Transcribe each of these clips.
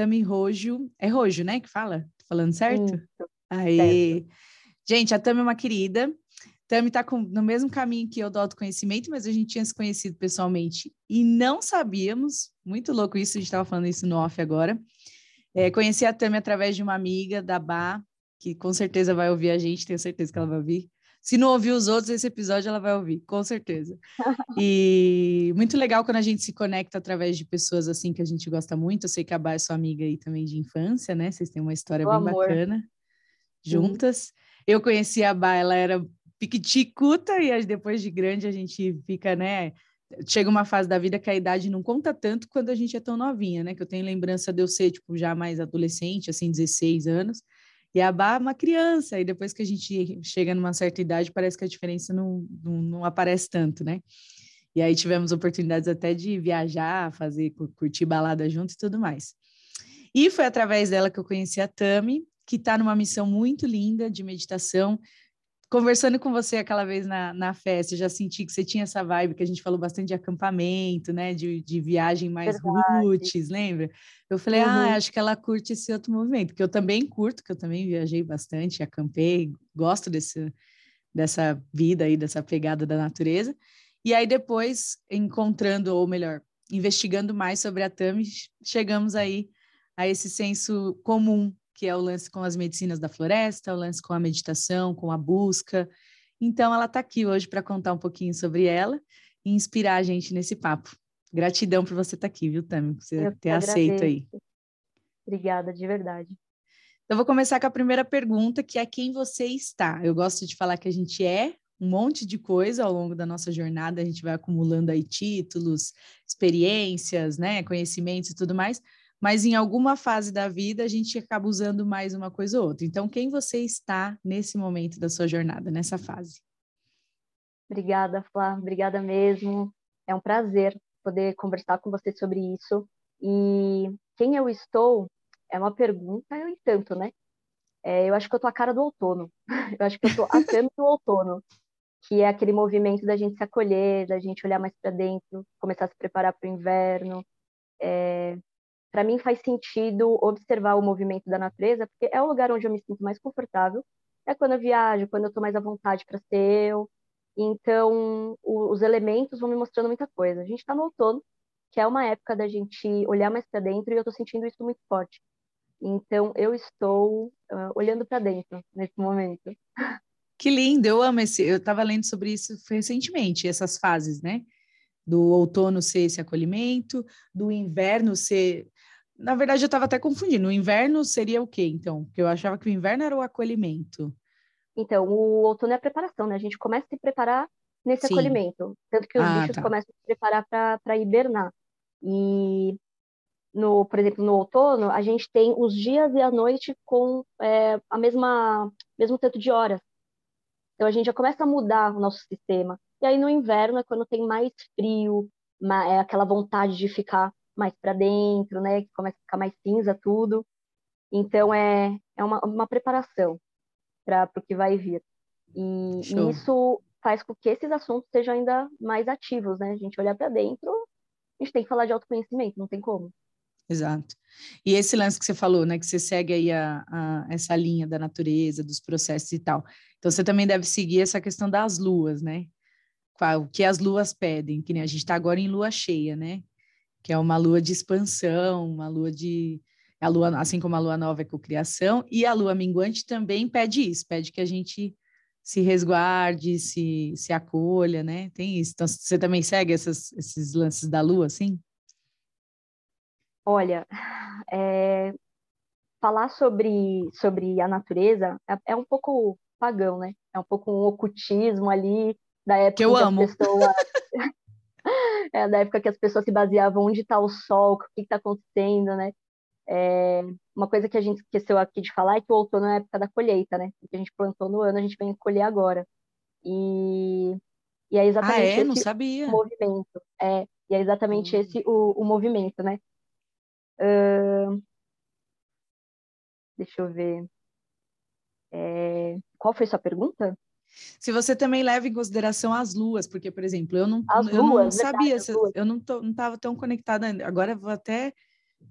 Tami Rojo. É Rojo, né, que fala? Tô falando certo? Isso, Aí. Certo. Gente, a Tami é uma querida. Tami está no mesmo caminho que eu do autoconhecimento, mas a gente tinha se conhecido pessoalmente e não sabíamos. Muito louco isso, a gente estava falando isso no off agora. É, conheci a Tami através de uma amiga da Bá, que com certeza vai ouvir a gente, tenho certeza que ela vai ouvir. Se não ouvir os outros, esse episódio ela vai ouvir, com certeza. E muito legal quando a gente se conecta através de pessoas assim que a gente gosta muito. Eu sei que a Bá é sua amiga aí também de infância, né? Vocês têm uma história bem amor. bacana juntas. Eu conheci a Bá, ela era piquiticuta e depois de grande a gente fica, né? Chega uma fase da vida que a idade não conta tanto quando a gente é tão novinha, né? Que eu tenho lembrança de eu ser, tipo, já mais adolescente, assim, 16 anos. E a Bá é uma criança, e depois que a gente chega numa certa idade, parece que a diferença não, não, não aparece tanto, né? E aí tivemos oportunidades até de viajar, fazer, curtir balada junto e tudo mais. E foi através dela que eu conheci a Tami, que está numa missão muito linda de meditação, conversando com você aquela vez na, na festa, eu já senti que você tinha essa vibe, que a gente falou bastante de acampamento, né? De, de viagem mais Verdade. roots, lembra? Eu falei, ah, uhum. ah, acho que ela curte esse outro movimento, que eu também curto, que eu também viajei bastante, acampei, gosto desse, dessa vida aí, dessa pegada da natureza. E aí depois, encontrando, ou melhor, investigando mais sobre a Tami, chegamos aí a esse senso comum que é o lance com as medicinas da floresta, o lance com a meditação, com a busca. Então, ela está aqui hoje para contar um pouquinho sobre ela e inspirar a gente nesse papo. Gratidão por você estar tá aqui, viu, Tami? Por você Eu ter aceito aí. Obrigada, de verdade. Então, vou começar com a primeira pergunta, que é quem você está. Eu gosto de falar que a gente é um monte de coisa ao longo da nossa jornada, a gente vai acumulando aí títulos, experiências, né, conhecimentos e tudo mais, mas em alguma fase da vida a gente acaba usando mais uma coisa ou outra. Então, quem você está nesse momento da sua jornada, nessa fase? Obrigada, Flá, obrigada mesmo. É um prazer poder conversar com você sobre isso. E quem eu estou é uma pergunta, eu entanto, né? É, eu acho que eu tô a cara do outono. Eu acho que eu tô a cena do outono, que é aquele movimento da gente se acolher, da gente olhar mais para dentro, começar a se preparar para o inverno, é, para mim faz sentido observar o movimento da natureza, porque é o lugar onde eu me sinto mais confortável. É quando eu viajo, quando eu estou mais à vontade para ser eu. Então, o, os elementos vão me mostrando muita coisa. A gente está no outono, que é uma época da gente olhar mais para dentro, e eu estou sentindo isso muito forte. Então, eu estou uh, olhando para dentro nesse momento. Que lindo, eu amo esse. Eu estava lendo sobre isso recentemente, essas fases, né? Do outono ser esse acolhimento, do inverno ser na verdade, eu estava até confundindo. O inverno seria o quê, então? Porque eu achava que o inverno era o acolhimento. Então, o outono é a preparação, né? A gente começa a se preparar nesse Sim. acolhimento. Tanto que os ah, bichos tá. começam a se preparar para hibernar. E, no, por exemplo, no outono, a gente tem os dias e a noite com é, a mesma mesmo tanto de horas. Então, a gente já começa a mudar o nosso sistema. E aí, no inverno, é quando tem mais frio, é aquela vontade de ficar mais para dentro, né? Que começa a ficar mais cinza tudo. Então é, é uma, uma preparação para o que vai vir. E, e, isso faz com que esses assuntos sejam ainda mais ativos, né? A gente olhar para dentro, a gente tem que falar de autoconhecimento, não tem como. Exato. E esse lance que você falou, né, que você segue aí a, a, essa linha da natureza, dos processos e tal. Então você também deve seguir essa questão das luas, né? O que as luas pedem, que nem a gente está agora em lua cheia, né? Que é uma lua de expansão, uma lua de a lua, assim como a lua nova é cocriação, e a lua minguante também pede isso, pede que a gente se resguarde, se, se acolha, né? Tem isso. Então, você também segue essas, esses lances da lua, assim? Olha, é, falar sobre, sobre a natureza é, é, um pouco pagão, né? É um pouco um ocultismo ali da época que eu que amo. as pessoas é da época que as pessoas se baseavam onde está o sol, o que está acontecendo, né? É, uma coisa que a gente esqueceu aqui de falar é que o outono é a época da colheita, né? O que a gente plantou no ano, a gente vem colher agora. E, e é exatamente ah, é? esse Não sabia. movimento. É, e é exatamente hum. esse o, o movimento, né? Uh, deixa eu ver. É, qual foi sua pergunta? Se você também leva em consideração as luas, porque, por exemplo, eu não, as eu luas, não sabia, verdade, eu não estava tão conectada ainda. Agora vou até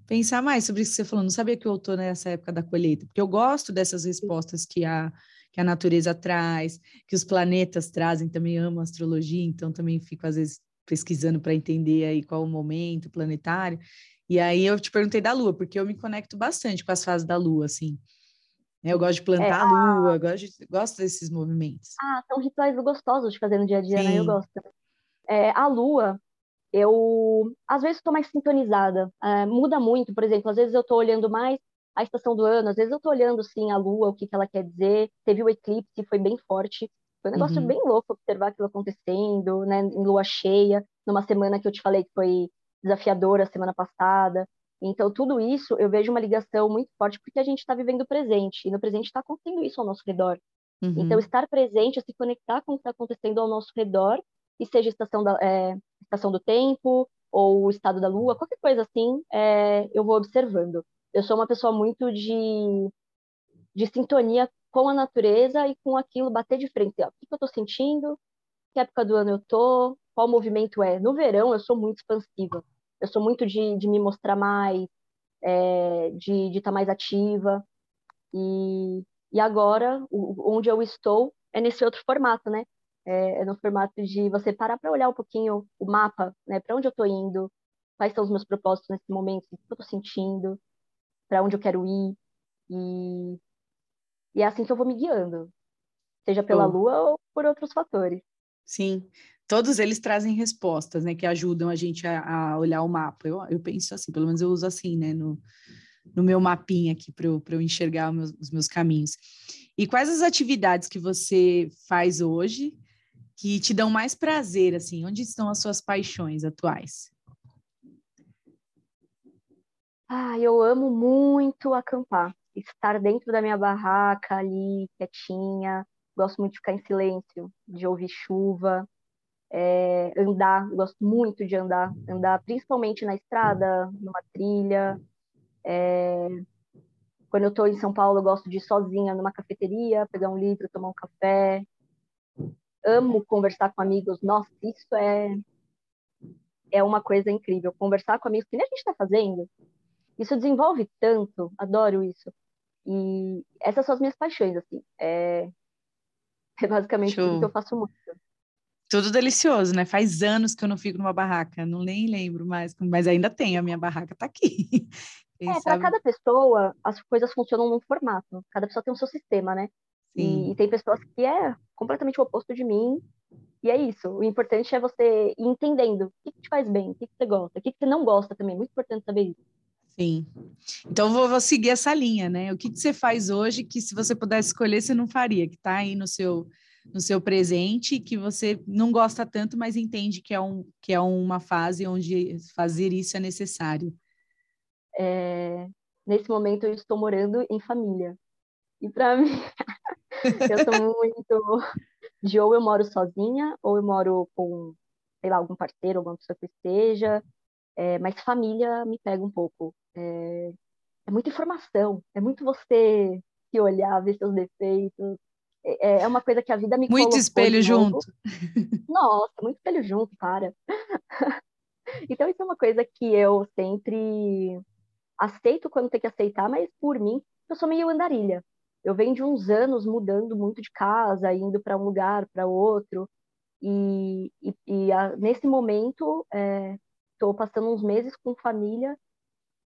pensar mais sobre isso que você falou. Não sabia que o outono é essa época da colheita, porque eu gosto dessas respostas que a, que a natureza traz, que os planetas trazem. Também amo astrologia, então também fico, às vezes, pesquisando para entender aí qual o momento planetário. E aí eu te perguntei da lua, porque eu me conecto bastante com as fases da lua, assim. Eu gosto de plantar é, a lua, gosto, de, gosto desses movimentos. Ah, são rituais gostosos de fazer no dia a dia, Sim. né? Eu gosto. É, a lua, eu às vezes estou mais sintonizada. É, muda muito, por exemplo, às vezes eu estou olhando mais a estação do ano, às vezes eu estou olhando sim a lua, o que, que ela quer dizer. Teve o eclipse, foi bem forte. Foi um negócio uhum. bem louco observar aquilo acontecendo, né? Em lua cheia, numa semana que eu te falei que foi desafiadora semana passada. Então, tudo isso eu vejo uma ligação muito forte porque a gente está vivendo o presente, e no presente está acontecendo isso ao nosso redor. Uhum. Então, estar presente é se conectar com o que está acontecendo ao nosso redor, e seja estação, da, é, estação do tempo, ou o estado da lua, qualquer coisa assim, é, eu vou observando. Eu sou uma pessoa muito de, de sintonia com a natureza e com aquilo, bater de frente. Ó, o que, que eu estou sentindo? Que época do ano eu tô? Qual movimento é? No verão, eu sou muito expansiva eu sou muito de, de me mostrar mais, é, de estar tá mais ativa. E, e agora, o, onde eu estou é nesse outro formato, né? É, é no formato de você parar para olhar um pouquinho o mapa, né? Para onde eu estou indo, quais são os meus propósitos nesse momento, o que eu estou sentindo, para onde eu quero ir. E, e é assim que eu vou me guiando, seja pela oh. lua ou por outros fatores. Sim, todos eles trazem respostas, né, que ajudam a gente a, a olhar o mapa. Eu, eu, penso assim, pelo menos eu uso assim, né, no, no meu mapinha aqui para eu, eu enxergar os meus, os meus caminhos. E quais as atividades que você faz hoje que te dão mais prazer, assim? Onde estão as suas paixões atuais? Ah, eu amo muito acampar, estar dentro da minha barraca ali, quietinha. Gosto muito de ficar em silêncio, de ouvir chuva, é, andar, gosto muito de andar, andar principalmente na estrada, numa trilha. É, quando eu estou em São Paulo, eu gosto de ir sozinha numa cafeteria, pegar um livro, tomar um café. Amo conversar com amigos. Nossa, isso é é uma coisa incrível. Conversar com amigos, que nem a gente está fazendo. Isso desenvolve tanto, adoro isso. E essas são as minhas paixões, assim. É, é basicamente tudo que eu faço muito. Tudo delicioso, né? Faz anos que eu não fico numa barraca, não nem lembro mais, mas ainda tenho, a minha barraca tá aqui. Quem é, para cada pessoa, as coisas funcionam num formato. Cada pessoa tem o seu sistema, né? E, e, tem pessoas que é completamente o oposto de mim. E é isso. O importante é você ir entendendo o que, que te faz bem, o que, que você gosta, o que, que você não gosta também. Muito importante saber isso. Sim. Então vou, vou seguir essa linha, né? O que, que você faz hoje que se você pudesse escolher, você não faria, que está aí no seu no seu presente que você não gosta tanto, mas entende que é, um, que é uma fase onde fazer isso é necessário? É, nesse momento eu estou morando em família. E para mim, eu sou muito de ou eu moro sozinha, ou eu moro com, sei lá, algum parceiro, alguma pessoa que esteja, é, mas família me pega um pouco. É, é muita informação, é muito você se olhar, ver seus defeitos, é, é uma coisa que a vida me Muito espelho junto. Nossa, muito espelho junto, para. então, isso é uma coisa que eu sempre aceito quando tem que aceitar, mas por mim, eu sou meio andarilha. Eu venho de uns anos mudando muito de casa, indo para um lugar, para outro. E, e, e a, nesse momento, estou é, passando uns meses com família.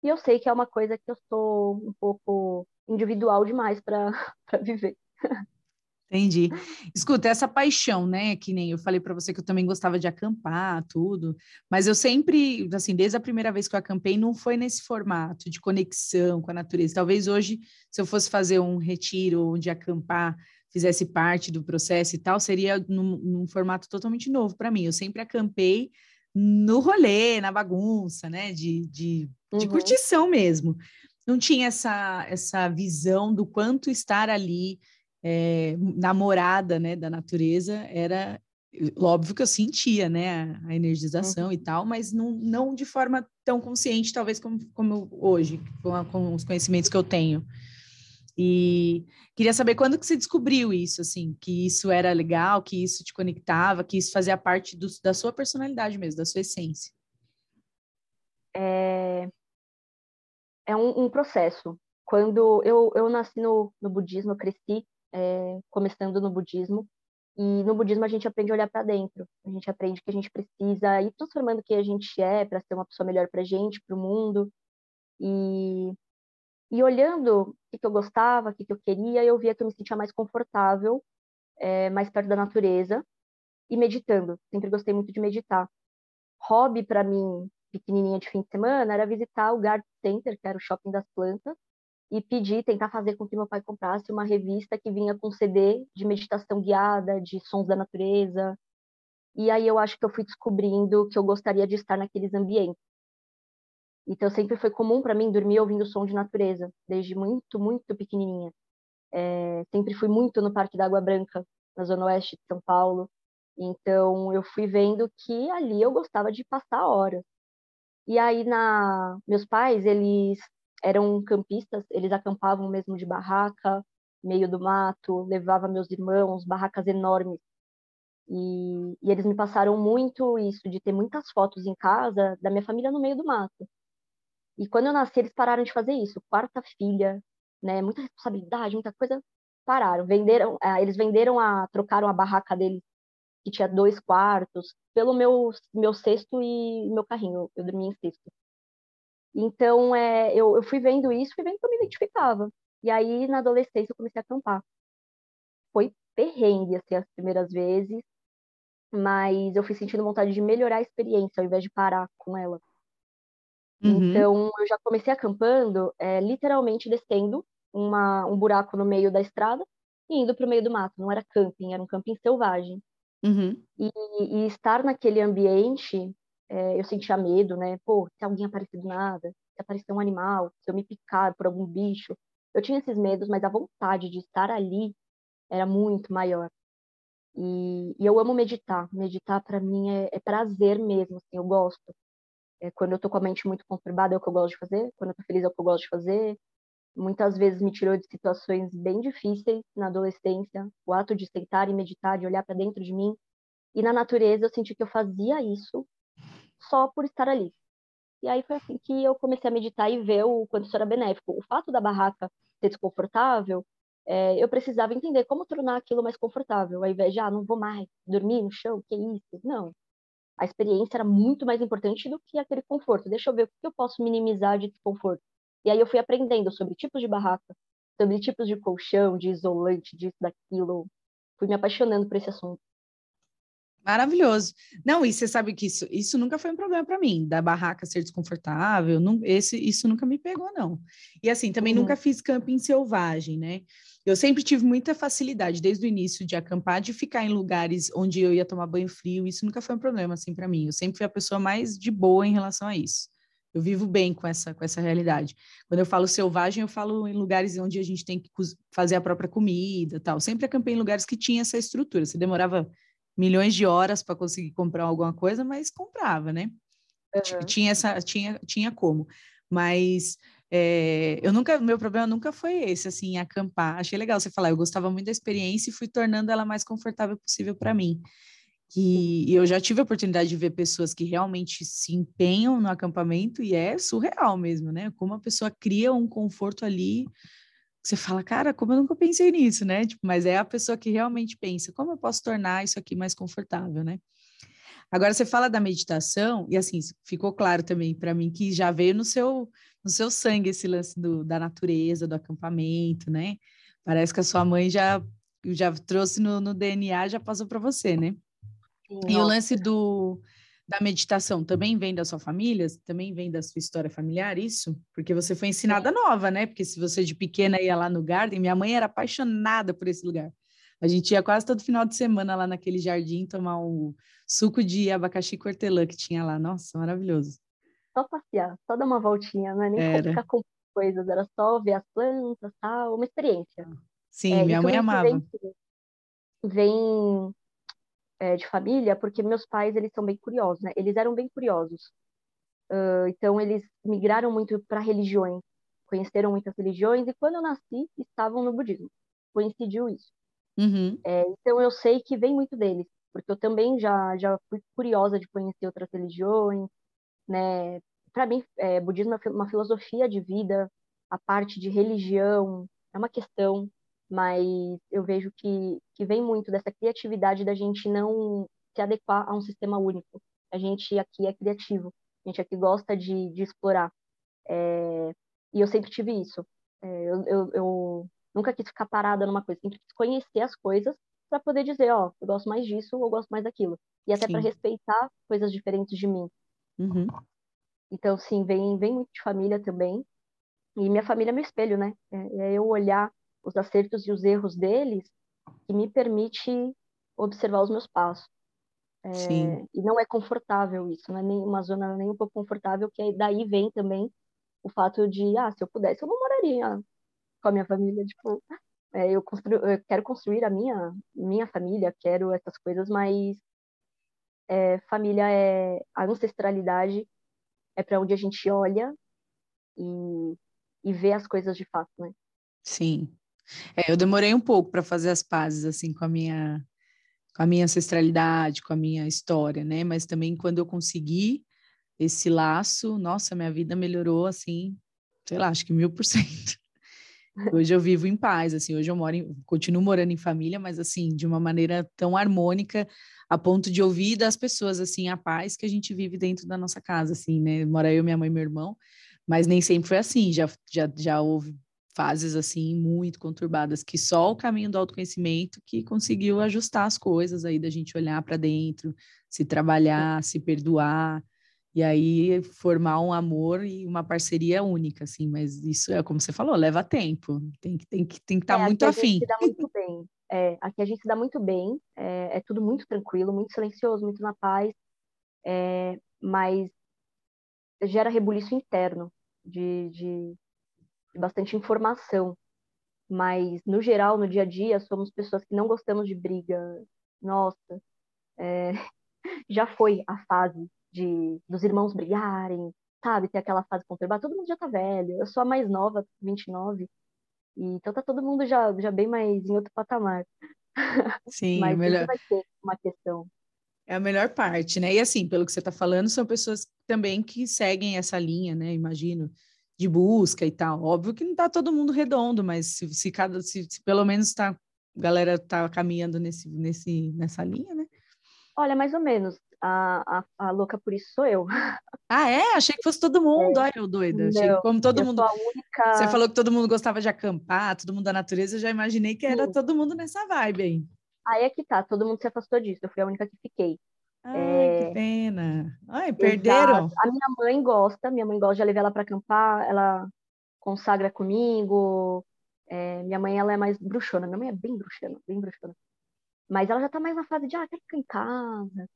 E eu sei que é uma coisa que eu sou um pouco individual demais para viver. Entendi. Escuta, essa paixão, né? Que nem eu falei para você que eu também gostava de acampar, tudo, mas eu sempre, assim, desde a primeira vez que eu acampei, não foi nesse formato de conexão com a natureza. Talvez hoje, se eu fosse fazer um retiro onde acampar fizesse parte do processo e tal, seria num, num formato totalmente novo para mim. Eu sempre acampei no rolê, na bagunça, né? De, de, uhum. de curtição mesmo. não tinha essa, essa visão do quanto estar ali é, namorada, né, da natureza era óbvio que eu sentia, né, a, energização uhum. e tal, mas não, não de forma tão consciente, talvez como, como hoje, com, a, com, os conhecimentos que eu tenho. E queria saber quando que você descobriu isso, assim, que isso era legal, que isso te conectava, que isso fazia parte do, da sua personalidade mesmo, da sua essência. É, é um, um processo. Quando eu, eu nasci no, no budismo, eu cresci é, começando no budismo, e no budismo a gente aprende a olhar para dentro. A gente aprende que a gente precisa ir transformando o que a gente é para ser uma pessoa melhor para a gente, para o mundo. E, e olhando o que, que eu gostava, o que, que eu queria, eu via que eu me sentia mais confortável, é, mais perto da natureza e meditando. Sempre gostei muito de meditar. Hobby para mim, pequenininha de fim de semana, era visitar o Garden Center, que era o shopping das plantas, e pedir, tentar fazer com que meu pai comprasse uma revista que vinha com CD de meditação guiada, de sons da natureza. E aí eu acho que eu fui descobrindo que eu gostaria de estar naqueles ambientes. Então sempre foi comum para mim dormir ouvindo som de natureza, desde muito, muito pequenininha. É, sempre fui muito no Parque da Água Branca, na zona oeste de São Paulo. Então eu fui vendo que ali eu gostava de passar horas. E aí na meus pais, eles eram campistas, eles acampavam mesmo de barraca, meio do mato, levava meus irmãos, barracas enormes. E, e, eles me passaram muito isso, de ter muitas fotos em casa da minha família no meio do mato. E quando eu nasci, eles pararam de fazer isso. Quarta filha, né? Muita responsabilidade, muita coisa. Pararam. Venderam, eh, eles venderam a, trocaram a barraca deles, que tinha dois quartos, pelo meu, meu cesto e meu carrinho. Eu dormia em cesto. Então, é, eu, eu fui vendo isso, fui vendo que eu me identificava. E aí, na adolescência, eu comecei a acampar. Foi perrengue, assim, as primeiras vezes, mas eu fui sentindo vontade de melhorar a experiência, ao invés de parar com ela. Uhum. Então, eu já comecei acampando, é, literalmente descendo uma, um buraco no meio da estrada e indo para o meio do mato. Não era camping, era um camping selvagem. Uhum. E, e, estar naquele ambiente é, eu sentia medo, né? Pô, se alguém aparecer do nada, se aparecer um animal, se eu me picar por algum bicho. Eu tinha esses medos, mas a vontade de estar ali era muito maior. E, e eu amo meditar. Meditar para mim é, é, prazer mesmo, assim, eu gosto. É, quando eu tô com a mente muito conturbada é o que eu gosto de fazer. Quando eu tô feliz é o que eu gosto de fazer. Muitas vezes me tirou de situações bem difíceis na adolescência. O ato de sentar e meditar, de olhar para dentro de mim. E na natureza eu senti que eu fazia isso só por estar ali. E aí foi assim que eu comecei a meditar e ver o quanto isso era benéfico. O fato da barraca ser desconfortável, é, eu precisava entender como tornar aquilo mais confortável, ao invés de, ah, não vou mais dormir no chão, que isso? Não. A experiência era muito mais importante do que aquele conforto. Deixa eu ver o que eu posso minimizar de desconforto. E aí eu fui aprendendo sobre tipos de barraca, sobre tipos de colchão, de isolante, disso, daquilo. Fui me apaixonando por esse assunto. Maravilhoso. Não, e você sabe que isso, isso nunca foi um problema para mim, da barraca ser desconfortável, não, esse, isso nunca me pegou, não. E assim, também uhum. nunca fiz camping selvagem, né? Eu sempre tive muita facilidade, desde o início, de acampar, de ficar em lugares onde eu ia tomar banho frio, isso nunca foi um problema, assim, para mim. Eu sempre fui a pessoa mais de boa em relação a isso. Eu vivo bem com essa, com essa realidade. Quando eu falo selvagem, eu falo em lugares onde a gente tem que fazer a própria comida tal. Sempre acampei em lugares que tinha essa estrutura. Você demorava milhões de horas para conseguir comprar alguma coisa, mas comprava, né? Uhum. Tinha essa, tinha, tinha como. Mas é, eu nunca, meu problema nunca foi esse, assim, acampar. Achei legal você falar, eu gostava muito da experiência e fui tornando ela mais confortável possível para mim. E, e eu já tive a oportunidade de ver pessoas que realmente se empenham no acampamento e é surreal mesmo, né? Como a pessoa cria um conforto ali você fala, cara, como eu nunca pensei nisso, né? Tipo, mas é a pessoa que realmente pensa, como eu posso tornar isso aqui mais confortável, né? Agora você fala da meditação e assim ficou claro também para mim que já veio no seu no seu sangue esse lance do, da natureza, do acampamento, né? Parece que a sua mãe já já trouxe no, no DNA, já passou para você, né? Sim, e o lance do da meditação também vem da sua família? Também vem da sua história familiar, isso? Porque você foi ensinada nova, né? Porque se você de pequena ia lá no Garden, minha mãe era apaixonada por esse lugar. A gente ia quase todo final de semana lá naquele jardim tomar um suco de abacaxi cortelã que tinha lá. Nossa, maravilhoso. Só passear, só dar uma voltinha, não é nem era. ficar com coisas, era só ver as plantas, tal, uma experiência. Sim, é, minha mãe amava. Vem, vem é, de família, porque meus pais, eles são bem curiosos, né? Eles eram bem curiosos. Uh, então, eles migraram muito para religiões, conheceram muitas religiões, e quando eu nasci, estavam no budismo. Coincidiu isso. Uhum. É, então, eu sei que vem muito deles, porque eu também já, já fui curiosa de conhecer outras religiões, né? Para mim, é, budismo é uma filosofia de vida, a parte de religião é uma questão, mas eu vejo que, que vem muito dessa criatividade da gente não se adequar a um sistema único. A gente aqui é criativo, a gente aqui gosta de, de explorar. É, e eu sempre tive isso. É, eu, eu, eu, nunca quis ficar parada numa coisa, sempre quis conhecer as coisas para poder dizer, ó, eu gosto mais disso ou eu gosto mais daquilo. E até para respeitar coisas diferentes de mim. Uhum. Então, sim, vem, vem muito de família também. E minha família é meu espelho, né? É, é eu olhar os acertos e os erros deles que me permite observar os meus passos. É, Sim. E não é confortável isso, não é nem uma zona nem um pouco confortável, que daí vem também o fato de, ah, se eu pudesse, eu não moraria com a minha família, tipo, é, eu, constru, eu quero construir a minha, minha família, quero essas coisas, mas é, família é a ancestralidade é para onde a gente olha e, e vê as coisas de fato, né? Sim. É, eu demorei um pouco para fazer as pazes assim com a minha com a minha ancestralidade, com a minha história, né? Mas também quando eu consegui esse laço, nossa, minha vida melhorou assim, sei lá, acho que mil por cento. Hoje eu vivo em paz, assim, hoje eu moro em, continuo morando em família, mas assim, de uma maneira tão harmônica, a ponto de ouvir das pessoas, assim, a paz que a gente vive dentro da nossa casa, assim, né? Mora eu, minha mãe e meu irmão, mas nem sempre foi assim, já, já, já houve fases assim muito conturbadas que só o caminho do autoconhecimento que conseguiu ajustar as coisas aí da gente olhar para dentro, se trabalhar, se perdoar e aí formar um amor e uma parceria única assim, mas isso é como você falou, leva tempo, tem que tem que tem que estar tá é, muito afim. A gente se dá muito bem. É, aqui a gente se dá muito bem, é, é tudo muito tranquilo, muito silencioso, muito na paz, é, mas gera rebuliço interno de, de bastante informação. Mas, no geral, no dia a dia, somos pessoas que não gostamos de briga. Nossa, é... já foi a fase de dos irmãos brigarem, sabe? Ter aquela fase conturbada. Todo mundo já tá velho. Eu sou a mais nova, 29. E, então tá todo mundo já, já bem mais em outro patamar. Sim, Mas melhor... vai ser uma questão. É a melhor parte, né? E assim, pelo que você está falando, são pessoas também que seguem essa linha, né? Imagino, de busca e tal. Óbvio que não está todo mundo redondo, mas se, se cada, se, se, pelo menos tá, a galera tá caminhando nesse, nesse, nessa linha, né? Olha, mais ou menos. A, a, a louca por isso sou eu. Ah, é? Achei que fosse todo mundo. É. Ai, eu doida. Achei não, como todo mundo. Única... Você falou que todo mundo gostava de acampar, todo mundo da natureza, eu já imaginei que era Sim. todo mundo nessa vibe aí. Aí é que tá, todo mundo se afastou disso. Eu fui a única que fiquei. Ai, é... que pena. Ai, perderam. Exato. A minha mãe gosta, minha mãe gosta, já levei ela para acampar, ela consagra comigo. É, minha mãe, ela é mais bruxona. Minha mãe é bem bruxona, bem bruxona. Mas ela já tá mais na fase de, ah, quero ficar em casa.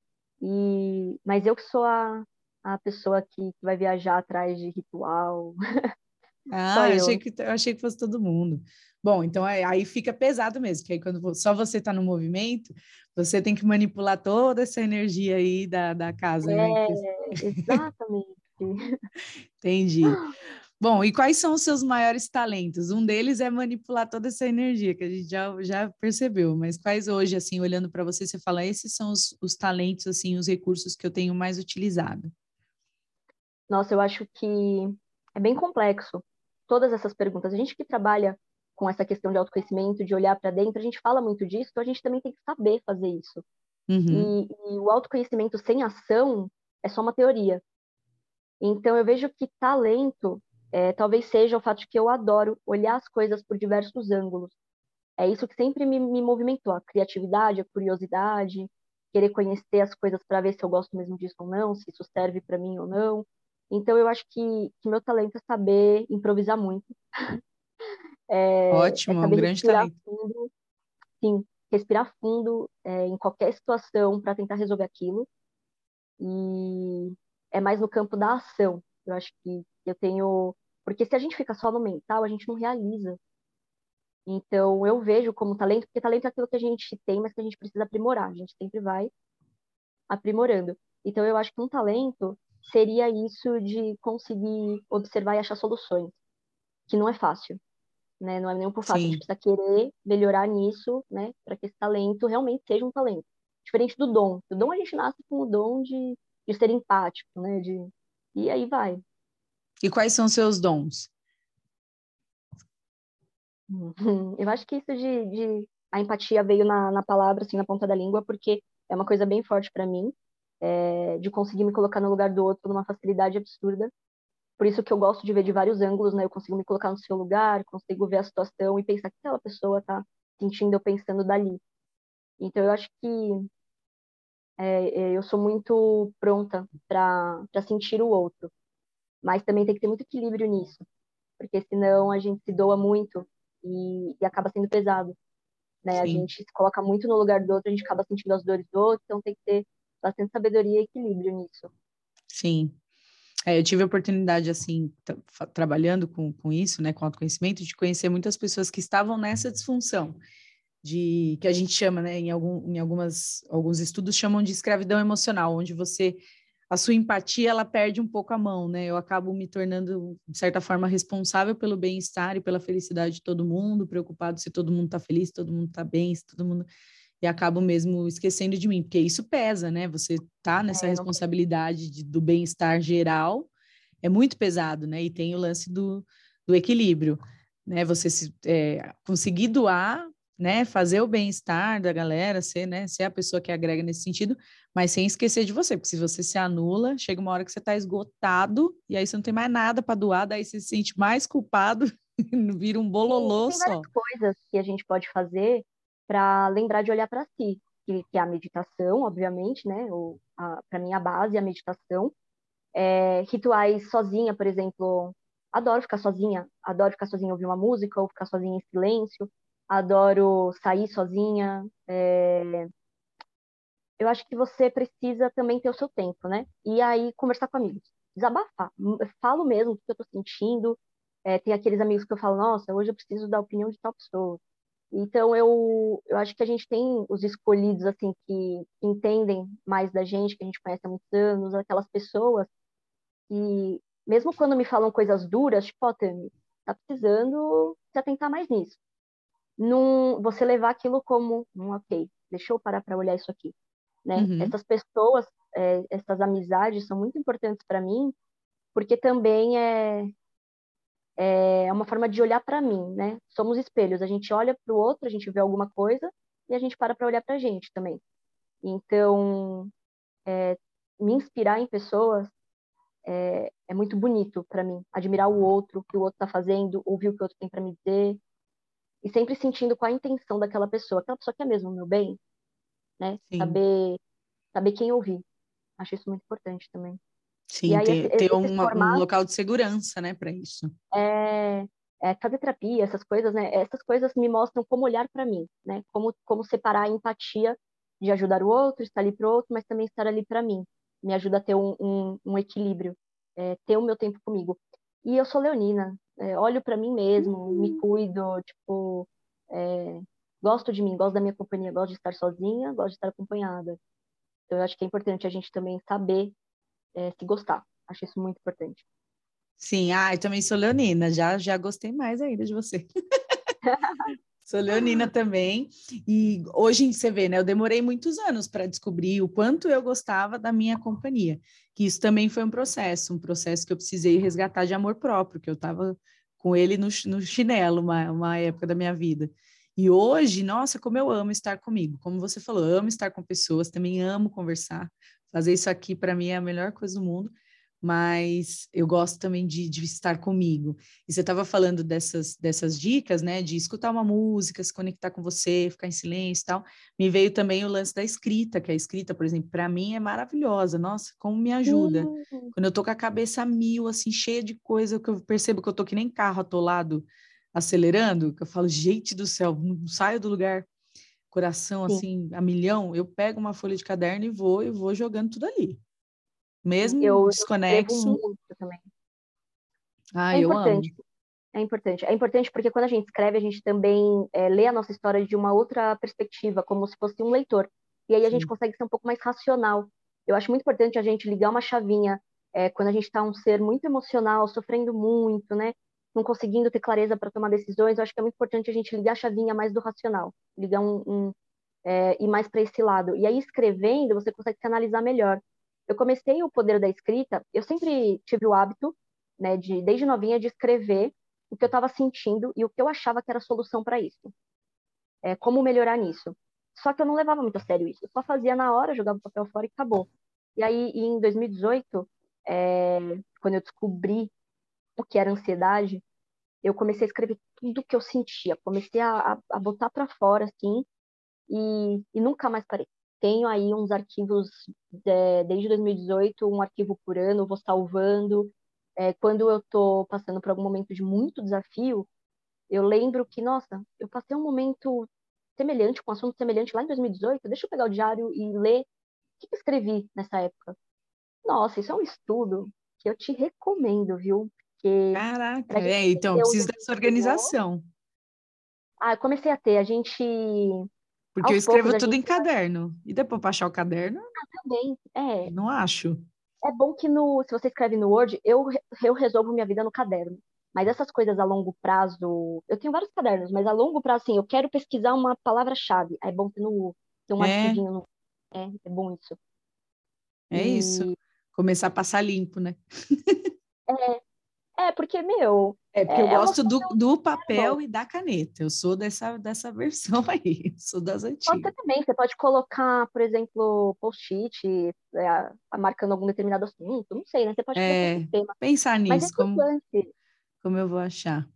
E... Mas eu que sou a, a pessoa que, que vai viajar atrás de ritual. Ah, eu achei, que, eu achei que fosse todo mundo. Bom, então é, aí fica pesado mesmo, que aí quando só você está no movimento, você tem que manipular toda essa energia aí da, da casa. Né? É, né? exatamente. Entendi. Bom, e quais são os seus maiores talentos? Um deles é manipular toda essa energia, que a gente já, já percebeu, mas quais hoje, assim, olhando para você, você fala, esses são os, os talentos, assim, os recursos que eu tenho mais utilizado? Nossa, eu acho que é bem complexo todas essas perguntas. A gente que trabalha com essa questão de autoconhecimento, de olhar para dentro, a gente fala muito disso, então a gente também tem que saber fazer isso. Uhum. E, e, o autoconhecimento sem ação é só uma teoria. Então eu vejo que talento é, talvez seja o fato de que eu adoro olhar as coisas por diversos ângulos. É isso que sempre me, me movimentou, a criatividade, a curiosidade, querer conhecer as coisas para ver se eu gosto mesmo disso ou não, se isso serve para mim ou não. Então eu acho que, que meu talento é saber improvisar muito. É, Ótimo, é um grande talento. Fundo, sim, respirar fundo é, em qualquer situação para tentar resolver aquilo. E é mais no campo da ação. Eu acho que eu tenho Porque se a gente fica só no mental, a gente não realiza. Então, eu vejo como talento, porque talento é aquilo que a gente tem, mas que a gente precisa aprimorar. A gente sempre vai aprimorando. Então, eu acho que um talento seria isso de conseguir observar e achar soluções, que não é fácil, né? Não é nem por fácil, Sim. a gente precisa querer melhorar nisso, né? Para que esse talento realmente seja um talento. Diferente do dom. O dom a gente nasce com o dom de, de ser empático, né? De, e aí vai. E quais são seus dons? Eu acho que isso de, de a empatia veio na, na palavra, assim, na ponta da língua, porque é uma coisa bem forte para mim, é, de conseguir me colocar no lugar do outro numa facilidade absurda. Por isso que eu gosto de ver de vários ângulos, né? Eu consigo me colocar no seu lugar, consigo ver a situação e pensar que aquela pessoa tá sentindo eu pensando dali. Então eu acho que é, é eu sou muito pronta para sentir o outro, mas também tem que ter muito equilíbrio nisso, porque senão a gente se doa muito e, e acaba sendo pesado. Né? A gente se coloca muito no lugar do outro, a gente acaba sentindo as dores do outro, então tem que ter bastante sabedoria e equilíbrio nisso. Sim. É, eu tive a oportunidade, assim, trabalhando com, com isso, né, com autoconhecimento, de conhecer muitas pessoas que estavam nessa disfunção, de que a gente chama, né, em, algum, em algumas, alguns estudos chamam de escravidão emocional, onde você a sua empatia ela perde um pouco a mão, né? Eu acabo me tornando de certa forma responsável pelo bem-estar e pela felicidade de todo mundo, preocupado se todo mundo está feliz, se todo mundo está bem, se todo mundo e acabo mesmo esquecendo de mim, porque isso pesa, né? Você tá nessa é, responsabilidade de, do bem-estar geral é muito pesado, né? E tem o lance do, do equilíbrio, né? Você se, é, conseguir doar né, fazer o bem-estar da galera, ser, né, ser a pessoa que agrega nesse sentido, mas sem esquecer de você, porque se você se anula, chega uma hora que você está esgotado e aí você não tem mais nada para doar, daí você se sente mais culpado, vira um bololô tem só. Tem várias coisas que a gente pode fazer para lembrar de olhar para si, que, que, é a meditação, obviamente, né, para mim a base é a meditação, é, rituais sozinha, por exemplo, adoro ficar sozinha, adoro ficar sozinha ouvir uma música ou ficar sozinha em silêncio, adoro sair sozinha. É... Eu acho que você precisa também ter o seu tempo, né? E aí conversar com amigos, desabafar. Eu falo mesmo o que eu tô sentindo. É, tem aqueles amigos que eu falo, nossa, hoje eu preciso da opinião de tal pessoa. Então eu, eu acho que a gente tem os escolhidos assim que, entendem mais da gente, que a gente conhece há muitos anos, aquelas pessoas que mesmo quando me falam coisas duras, tipo, ó, oh, Tami, tá precisando se atentar mais nisso num, você levar aquilo como um ok, deixa eu parar para olhar isso aqui, né? Uhum. Essas pessoas, é, essas amizades são muito importantes para mim, porque também é é uma forma de olhar para mim, né? Somos espelhos, a gente olha para o outro, a gente vê alguma coisa e a gente para para olhar para a gente também. Então, é, me inspirar em pessoas é, é muito bonito para mim. Admirar o outro, o que o outro está fazendo, ouvir o que o outro tem para me dizer, e sempre sentindo qual a intenção daquela pessoa. Aquela pessoa quer mesmo o meu bem, né? Saber, saber quem ouvir. Acho isso muito importante também. Sim, aí, ter, ter um, um, local de segurança, né, para isso. É, é, fazer terapia, essas coisas, né? Essas coisas me mostram como olhar para mim, né? Como, como separar a empatia de ajudar o outro, estar ali para o outro, mas também estar ali para mim. Me ajuda a ter um, um, um equilíbrio, é, ter o meu tempo comigo. E eu sou leonina, é, olho para mim mesmo, uhum. me cuido, tipo, é, gosto de mim, gosto da minha companhia, gosto de estar sozinha, gosto de estar acompanhada. Então, eu acho que é importante a gente também saber é, se gostar. Acho isso muito importante. Sim, ah, eu também sou leonina, já, já gostei mais ainda de você. Sou leonina também. E hoje você vê, né? Eu demorei muitos anos para descobrir o quanto eu gostava da minha companhia. Que isso também foi um processo, um processo que eu precisei resgatar de amor próprio, que eu estava com ele no, no chinelo uma, uma época da minha vida. E hoje, nossa, como eu amo estar comigo. Como você falou, amo estar com pessoas, também amo conversar. Fazer isso aqui para mim é a melhor coisa do mundo mas eu gosto também de, de estar comigo. E você estava falando dessas, dessas dicas, né, de escutar uma música, se conectar com você, ficar em silêncio e tal. Me veio também o lance da escrita, que a escrita, por exemplo, para mim é maravilhosa. Nossa, como me ajuda. Uhum. Quando eu tô com a cabeça mil, assim, cheia de coisa, que eu percebo que eu tô que nem carro atolado, acelerando, que eu falo, gente do céu, não saio do lugar. Coração, Sim. assim, a milhão, eu pego uma folha de caderno e vou, e vou jogando tudo ali mesmo eu, desconexo. Também. Ah, é eu importante. amo. É importante. É importante porque quando a gente escreve, a gente também é, lê a nossa história de uma outra perspectiva, como se fosse um leitor. E aí a Sim. gente consegue ser um pouco mais racional. Eu acho muito importante a gente ligar uma chavinha é, quando a gente está um ser muito emocional, sofrendo muito, né? Não conseguindo ter clareza para tomar decisões. Eu acho que é muito importante a gente ligar a chavinha mais do racional, ligar um, um é, ir mais para esse lado. E aí escrevendo, você consegue se analisar melhor. Eu comecei o poder da escrita. Eu sempre tive o hábito, né, de desde novinha de escrever o que eu estava sentindo e o que eu achava que era a solução para isso. É, como melhorar nisso. Só que eu não levava muito a sério isso. Eu só fazia na hora, jogava o papel fora e acabou. E aí, em 2018, é, quando eu descobri o que era ansiedade, eu comecei a escrever tudo que eu sentia. Comecei a, a botar para fora, assim, e, e, nunca mais parei. Tenho aí uns arquivos de, desde 2018, um arquivo por ano, vou salvando. É, quando eu estou passando por algum momento de muito desafio, eu lembro que, nossa, eu passei um momento semelhante, com um assunto semelhante lá em 2018, deixa eu pegar o diário e ler o que eu escrevi nessa época. Nossa, isso é um estudo que eu te recomendo, viu? Porque Caraca, é, então preciso dessa organização. Ah, eu comecei a ter, a gente. Porque eu escrevo poucos, tudo gente... em caderno. E depois para achar o caderno? Ah, também, é. Não acho. É bom que no, se você escreve no Word, eu, eu resolvo minha vida no caderno. Mas essas coisas a longo prazo, eu tenho vários cadernos, mas a longo prazo, assim, eu quero pesquisar uma palavra-chave. É bom ter, no, ter um é. arquivinho. No... É, é bom isso. É e... isso. Começar a passar limpo, né? é, é, porque, meu. É porque é, eu gosto do, do papel e da caneta. Eu sou dessa, dessa versão aí, sou das antigas. Você também, você pode colocar, por exemplo, post-it, é, marcando algum determinado assunto, não sei, né? Você pode é, pensar nisso. Mas é como, como eu vou achar?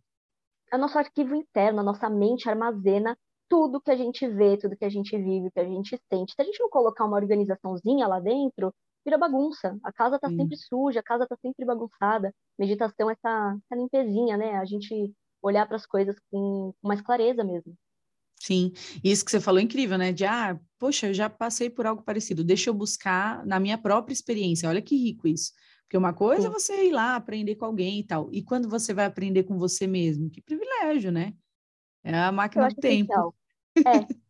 É o nosso arquivo interno, a nossa mente armazena tudo que a gente vê, tudo que a gente vive, que a gente sente. Se a gente não colocar uma organizaçãozinha lá dentro, vira bagunça. A casa está sempre suja, a casa está sempre bagunçada. Meditação é essa, essa limpezinha, né? A gente olhar para as coisas com, mais clareza mesmo. Sim, isso que você falou é incrível, né? De, ah, poxa, eu já passei por algo parecido, deixa eu buscar na minha própria experiência. Olha que rico isso. Porque uma coisa é Sim. é você ir lá aprender com alguém e tal. E quando você vai aprender com você mesmo? Que privilégio, né? É a máquina do tempo. É, é.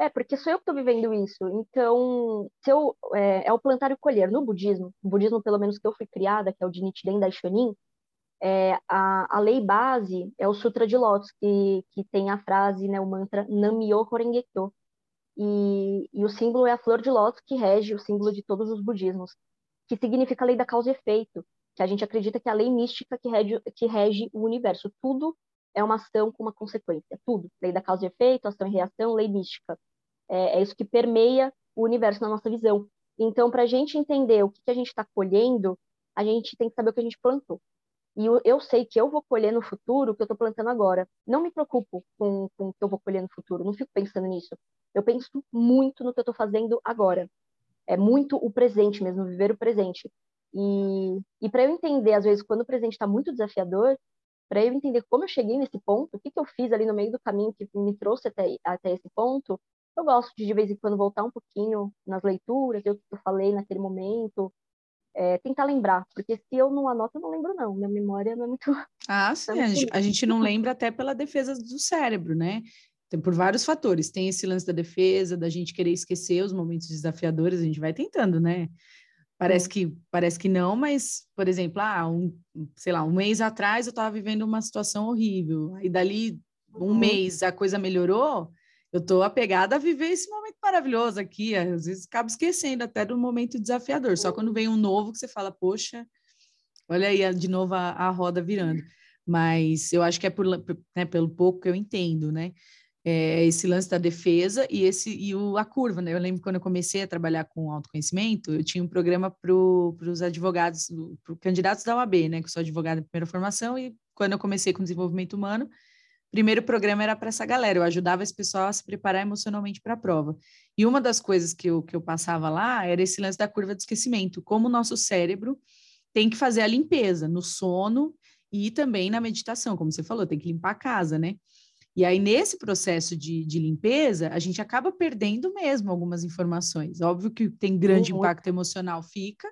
É, porque sou eu que estou vivendo isso. Então, se eu, é, é, o plantar e colher. No budismo, o budismo, pelo menos que eu fui criada, que é o de Nichiren Daishonin, é, a, a lei base é o Sutra de Lotus, que, que tem a frase, né, o mantra Nam-myoho Renge-kyo. E, e o símbolo é a flor de lótus, que rege o símbolo de todos os budismos, que significa a lei da causa e efeito, que a gente acredita que é a lei mística que rege, que rege o universo. Tudo é uma ação com uma consequência, tudo. Lei da causa e efeito, ação e reação, lei mística. É, é isso que permeia o universo na nossa visão. Então, para a gente entender o que, que a gente está colhendo, a gente tem que saber o que a gente plantou. E eu, eu sei que eu vou colher no futuro o que eu estou plantando agora. Não me preocupo com, com o que eu vou colher no futuro, não fico pensando nisso. Eu penso muito no que eu estou fazendo agora. É muito o presente mesmo, viver o presente. E, e para eu entender, às vezes, quando o presente está muito desafiador, para eu entender como eu cheguei nesse ponto, o que, que eu fiz ali no meio do caminho que me trouxe até, até esse ponto, eu gosto de, de vez em quando, voltar um pouquinho nas leituras, ver o que eu falei naquele momento, é, tentar lembrar, porque se eu não anoto, eu não lembro, não. Minha memória não é muito. Ah, sim, é muito a gente não lembra até pela defesa do cérebro, né? Tem, por vários fatores. Tem esse lance da defesa, da gente querer esquecer os momentos desafiadores, a gente vai tentando, né? Parece que, parece que não, mas, por exemplo, ah, um, sei lá, um mês atrás eu estava vivendo uma situação horrível, aí dali um uhum. mês a coisa melhorou, eu estou apegada a viver esse momento maravilhoso aqui. Às vezes acabo esquecendo até do momento desafiador. Só quando vem um novo que você fala, poxa, olha aí de novo a, a roda virando. Mas eu acho que é por, né, pelo pouco que eu entendo, né? É esse lance da defesa e esse e o, a curva, né? Eu lembro quando eu comecei a trabalhar com autoconhecimento, eu tinha um programa para os advogados, para candidatos da OAB, né? Que eu sou advogada em primeira formação, e quando eu comecei com desenvolvimento humano, primeiro programa era para essa galera, eu ajudava esse pessoal a se preparar emocionalmente para a prova. E uma das coisas que eu, que eu passava lá era esse lance da curva de esquecimento, como o nosso cérebro tem que fazer a limpeza no sono e também na meditação, como você falou, tem que limpar a casa, né? E aí, nesse processo de, de limpeza, a gente acaba perdendo mesmo algumas informações. Óbvio que tem grande uhum. impacto emocional, fica,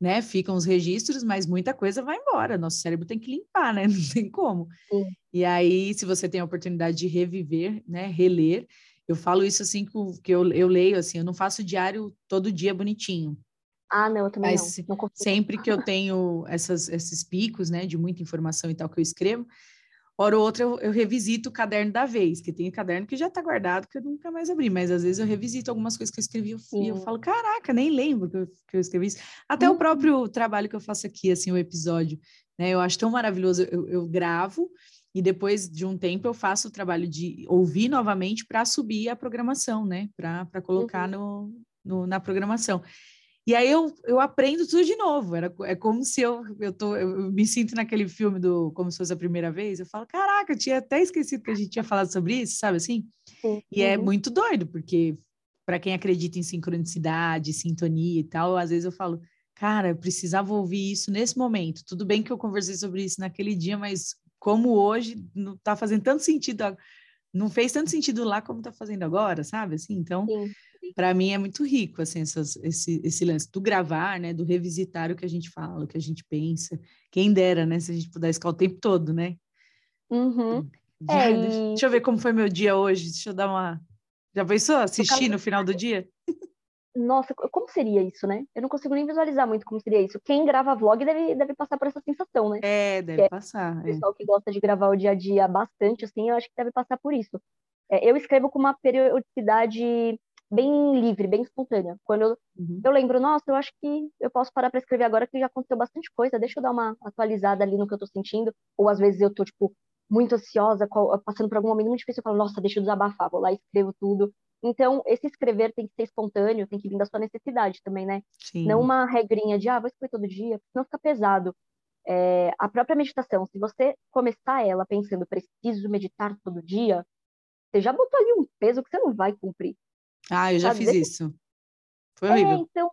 né? Ficam os registros, mas muita coisa vai embora. Nosso cérebro tem que limpar, né? Não tem como. Sim. E aí, se você tem a oportunidade de reviver, né? Reler, eu falo isso assim que eu, eu leio assim, eu não faço diário todo dia bonitinho. Ah, não, eu também mas não. não sempre que eu tenho essas, esses picos, né, de muita informação e tal que eu escrevo, Hora ou outra eu, eu, revisito o caderno da vez, que tem caderno que já está guardado, que eu nunca mais abri, mas às vezes eu revisito algumas coisas que eu escrevi e eu falo, caraca, nem lembro que eu, que eu escrevi isso. Até o uhum. próprio trabalho que eu faço aqui, assim, o episódio, né? Eu acho tão maravilhoso, eu, eu gravo e depois de um tempo eu faço o trabalho de ouvir novamente para subir a programação, né? Para colocar uhum. no, no, na programação. E aí eu, eu aprendo tudo de novo. Era, é como se eu, eu, tô, eu me sinto naquele filme do Como se fosse a primeira vez. Eu falo, caraca, eu tinha até esquecido que a gente tinha falado sobre isso, sabe assim? Sim. E é uhum. muito doido, porque para quem acredita em sincronicidade, sintonia e tal, às vezes eu falo, cara, eu precisava ouvir isso nesse momento. Tudo bem que eu conversei sobre isso naquele dia, mas como hoje não está fazendo tanto sentido, não fez tanto sentido lá como está fazendo agora, sabe? Assim, então, Sim para mim é muito rico assim essas, esse, esse lance do gravar, né, do revisitar o que a gente fala, o que a gente pensa. Quem dera, né, se a gente pudesse ficar o tempo todo, né? Uhum. é, deixa, deixa, eu ver como foi meu dia hoje. Deixa eu dar uma. Já pensou assistir no final do dia? Nossa, como seria isso, né? Eu não consigo nem visualizar muito como seria isso. Quem grava vlog deve, deve passar por essa sensação, né? É, deve que passar. É, o pessoal que gosta de gravar o dia a dia bastante, assim, eu acho que deve passar por isso. É, eu escrevo com uma periodicidade bem livre, bem espontânea. Quando eu, uhum. eu lembro, nossa, eu acho que eu posso parar para escrever agora que já aconteceu bastante coisa, deixa eu dar uma atualizada ali no que eu tô sentindo, ou às vezes eu tô, tipo, muito ansiosa, passando por algum momento muito difícil, eu falo, nossa, deixa eu desabafar, vou lá e escrevo tudo. Então, esse escrever tem que ser espontâneo, tem que vir da sua necessidade também, né? Sim. Não uma regrinha de, ah, vou escrever todo dia, senão fica pesado. É, a própria meditação, se você começar ela pensando, preciso meditar todo dia, você já botou ali um peso que você não vai cumprir. Ah, eu já fiz isso. Foi horrível. É, então,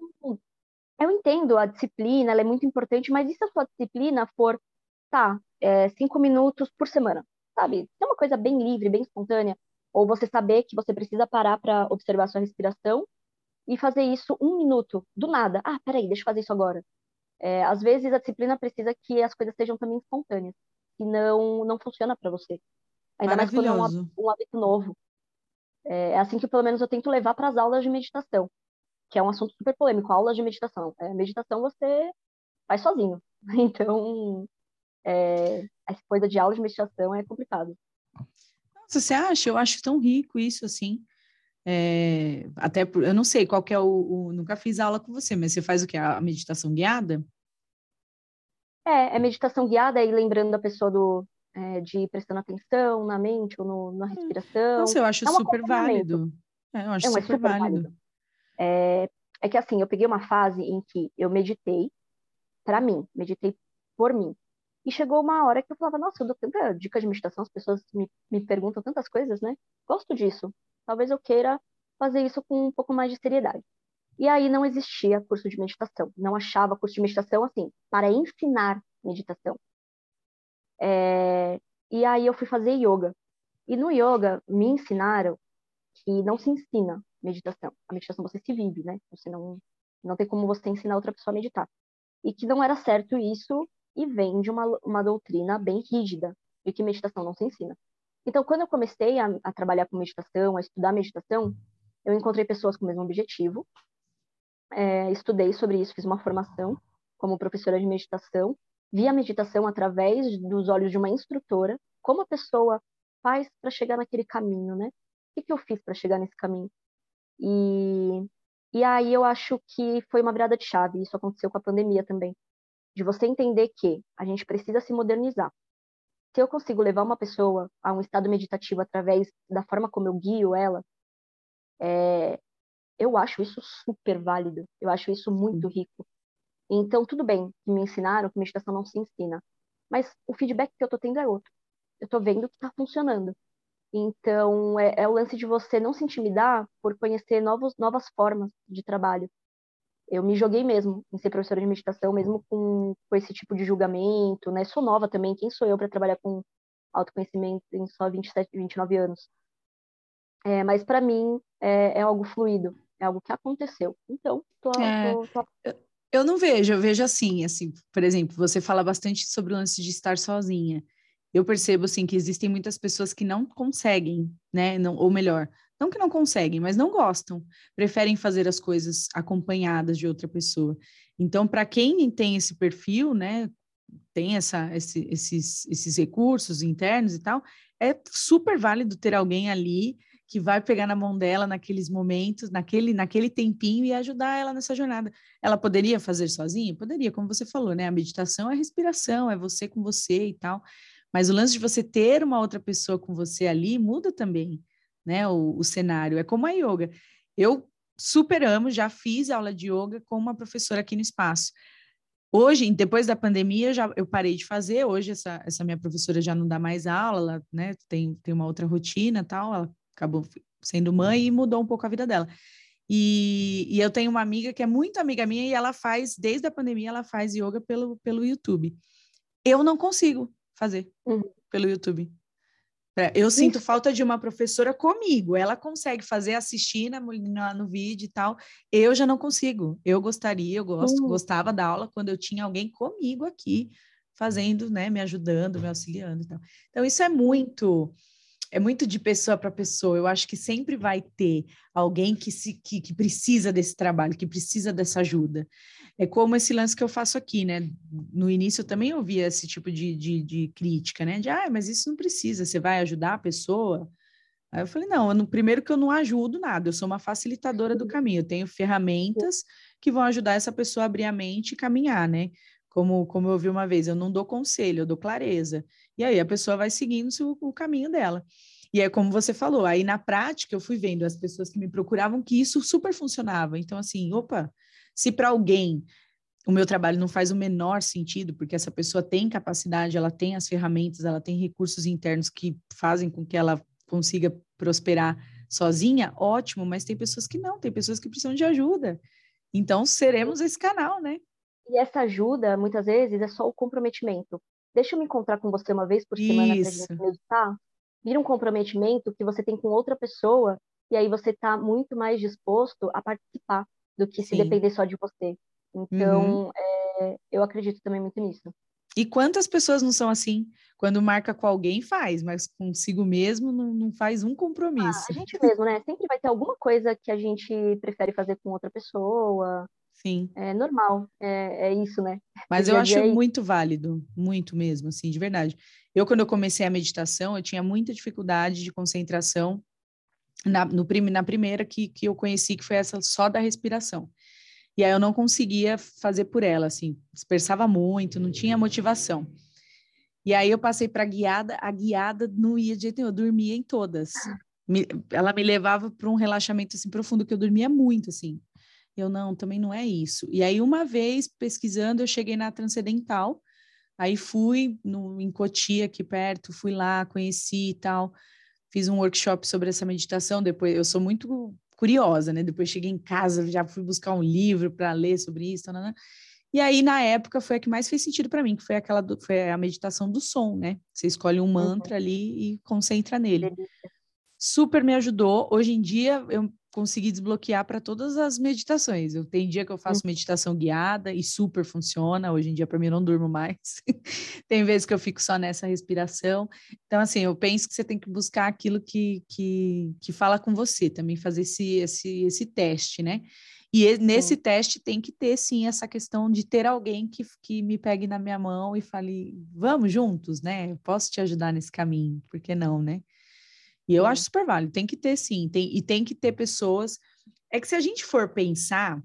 eu entendo a disciplina, ela é muito importante, mas e se a sua disciplina for, tá, é, cinco minutos por semana, sabe? É uma coisa bem livre, bem espontânea. Ou você saber que você precisa parar para observar sua respiração e fazer isso um minuto, do nada. Ah, peraí, deixa eu fazer isso agora. É, às vezes a disciplina precisa que as coisas sejam também espontâneas, senão não funciona para você. Ainda mais quando é um, um hábito novo. É, é assim que pelo menos eu tento levar para as aulas de meditação, que é um assunto super polêmico, aulas de meditação. É, meditação você faz sozinho. Então, é, essa coisa de aula de meditação é complicado. Nossa, você acha? Eu acho tão rico isso, assim. É, até por, eu não sei qual que é o, o, Nunca fiz aula com você, mas você faz o que? A meditação guiada? É, é meditação guiada, aí lembrando a pessoa do, é, de ir prestando atenção na mente ou no, na hum. respiração. Nossa, eu acho é um super válido. É, eu acho é super, super válido. válido. É, é que assim, eu peguei uma fase em que eu meditei para mim, meditei por mim. E chegou uma hora que eu falava, nossa, eu dou tanta dica de meditação, as pessoas me, me perguntam tantas coisas, né? Gosto disso. Talvez eu queira fazer isso com um pouco mais de seriedade. E aí não existia curso de meditação. Não achava curso de meditação assim, para ensinar meditação. É, e aí eu fui fazer yoga. E no yoga me ensinaram que não se ensina meditação. A meditação você se vive, né? Você não, não tem como você ensinar outra pessoa a meditar. E que não era certo isso e vem de uma, uma doutrina bem rígida de que meditação não se ensina. Então, quando eu comecei a, a trabalhar com meditação, a estudar meditação, eu encontrei pessoas com o mesmo objetivo, é, estudei sobre isso, fiz uma formação como professora de meditação vi a meditação através dos olhos de uma instrutora, como a pessoa faz para chegar naquele caminho, né? O que, que eu fiz para chegar nesse caminho? E, e aí eu acho que foi uma virada de chave, isso aconteceu com a pandemia também, de você entender que a gente precisa se modernizar. Se eu consigo levar uma pessoa a um estado meditativo através da forma como eu guio ela, é, eu acho isso super válido, eu acho isso muito rico. Então, tudo bem que me ensinaram que meditação não se ensina, mas o feedback que eu tô tendo é outro. Eu tô vendo que tá funcionando. Então, é, é, o lance de você não se intimidar por conhecer novos, novas formas de trabalho. Eu me joguei mesmo em ser professora de meditação, mesmo com, com esse tipo de julgamento, né? Sou nova também, quem sou eu para trabalhar com autoconhecimento em só 27, 29 anos? É, mas para mim é, é, algo fluido, é algo que aconteceu. Então, tô, é, tô, tô... Eu não vejo, eu vejo assim, assim, por exemplo, você fala bastante sobre o lance de estar sozinha. Eu percebo assim que existem muitas pessoas que não conseguem, né? Não, ou melhor, não que não conseguem, mas não gostam, preferem fazer as coisas acompanhadas de outra pessoa. Então, para quem tem esse perfil, né, tem essa, esse, esses, esses recursos internos e tal, é super válido ter alguém ali que vai pegar na mão dela naqueles momentos, naquele, naquele tempinho e ajudar ela nessa jornada. Ela poderia fazer sozinha? Poderia, como você falou, né? A meditação é respiração, é você com você e tal. Mas o lance de você ter uma outra pessoa com você ali muda também, né? O, o cenário. É como a yoga. Eu super amo, já fiz aula de yoga com uma professora aqui no espaço. Hoje, depois da pandemia, já eu parei de fazer. Hoje, essa, essa minha professora já não dá mais aula, ela né, tem, tem uma outra rotina tal. Ela acabou sendo mãe e mudou um pouco a vida dela. E, e eu tenho uma amiga que é muito amiga minha e ela faz, desde a pandemia, ela faz yoga pelo, pelo YouTube. Eu não consigo fazer uhum. pelo YouTube. Eu sinto falta de uma professora comigo. Ela consegue fazer, assistir na, na, no vídeo e tal. Eu já não consigo. Eu gostaria, eu gosto, uhum. gostava da aula quando eu tinha alguém comigo aqui, fazendo, né, me ajudando, me auxiliando e tal. Então, isso é muito é muito de pessoa para pessoa. Eu acho que sempre vai ter alguém que, se, que, que, precisa desse trabalho, que precisa dessa ajuda. É como esse lance que eu faço aqui, né? No início eu também ouvia esse tipo de, de, de crítica, né? De, ah, mas isso não precisa, você vai ajudar a pessoa? Aí eu falei, não, no primeiro que eu não ajudo nada, eu sou uma facilitadora do caminho, eu tenho ferramentas que vão ajudar essa pessoa a abrir a mente e caminhar, né? Como, como eu ouvi uma vez, eu não dou conselho, eu dou clareza. E aí a pessoa vai seguindo o, o caminho dela. E é como você falou, aí na prática eu fui vendo as pessoas que me procuravam que isso super funcionava. Então, assim, opa, se para alguém o meu trabalho não faz o menor sentido, porque essa pessoa tem capacidade, ela tem as ferramentas, ela tem recursos internos que fazem com que ela consiga prosperar sozinha, ótimo, mas tem pessoas que não, tem pessoas que precisam de ajuda. Então, seremos esse canal, né? E essa ajuda, muitas vezes, é só o comprometimento deixa eu me encontrar com você uma vez por semana para gente meditar. Vira um comprometimento que você tem com outra pessoa e aí você está muito mais disposto a participar do que Sim. se depender só de você. Então, uhum. é, eu acredito também muito nisso. E quantas pessoas não são assim? Quando marca com alguém, faz, mas consigo mesmo não, não faz um compromisso. Ah, a gente mesmo, né? Sempre vai ter alguma coisa que a gente prefere fazer com outra pessoa, Sim. É normal, é, é isso, né? Mas eu acho muito válido, muito mesmo, assim, de verdade. Eu, quando eu comecei a meditação, eu tinha muita dificuldade de concentração na, no, na primeira que, que eu conheci, que foi essa só da respiração. E aí eu não conseguia fazer por ela, assim, dispersava muito, não tinha motivação. E aí eu passei para guiada, a guiada não ia de jeito nenhum, eu dormia em todas. Me, ela me levava para um relaxamento assim profundo que eu dormia muito, assim. Eu não, também não é isso. E aí, uma vez pesquisando, eu cheguei na Transcendental, aí fui no, em Cotia, aqui perto, fui lá, conheci e tal, fiz um workshop sobre essa meditação. Depois, eu sou muito curiosa, né? Depois cheguei em casa, já fui buscar um livro para ler sobre isso. Tá. E aí, na época, foi a que mais fez sentido para mim, que foi aquela do, foi a meditação do som, né? Você escolhe um uhum. mantra ali e concentra nele. Super me ajudou. Hoje em dia, eu consegui desbloquear para todas as meditações. Eu tem dia que eu faço hum. meditação guiada e super funciona. Hoje em dia para mim eu não durmo mais. tem vezes que eu fico só nessa respiração. Então assim, eu penso que você tem que buscar aquilo que que, que fala com você, também fazer esse esse esse teste, né? E nesse sim. teste tem que ter, sim, essa questão de ter alguém que, que me pegue na minha mão e fale, vamos juntos, né? Eu posso te ajudar nesse caminho, por que não, né? E eu acho super válido, tem que ter sim, tem, e tem que ter pessoas. É que se a gente for pensar,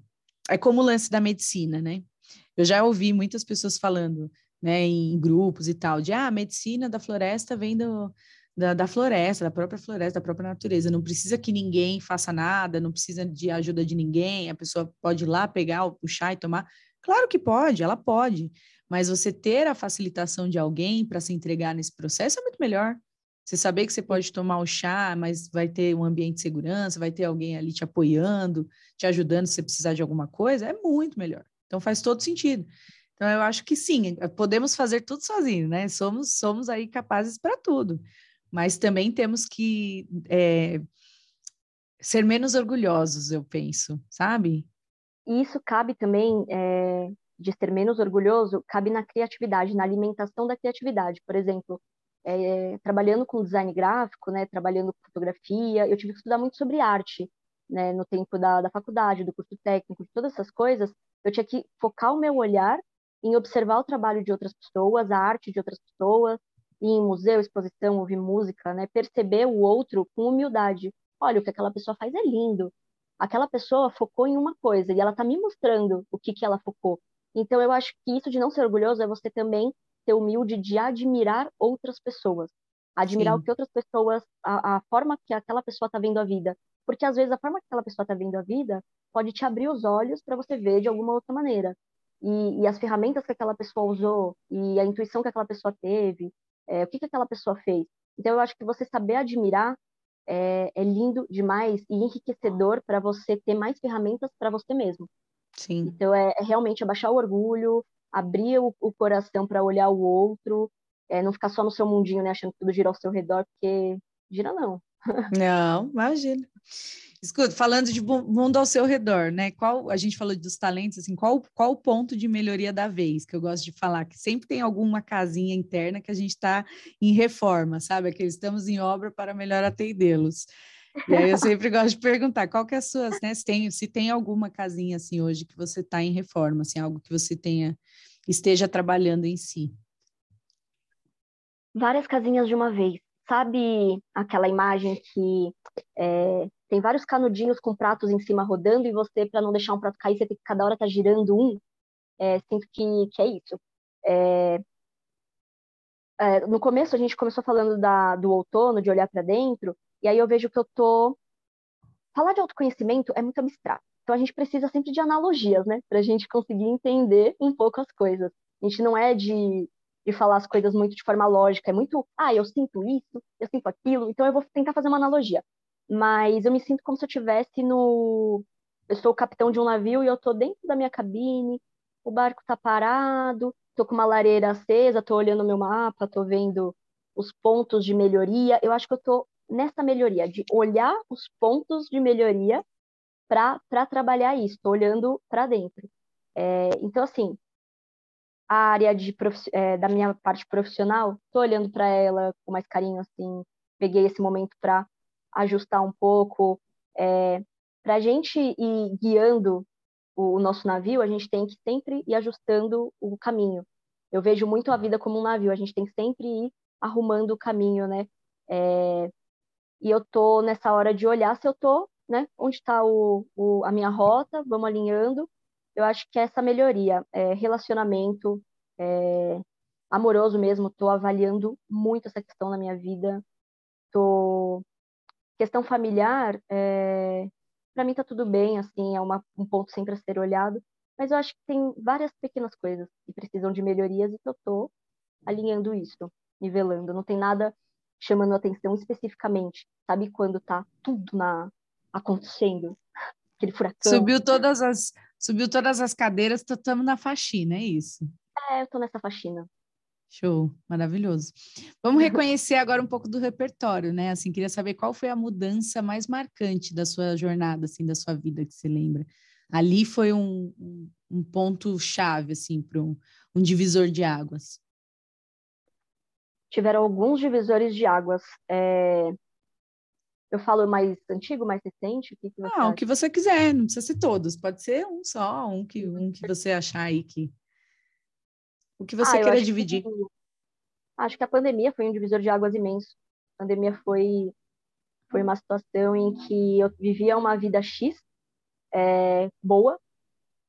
é como o lance da medicina, né? Eu já ouvi muitas pessoas falando, né, em grupos e tal, de ah, a medicina da floresta vem do, da, da, floresta, da própria floresta, da própria natureza. Não precisa que ninguém faça nada, não precisa de ajuda de ninguém, a pessoa pode ir lá pegar, puxar e tomar. Claro que pode, ela pode, mas você ter a facilitação de alguém para se entregar nesse processo é muito melhor. Você saber que você pode tomar o chá, mas vai ter um ambiente de segurança, vai ter alguém ali te apoiando, te ajudando se você precisar de alguma coisa, é muito melhor. Então faz todo sentido. Então eu acho que sim, eh, podemos fazer tudo sozinhos, né? Somos somos aí capazes para tudo, mas também temos que é, ser menos orgulhosos, eu penso, sabe? E isso cabe também, é, de ser menos orgulhoso, cabe na criatividade, na alimentação da criatividade. Por exemplo, é, trabalhando com design gráfico, né, trabalhando com fotografia, eu tive que estudar muito sobre arte, né, no tempo da, da faculdade, do curso técnico, de todas essas coisas, eu tinha que focar o meu olhar em observar o trabalho de outras pessoas, a arte de outras pessoas, em museu, exposição, ouvir música, né, perceber o outro com humildade. Olha, o que aquela pessoa faz é lindo. Aquela pessoa focou em uma coisa e ela está me mostrando o que, que ela focou. Então, eu acho que isso de não ser orgulhoso é você também ser humilde de admirar outras pessoas. Admirar Sim. o que outras pessoas, a, a forma que aquela pessoa está vendo a vida. Porque às vezes a forma que aquela pessoa está vendo a vida pode te abrir os olhos para você ver de alguma outra maneira. E, e, as ferramentas que aquela pessoa usou, e a intuição que aquela pessoa teve, é, o que, que aquela pessoa fez. Então, eu acho que você saber admirar é, é lindo demais e enriquecedor para você ter mais ferramentas para você mesmo. Sim. Então, é, é, realmente abaixar o orgulho, abrir o, o coração para olhar o outro, é, não ficar só no seu mundinho, né, achando que tudo gira ao seu redor, porque gira não. Não, imagina. Escuta, falando de mundo ao seu redor, né? Qual a gente falou dos talentos, assim, qual, qual o ponto de melhoria da vez que eu gosto de falar? Que sempre tem alguma casinha interna que a gente está em reforma, sabe? Que estamos em obra para melhor atendê-los. E aí eu sempre gosto de perguntar qual que é a sua, né? Se tem, se tem alguma casinha assim hoje que você está em reforma, assim, algo que você tenha esteja trabalhando em si. Várias casinhas de uma vez. Sabe aquela imagem que é, tem vários canudinhos com pratos em cima rodando e você, para não deixar um prato cair, você tem que cada hora tá girando um? É, sinto que, que é isso. É, é, no começo, a gente começou falando da, do outono, de olhar para dentro, e aí eu vejo que eu tô. Falar de autoconhecimento é muito abstrato. Então a gente precisa sempre de analogias, né? Para a gente conseguir entender um pouco as coisas. A gente não é de de falar as coisas muito de forma lógica, é muito, ah, eu sinto isso, eu sinto aquilo, então eu vou tentar fazer uma analogia. Mas eu me sinto como se eu estivesse no. Eu sou o capitão de um navio e eu tô dentro da minha cabine, o barco tá parado, tô com uma lareira acesa, tô olhando meu mapa, tô vendo os pontos de melhoria. Eu acho que eu tô nessa melhoria, de olhar os pontos de melhoria para trabalhar isso, olhando para dentro. É, então, assim, a área de é, da minha parte profissional, estou olhando para ela com mais carinho, assim, peguei esse momento para ajustar um pouco. É, para a gente ir guiando o, o, nosso navio, a gente tem que sempre ir ajustando o caminho. Eu vejo muito a vida como um navio, a gente tem que sempre ir arrumando o caminho, né? É, e eu tô nessa hora de olhar se eu tô, né? Onde está o, o, a minha rota, vamos alinhando eu acho que essa melhoria, é, relacionamento é, amoroso mesmo, estou avaliando muito essa questão na minha vida. Tô... Questão familiar, é, para mim tá tudo bem, assim, é uma, um ponto sempre a ser olhado, mas eu acho que tem várias pequenas coisas que precisam de melhorias e que eu estou alinhando isso, nivelando. Não tem nada chamando atenção especificamente. Sabe quando tá tudo na acontecendo? Aquele furacão. Subiu todas as Subiu todas as cadeiras, estamos na faxina, é isso? É, eu estou nessa faxina. Show, maravilhoso. Vamos reconhecer agora um pouco do repertório, né? Assim, queria saber qual foi a mudança mais marcante da sua jornada, assim, da sua vida que você lembra. Ali foi um, um, um ponto chave, assim, para um, um divisor de águas. Tiveram alguns divisores de águas. É... Eu falo mais antigo, mais recente? O que, que você não, o que você quiser, não precisa ser todos, pode ser um só, um que, um que você achar aí que. O que você ah, queira dividir. Que, acho que a pandemia foi um divisor de águas imenso. A pandemia foi, foi uma situação em que eu vivia uma vida X é, boa,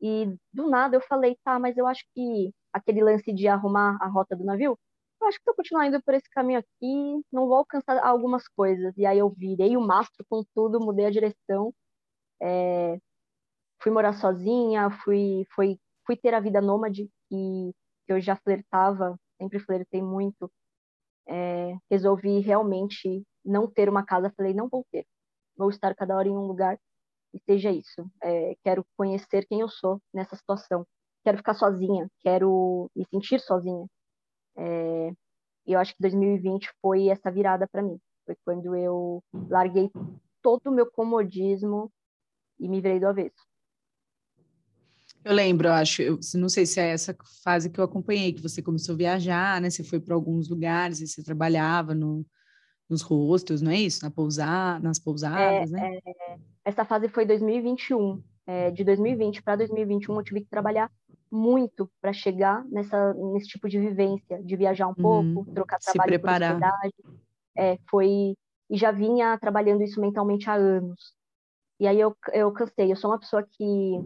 e do nada eu falei, tá, mas eu acho que aquele lance de arrumar a rota do navio eu acho que se eu continuar indo por esse caminho aqui, não vou alcançar algumas coisas. E aí eu virei o mastro com tudo, mudei a direção, é, fui morar sozinha, fui, fui, fui ter a vida nômade, que, eu já flertava, sempre flertei muito. É, resolvi realmente não ter uma casa, falei, não vou ter. Vou estar cada hora em um lugar e seja isso. É, quero conhecer quem eu sou nessa situação. Quero ficar sozinha, quero me sentir sozinha. É, eu acho que 2020 foi essa virada para mim. Foi quando eu larguei todo o meu comodismo e me virei do avesso. Eu lembro, eu acho, eu não sei se é essa fase que eu acompanhei, que você começou a viajar, né? Você foi para alguns lugares e você trabalhava no, nos hostels, não é isso? Na pousada, nas pousadas, é, né? É, essa fase foi 2021. É, de 2020 para 2021 eu tive que trabalhar muito para chegar nessa, nesse tipo de vivência, de viajar um uhum. pouco, trocar trabalho Se preparar. por cidade. É, foi e já vinha trabalhando isso mentalmente há anos. E aí eu, eu cansei. Eu sou uma pessoa que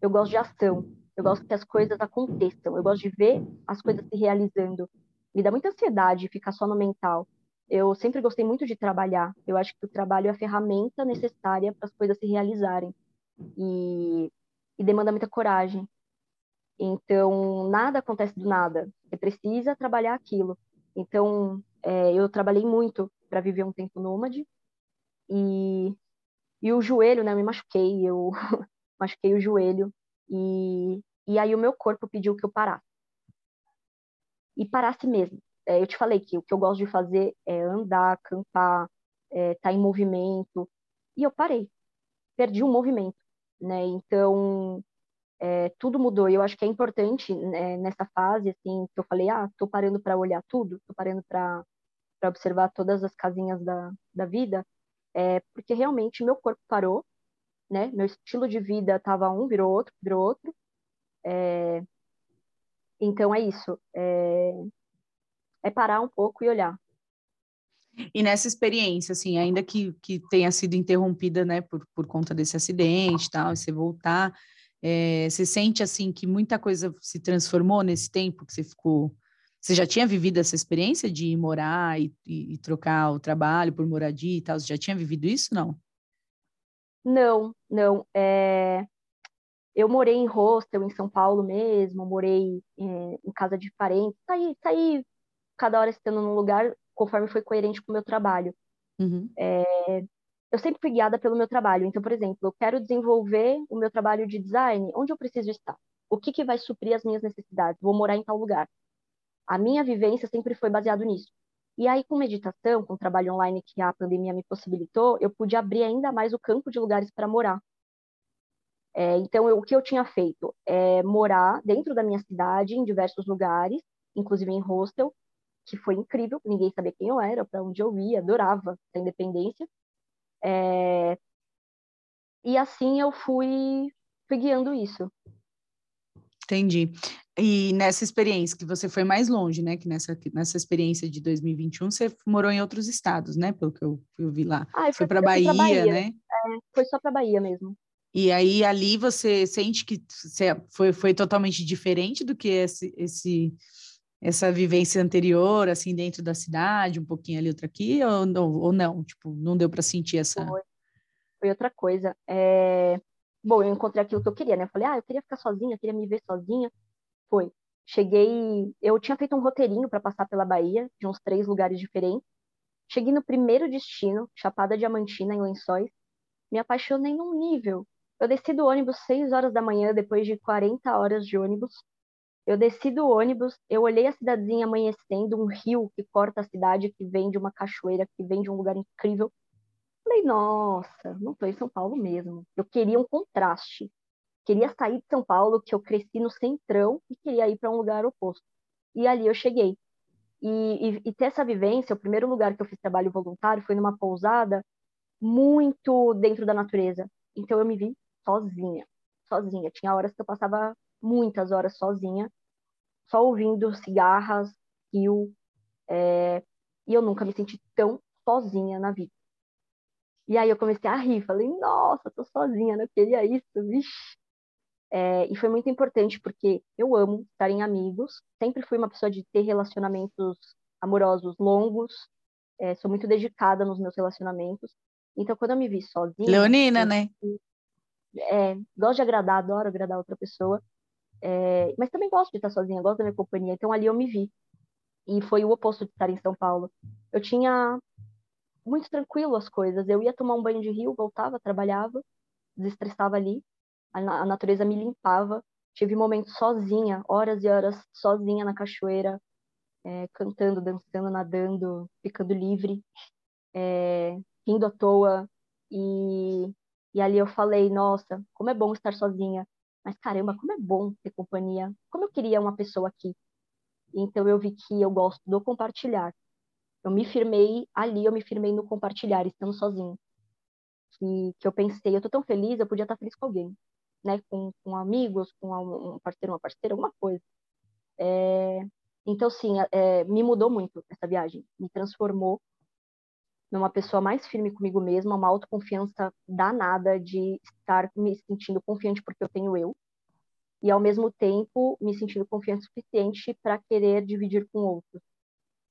eu gosto de ação. Eu gosto que as coisas aconteçam. Eu gosto de ver as coisas se realizando. Me dá muita ansiedade ficar só no mental. Eu sempre gostei muito de trabalhar. Eu acho que o trabalho é a ferramenta necessária para as coisas se realizarem. E, e demanda muita coragem. Então, nada acontece do nada. Você precisa trabalhar aquilo. Então, é, eu trabalhei muito para viver um tempo nômade. E, e o joelho, né? Eu me machuquei. Eu machuquei o joelho. E, e aí o meu corpo pediu que eu parasse. E parasse mesmo. É, eu te falei que o que eu gosto de fazer é andar, acampar, é, tá em movimento. E eu parei. Perdi o movimento, né? Então, é, tudo mudou. E eu acho que é importante né, nessa fase, assim, que eu falei, ah, tô parando para olhar tudo, tô parando para observar todas as casinhas da, da vida, é, porque realmente meu corpo parou, né? Meu estilo de vida estava um, virou outro, virou outro. É, então é isso. É, é parar um pouco e olhar. E nessa experiência, assim, ainda que, que tenha sido interrompida, né, por, por conta desse acidente e tal, e você voltar, é, você sente, assim, que muita coisa se transformou nesse tempo que você ficou... Você já tinha vivido essa experiência de ir morar e, e, e trocar o trabalho por moradia e tal? Você já tinha vivido isso, não? Não, não. É... Eu morei em hostel em São Paulo mesmo, morei é, em casa de parentes, saí, saí cada hora estando num lugar conforme foi coerente com o meu trabalho. Uhum. É... Eu sempre fui guiada pelo meu trabalho. Então, por exemplo, eu quero desenvolver o meu trabalho de design, onde eu preciso estar? O que, que vai suprir as minhas necessidades? Vou morar em tal lugar. A minha vivência sempre foi baseado nisso. E aí, com meditação, com o trabalho online que a pandemia me possibilitou, eu pude abrir ainda mais o campo de lugares para morar. É, então, eu, o que eu tinha feito é morar dentro da minha cidade, em diversos lugares, inclusive em hostel, que foi incrível, ninguém sabia quem eu era, para onde eu ia, adorava a independência. É, e assim eu fui, fui guiando isso. Entendi. E nessa experiência que você foi mais longe, né? Que nessa, nessa experiência de 2021 você morou em outros estados, né? Pelo que eu, eu vi lá. Ah, foi para Bahia, Bahia, né? É, foi só para Bahia mesmo. E aí ali você sente que você foi, foi totalmente diferente do que esse, esse essa vivência anterior, assim, dentro da cidade, um pouquinho ali, outra aqui, ou não? Ou não? Tipo, não deu para sentir essa. Foi, foi outra coisa. É... Bom, eu encontrei aquilo que eu queria, né? Eu falei, ah, eu queria ficar sozinha, eu queria me ver sozinha. Foi. Cheguei, eu tinha feito um roteirinho para passar pela Bahia, de uns três lugares diferentes. Cheguei no primeiro destino, Chapada Diamantina, em Lençóis. Me apaixonei num nível. Eu desci do ônibus seis horas da manhã, depois de 40 horas de ônibus. Eu desci do ônibus, eu olhei a cidadezinha amanhecendo, um rio que corta a cidade, que vem de uma cachoeira, que vem de um lugar incrível. Falei, nossa, não estou em São Paulo mesmo. Eu queria um contraste queria sair de São Paulo, que eu cresci no centrão e queria ir para um lugar oposto. E ali eu cheguei. E, e, e, ter essa vivência, o primeiro lugar que eu fiz trabalho voluntário foi numa pousada muito dentro da natureza. Então eu me vi sozinha, sozinha. Tinha horas que eu passava muitas horas sozinha, só ouvindo cigarras, rio, é... e eu nunca me senti tão sozinha na vida. E aí eu comecei a rir, falei, nossa, tô sozinha, não queria isso, vixe. É, e foi muito importante porque eu amo estar em amigos, sempre fui uma pessoa de ter relacionamentos amorosos longos, é, sou muito dedicada nos meus relacionamentos. Então, quando eu me vi sozinha. Leonina, eu, né? É, gosto de agradar, adoro agradar outra pessoa. É, mas também gosto de estar sozinha, gosto da minha companhia. Então, ali eu me vi. E foi o oposto de estar em São Paulo. Eu tinha muito tranquilo as coisas. Eu ia tomar um banho de rio, voltava, trabalhava, desestressava ali a, natureza me limpava. Tive momentos sozinha, horas e horas sozinha na cachoeira, é, cantando, dançando, nadando, ficando livre, é, rindo à toa. E, e ali eu falei, nossa, como é bom estar sozinha. Mas caramba, como é bom ter companhia. Como eu queria uma pessoa aqui. Então eu vi que eu gosto do compartilhar. Eu me firmei ali, eu me firmei no compartilhar, estando sozinho. Que, que eu pensei, eu tô tão feliz, eu podia estar feliz com alguém, né? Com, com amigos, com um parceiro, uma parceira, alguma coisa. É, então, sim, é, me mudou muito essa viagem. Me transformou numa pessoa mais firme comigo mesma, uma autoconfiança danada de estar me sentindo confiante porque eu tenho eu, e ao mesmo tempo me sentindo confiante o suficiente para querer dividir com outros.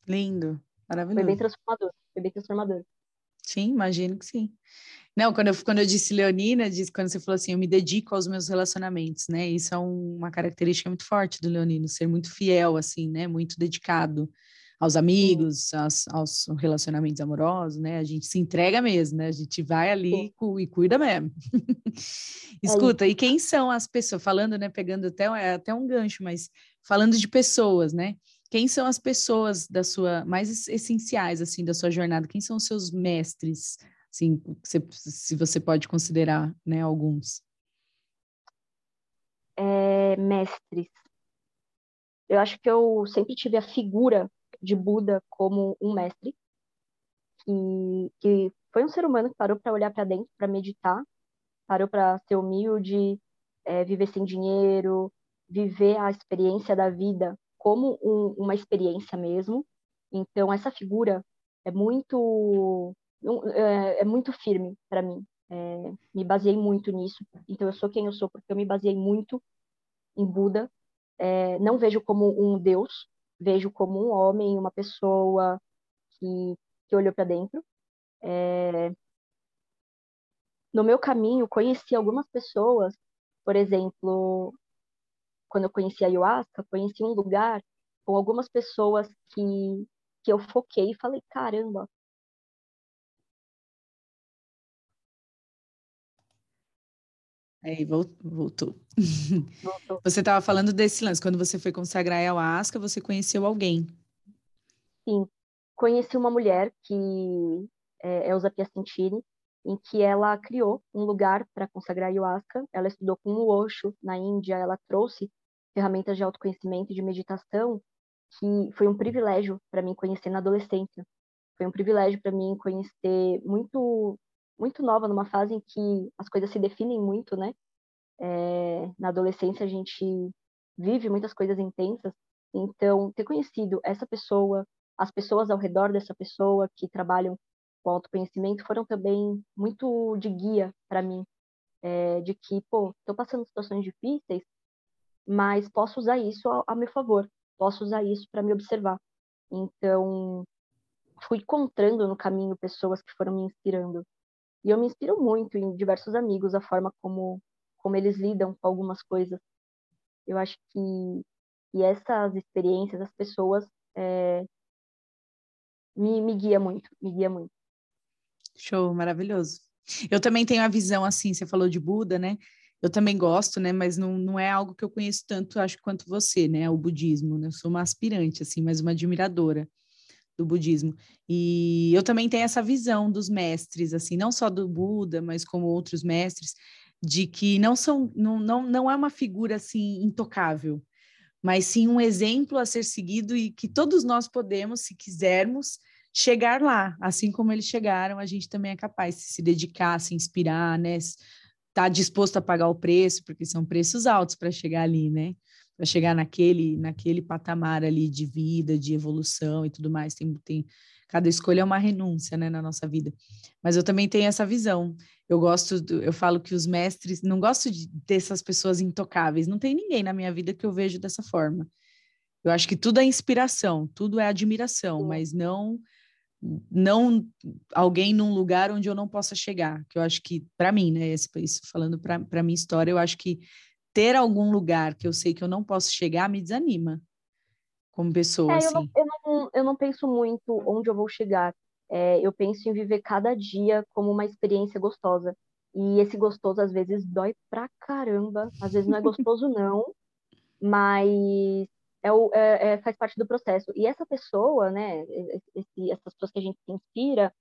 Lindo, maravilhoso. Foi bem transformador, foi bem transformador. Sim, imagino que sim. Não, quando eu, quando eu disse Leonina, disse, quando você falou assim, eu me dedico aos meus relacionamentos, né? Isso é um, uma característica muito forte do Leonino, ser muito fiel, assim, né? Muito dedicado aos amigos, aos, aos, relacionamentos amorosos, né? A gente se entrega mesmo, né? A gente vai ali cu, e cuida mesmo. Escuta, é e quem são as pessoas? Falando, né? Pegando até, é até um gancho, mas falando de pessoas, né? Quem são as pessoas da sua mais essenciais assim da sua jornada? Quem são os seus mestres? Assim, se, se você pode considerar, né? Alguns. É, mestres. Eu acho que eu sempre tive a figura de Buda como um mestre, que, que foi um ser humano que parou para olhar para dentro, para meditar, parou para ser humilde, é, viver sem dinheiro, viver a experiência da vida como um, uma experiência mesmo. Então, essa figura é muito é, é muito firme para mim. É, me baseei muito nisso. Então, eu sou quem eu sou porque eu me baseei muito em Buda. É, não vejo como um Deus, vejo como um homem, uma pessoa que, que olhou para dentro. É... No meu caminho, conheci algumas pessoas, por exemplo, quando eu conheci a ayahuasca, conheci um lugar com algumas pessoas que, que eu foquei e falei, caramba, Aí voltou. voltou. Você estava falando desse lance, quando você foi consagrar a ayahuasca, você conheceu alguém. Sim, conheci uma mulher que é Elza Piacentini, em que ela criou um lugar para consagrar a ayahuasca. Ela estudou com o Osho na Índia, ela trouxe ferramentas de autoconhecimento e de meditação, que foi um privilégio para mim conhecer na adolescência. Foi um privilégio para mim conhecer muito muito nova, numa fase em que as coisas se definem muito, né? É, na adolescência a gente vive muitas coisas intensas, então ter conhecido essa pessoa, as pessoas ao redor dessa pessoa que trabalham com autoconhecimento foram também muito de guia para mim, é, de que, pô, estou passando situações difíceis, mas posso usar isso a, a meu favor, posso usar isso para me observar. Então, fui encontrando no caminho pessoas que foram me inspirando. E eu me inspiro muito em diversos amigos, a forma como, como eles lidam com algumas coisas. Eu acho que, que essas experiências, as pessoas, é, me, me guia muito, me guia muito. Show, maravilhoso. Eu também tenho a visão assim, você falou de Buda, né? Eu também gosto, né? Mas não, não é algo que eu conheço tanto, acho, quanto você, né? O budismo, né? Eu sou uma aspirante, assim, mas uma admiradora do budismo. E eu também tenho essa visão dos mestres, assim, não só do Buda, mas como outros mestres, de que não são, não, não, não é uma figura assim intocável, mas sim um exemplo a ser seguido e que todos nós podemos, se quisermos, chegar lá, assim como eles chegaram, a gente também é capaz de se dedicar, se inspirar, né? Tá disposto a pagar o preço, porque são preços altos para chegar ali, né? Para chegar naquele, naquele patamar ali de vida, de evolução e tudo mais. Tem, tem, cada escolha é uma renúncia, né, na nossa vida. Mas eu também tenho essa visão. Eu gosto, do, eu falo que os mestres, não gosto de, dessas pessoas intocáveis. Não tem ninguém na minha vida que eu vejo dessa forma. Eu acho que tudo é inspiração, tudo é admiração, mas não não alguém num lugar onde eu não possa chegar. Que eu acho que para mim, né, esse, isso falando para minha história, eu acho que ter algum lugar que eu sei que eu não posso chegar me desanima como pessoa. É, assim. eu, não, eu, não, eu não penso muito onde eu vou chegar. É, eu penso em viver cada dia como uma experiência gostosa. E esse gostoso às vezes dói pra caramba. Às vezes não é gostoso, não, mas é, o, é, é, faz parte do processo. E essa pessoa, né, esse, essas pessoas que a gente se inspira,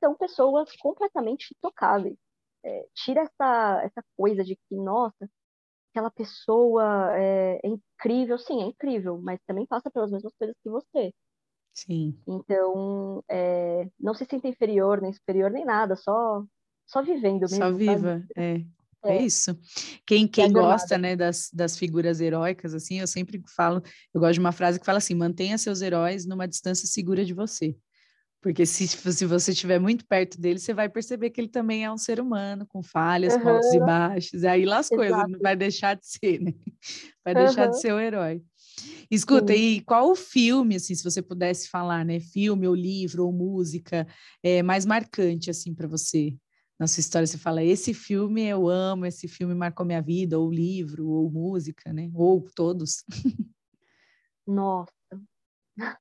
são pessoas completamente tocáveis. É, tira essa, essa coisa de que, nossa, aquela pessoa é, é incrível, sim, é incrível, mas também passa pelas mesmas coisas que você. Sim. Então, é, não se sinta inferior, nem superior, nem nada, só, só vivendo mesmo. Só viva, é. É. é. isso. Quem, quem gosta, né, das, das figuras heróicas, assim, eu sempre falo, eu gosto de uma frase que fala assim, mantenha seus heróis numa distância segura de você. Porque se, se você estiver muito perto dele, você vai perceber que ele também é um ser humano, com falhas, uhum. com altos e baixos. Aí lá as coisas, não vai deixar de ser, né? Vai deixar uhum. de ser o herói. Escuta, Sim. e qual o filme, assim, se você pudesse falar, né? Filme ou livro ou música é, mais marcante, assim, para você? Na sua história, você fala, esse filme eu amo, esse filme marcou minha vida, ou livro, ou música, né? Ou todos. Nossa.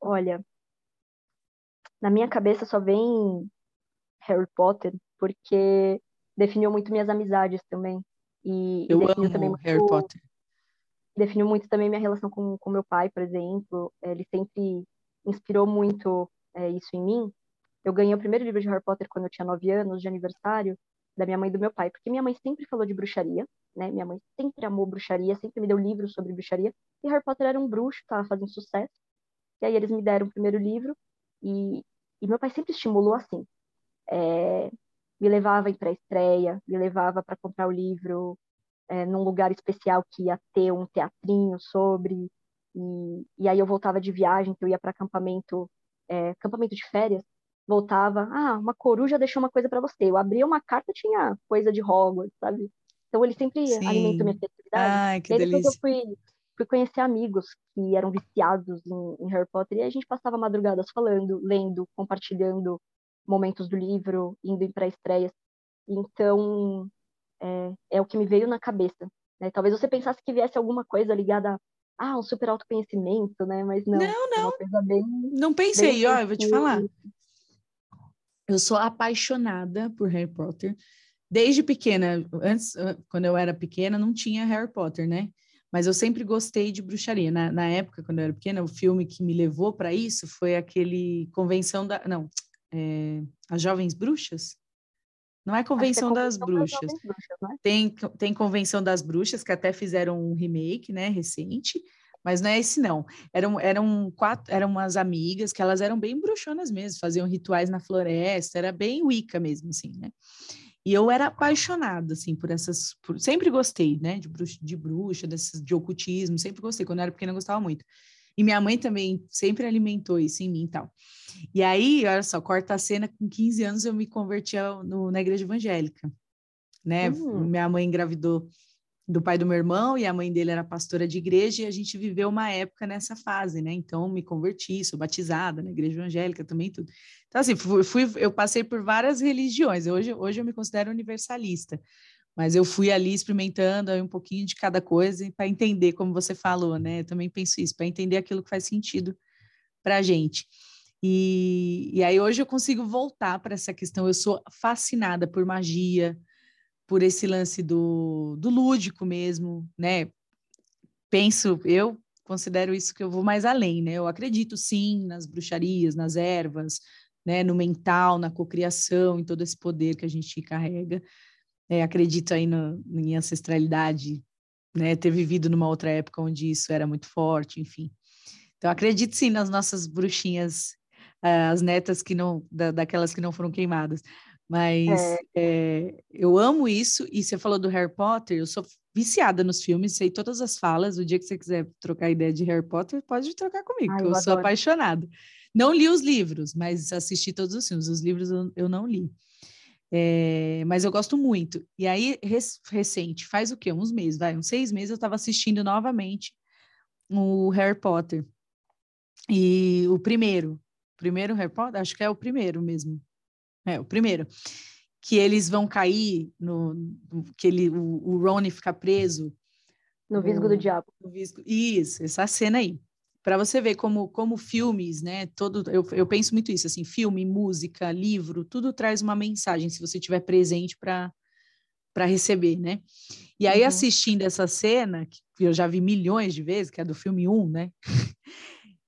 Olha, na minha cabeça só vem Harry Potter, porque definiu muito minhas amizades também. E, eu e amo também Harry muito, Potter definiu muito também minha relação com, com meu pai, por exemplo. Ele sempre inspirou muito é, isso em mim. Eu ganhei o primeiro livro de Harry Potter quando eu tinha nove anos, de aniversário, da minha mãe e do meu pai, porque minha mãe sempre falou de bruxaria, né? Minha mãe sempre amou bruxaria, sempre me deu livros sobre bruxaria. E Harry Potter era um bruxo, estava fazendo sucesso. E aí eles me deram o primeiro livro e, e meu pai sempre estimulou assim. É, me levava em pré-estreia, me levava para comprar o livro, é, num lugar especial que ia ter um teatrinho sobre. E, e aí eu voltava de viagem, que eu ia para acampamento, é, acampamento de férias, voltava, ah, uma coruja deixou uma coisa para você. Eu abria uma carta, tinha coisa de Hogwarts, sabe? Então ele sempre Sim. alimentou minha criatividade. Ai, que delícia. eu fui, fui conhecer amigos que eram viciados em, em Harry Potter e a gente passava madrugadas falando, lendo, compartilhando momentos do livro, indo em pré-estreias. Então, é, é o que me veio na cabeça. Né? Talvez você pensasse que viesse alguma coisa ligada a ah, um super autoconhecimento, né? Mas não. Não, não. Bem, não pensei, ó, eu vou te falar. Eu sou apaixonada por Harry Potter. Desde pequena, antes, quando eu era pequena, não tinha Harry Potter, né? Mas eu sempre gostei de bruxaria. Na, na época, quando eu era pequena, o filme que me levou para isso foi aquele Convenção da. Não, é, As Jovens Bruxas? Não é Convenção, é das Bruxas. Das bruxas né? tem, tem Convenção das Bruxas, que até fizeram um remake, né, recente, mas não é esse não. Eram, eram quatro, eram umas amigas que elas eram bem bruxonas mesmo, faziam rituais na floresta, era bem Wicca mesmo, assim, né? E eu era apaixonada, assim, por essas... Por, sempre gostei, né, de bruxa, de, bruxa desses, de ocultismo, sempre gostei. Quando eu era pequena, eu gostava muito. E minha mãe também sempre alimentou isso em mim e tal. E aí, olha só, corta a cena, com 15 anos eu me converti no, na igreja evangélica, né? Uhum. Minha mãe engravidou do pai do meu irmão e a mãe dele era pastora de igreja e a gente viveu uma época nessa fase, né? Então me converti, sou batizada na igreja evangélica também tudo. Então assim, fui, fui, eu passei por várias religiões. Hoje hoje eu me considero universalista, mas eu fui ali experimentando um pouquinho de cada coisa para entender como você falou, né? Eu também penso isso, para entender aquilo que faz sentido para a gente. E, e aí hoje eu consigo voltar para essa questão. Eu sou fascinada por magia, por esse lance do, do lúdico mesmo, né? Penso, eu considero isso que eu vou mais além, né? Eu acredito sim nas bruxarias, nas ervas, né? No mental, na cocriação, em todo esse poder que a gente carrega. É, acredito aí no, em ancestralidade, né? Ter vivido numa outra época onde isso era muito forte, enfim. Então acredito sim nas nossas bruxinhas as netas que não, da, daquelas que não foram queimadas. Mas é. É, eu amo isso, e você falou do Harry Potter, eu sou viciada nos filmes, sei todas as falas. O dia que você quiser trocar ideia de Harry Potter, pode trocar comigo, Ai, eu, eu sou apaixonada. Não li os livros, mas assisti todos os filmes. Os livros eu, eu não li. É, mas eu gosto muito. E aí, res, recente, faz o quê? Uns meses, vai, uns seis meses, eu estava assistindo novamente o Harry Potter. E o primeiro, primeiro Harry Potter, acho que é o primeiro mesmo. É, o primeiro. Que eles vão cair no. que ele, o, o Ron fica preso. No Visgo do Diabo. Visgo, isso, essa cena aí. Para você ver como, como filmes, né? Todo, eu, eu penso muito isso, assim, filme, música, livro, tudo traz uma mensagem, se você estiver presente para para receber, né? E aí, uhum. assistindo essa cena, que eu já vi milhões de vezes, que é do filme 1, né?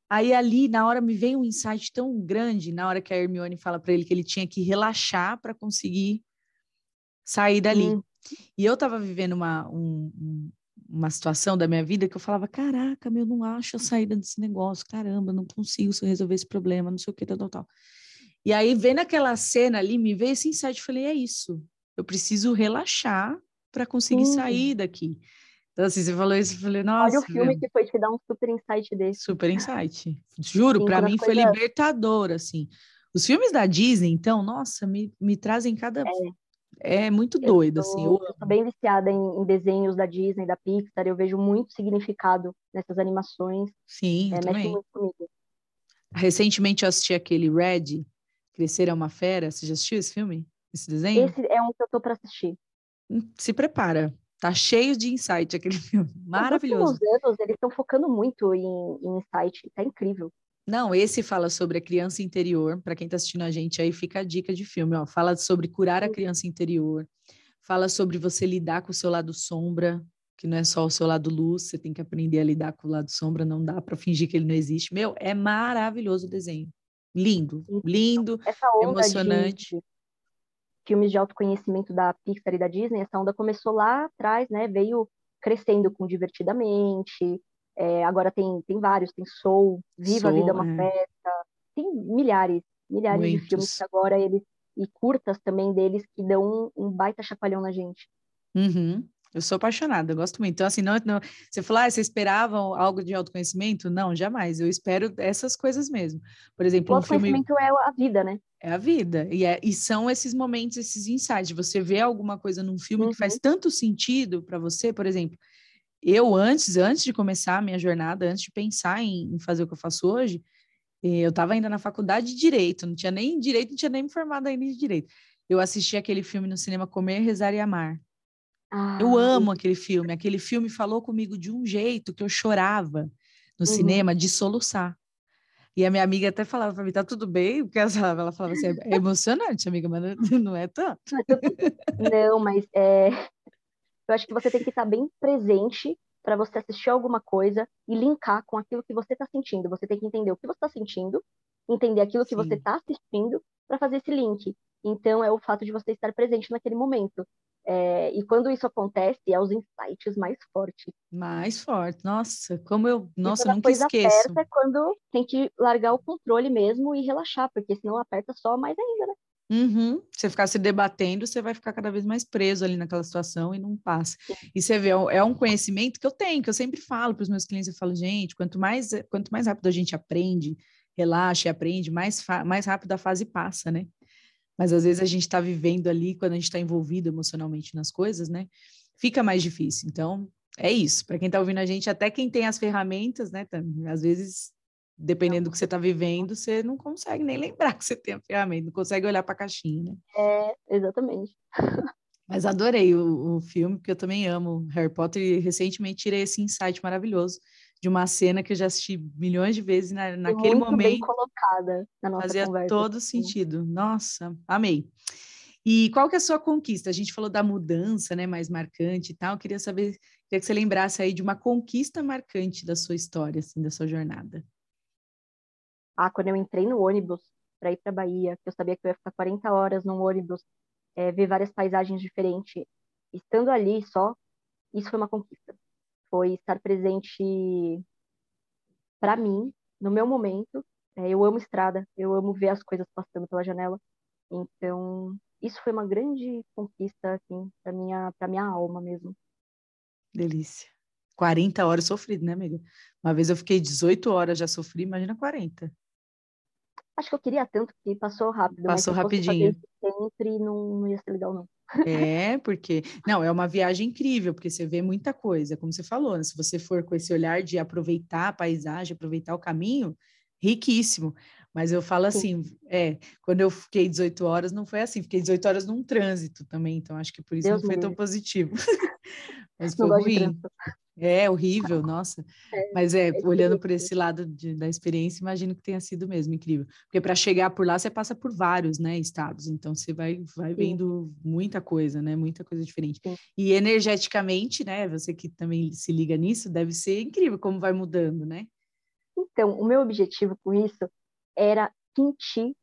Aí ali, na hora, me veio um insight tão grande, na hora que a Hermione fala para ele que ele tinha que relaxar para conseguir sair dali. Hum. E eu estava vivendo uma, um, uma situação da minha vida que eu falava, caraca, meu, não acho a saída desse negócio, caramba, não consigo resolver esse problema, não sei o que, tal, tal, tal. E aí, vendo aquela cena ali, me veio esse insight, eu falei, é isso, eu preciso relaxar para conseguir Sim. sair daqui. Então, assim, você falou isso, eu falei, nossa. Olha o filme que foi te dar um super insight desse. Super insight. Juro, para mim foi libertador, assim. Os filmes da Disney, então, nossa, me, me trazem cada. É, é muito doido, assim, eu assim. Eu, eu tô bem viciada em, em, desenhos da Disney, da Pixar, eu vejo muito significado nessas animações. Sim, é, também. muito comigo. Recentemente eu assisti aquele Red, Crescer é uma Fera. Você já assistiu esse filme? Esse desenho? Esse é um que eu tô para assistir. Hum, se prepara. Tá cheio de insight aquele filme. Maravilhoso. Os anos, eles estão focando muito em, em insight. Tá incrível. Não, esse fala sobre a criança interior. Para quem está assistindo a gente, aí fica a dica de filme. Ó. Fala sobre curar a criança interior. Fala sobre você lidar com o seu lado sombra, que não é só o seu lado luz. Você tem que aprender a lidar com o lado sombra. Não dá para fingir que ele não existe. Meu, é maravilhoso o desenho. Lindo, lindo, emocionante. De filmes de autoconhecimento da Pixar e da Disney, essa onda começou lá atrás, né? Veio crescendo com Divertidamente, é, agora tem, tem vários, tem Soul, Viva Soul, a Vida é uma é. Festa, tem milhares, milhares Muitos. de filmes que agora eles, e curtas também deles, que dão um, um baita chacoalhão na gente. Uhum. Eu sou apaixonada, eu gosto muito. Então, assim, não, não, você falou, ah, você esperava algo de autoconhecimento? Não, jamais. Eu espero essas coisas mesmo. Por exemplo, o um autoconhecimento filme... é a vida, né? É a vida. E, é, e são esses momentos, esses insights. Você vê alguma coisa num filme uhum. que faz uhum. tanto sentido para você, por exemplo, eu antes, antes de começar a minha jornada, antes de pensar em, em fazer o que eu faço hoje, eh, eu estava ainda na faculdade de Direito, não tinha nem Direito, não tinha nem me formado ainda de Direito. Eu assisti aquele filme no cinema Comer, Rezar e Amar. Ah, eu amo aquele filme. Aquele filme falou comigo de um jeito que eu chorava no uhum. cinema de soluçar. E a minha amiga até falava para mim, tá tudo bem? Porque ela, ela falava assim, é emocionante, amiga, mas não é tanto. Não, mas é, eu acho que você tem que estar bem presente para você assistir alguma coisa e linkar com aquilo que você está sentindo. Você tem que entender o que você está sentindo, entender aquilo que Sim. você está assistindo para fazer esse link. Então, é o fato de você estar presente naquele momento. É, e quando isso acontece, é os insights mais fortes. Mais fortes. Nossa, como eu. Nossa, eu nunca esqueço. Aperta é quando tem que largar o controle mesmo e relaxar, porque senão aperta só mais ainda, né? Uhum. Você ficar se debatendo, você vai ficar cada vez mais preso ali naquela situação e não passa. E você vê, é um conhecimento que eu tenho, que eu sempre falo para os meus clientes, eu falo, gente, quanto mais, quanto mais rápido a gente aprende, relaxa e aprende, mais, mais rápido a fase passa, né? Mas às vezes a gente está vivendo ali, quando a gente está envolvido emocionalmente nas coisas, né? Fica mais difícil. Então, é isso. Para quem está ouvindo a gente, até quem tem as ferramentas, né? Às vezes dependendo do que você está vivendo, você não consegue nem lembrar que você tem a ferramenta, não consegue olhar para a caixinha, né? É, exatamente. Mas adorei o, o, filme, porque eu também amo Harry Potter e recentemente tirei esse insight maravilhoso de uma cena que eu já assisti milhões de vezes na, naquele Muito momento. Bem colocada na nossa fazia conversa. todo sentido. Nossa, amei. E qual que é a sua conquista? A gente falou da mudança, né, mais marcante e tal. Eu queria saber, queria que você lembrasse aí de uma conquista marcante da sua história, assim, da sua jornada. Ah, quando eu entrei no ônibus para ir para Bahia, que eu sabia que eu ia ficar 40 horas num ônibus, é, ver várias paisagens diferentes, estando ali só, isso foi uma conquista. Foi estar presente para mim, no meu momento. É, eu amo estrada, eu amo ver as coisas passando pela janela. Então, isso foi uma grande conquista, assim, para minha, para minha alma mesmo. Delícia. 40 horas sofrido, né, amiga? Uma vez eu fiquei 18 horas, já sofri, imagina 40. Acho que eu queria tanto que passou rápido. Passou rapidinho. sempre não, não ia ser legal, não. É, porque. Não, é uma viagem incrível, porque você vê muita coisa, como você falou, né? se você for com esse olhar de aproveitar a paisagem, aproveitar o caminho, riquíssimo. Mas eu falo assim, Sim. é, quando eu fiquei 18 horas, não foi assim, fiquei 18 horas num trânsito também, então acho que por isso Deus não foi tão positivo. Mas foi ruim. É horrível, nossa. É, Mas é, é olhando por esse lado de, da experiência, imagino que tenha sido mesmo incrível. Porque para chegar por lá, você passa por vários né, estados, então você vai, vai vendo muita coisa, né? Muita coisa diferente. Sim. E energeticamente, né? Você que também se liga nisso, deve ser incrível como vai mudando, né? Então, o meu objetivo com isso era sentir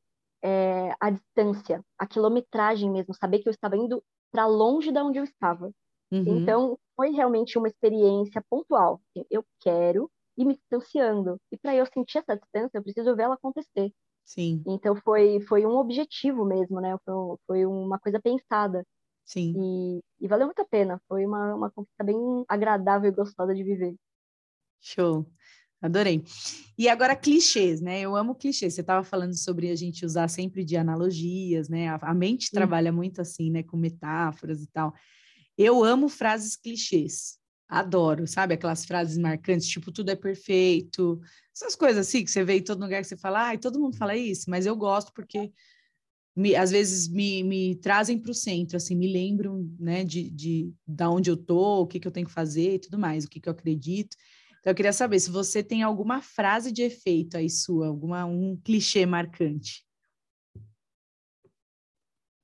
é, a distância, a quilometragem mesmo, saber que eu estava indo para longe da onde eu estava. Uhum. Então, foi realmente uma experiência pontual. Eu quero ir me distanciando. E para eu sentir essa distância, eu preciso ver ela acontecer. Sim. Então, foi, foi um objetivo mesmo, né? Foi, foi uma coisa pensada. Sim. E, e valeu muito a pena. Foi uma, uma conquista bem agradável e gostosa de viver. Show. Adorei. E agora clichês, né? Eu amo clichês. Você estava falando sobre a gente usar sempre de analogias, né? A, a mente Sim. trabalha muito assim, né? Com metáforas e tal. Eu amo frases clichês. Adoro, sabe? Aquelas frases marcantes, tipo, tudo é perfeito. Essas coisas assim que você vê em todo lugar que você fala, ai, todo mundo fala isso, mas eu gosto porque me, às vezes me, me trazem para o centro, assim, me lembram, né, de, de, de onde eu tô, o que, que eu tenho que fazer e tudo mais, o que, que eu acredito. Então, eu queria saber se você tem alguma frase de efeito aí sua, alguma, um clichê marcante.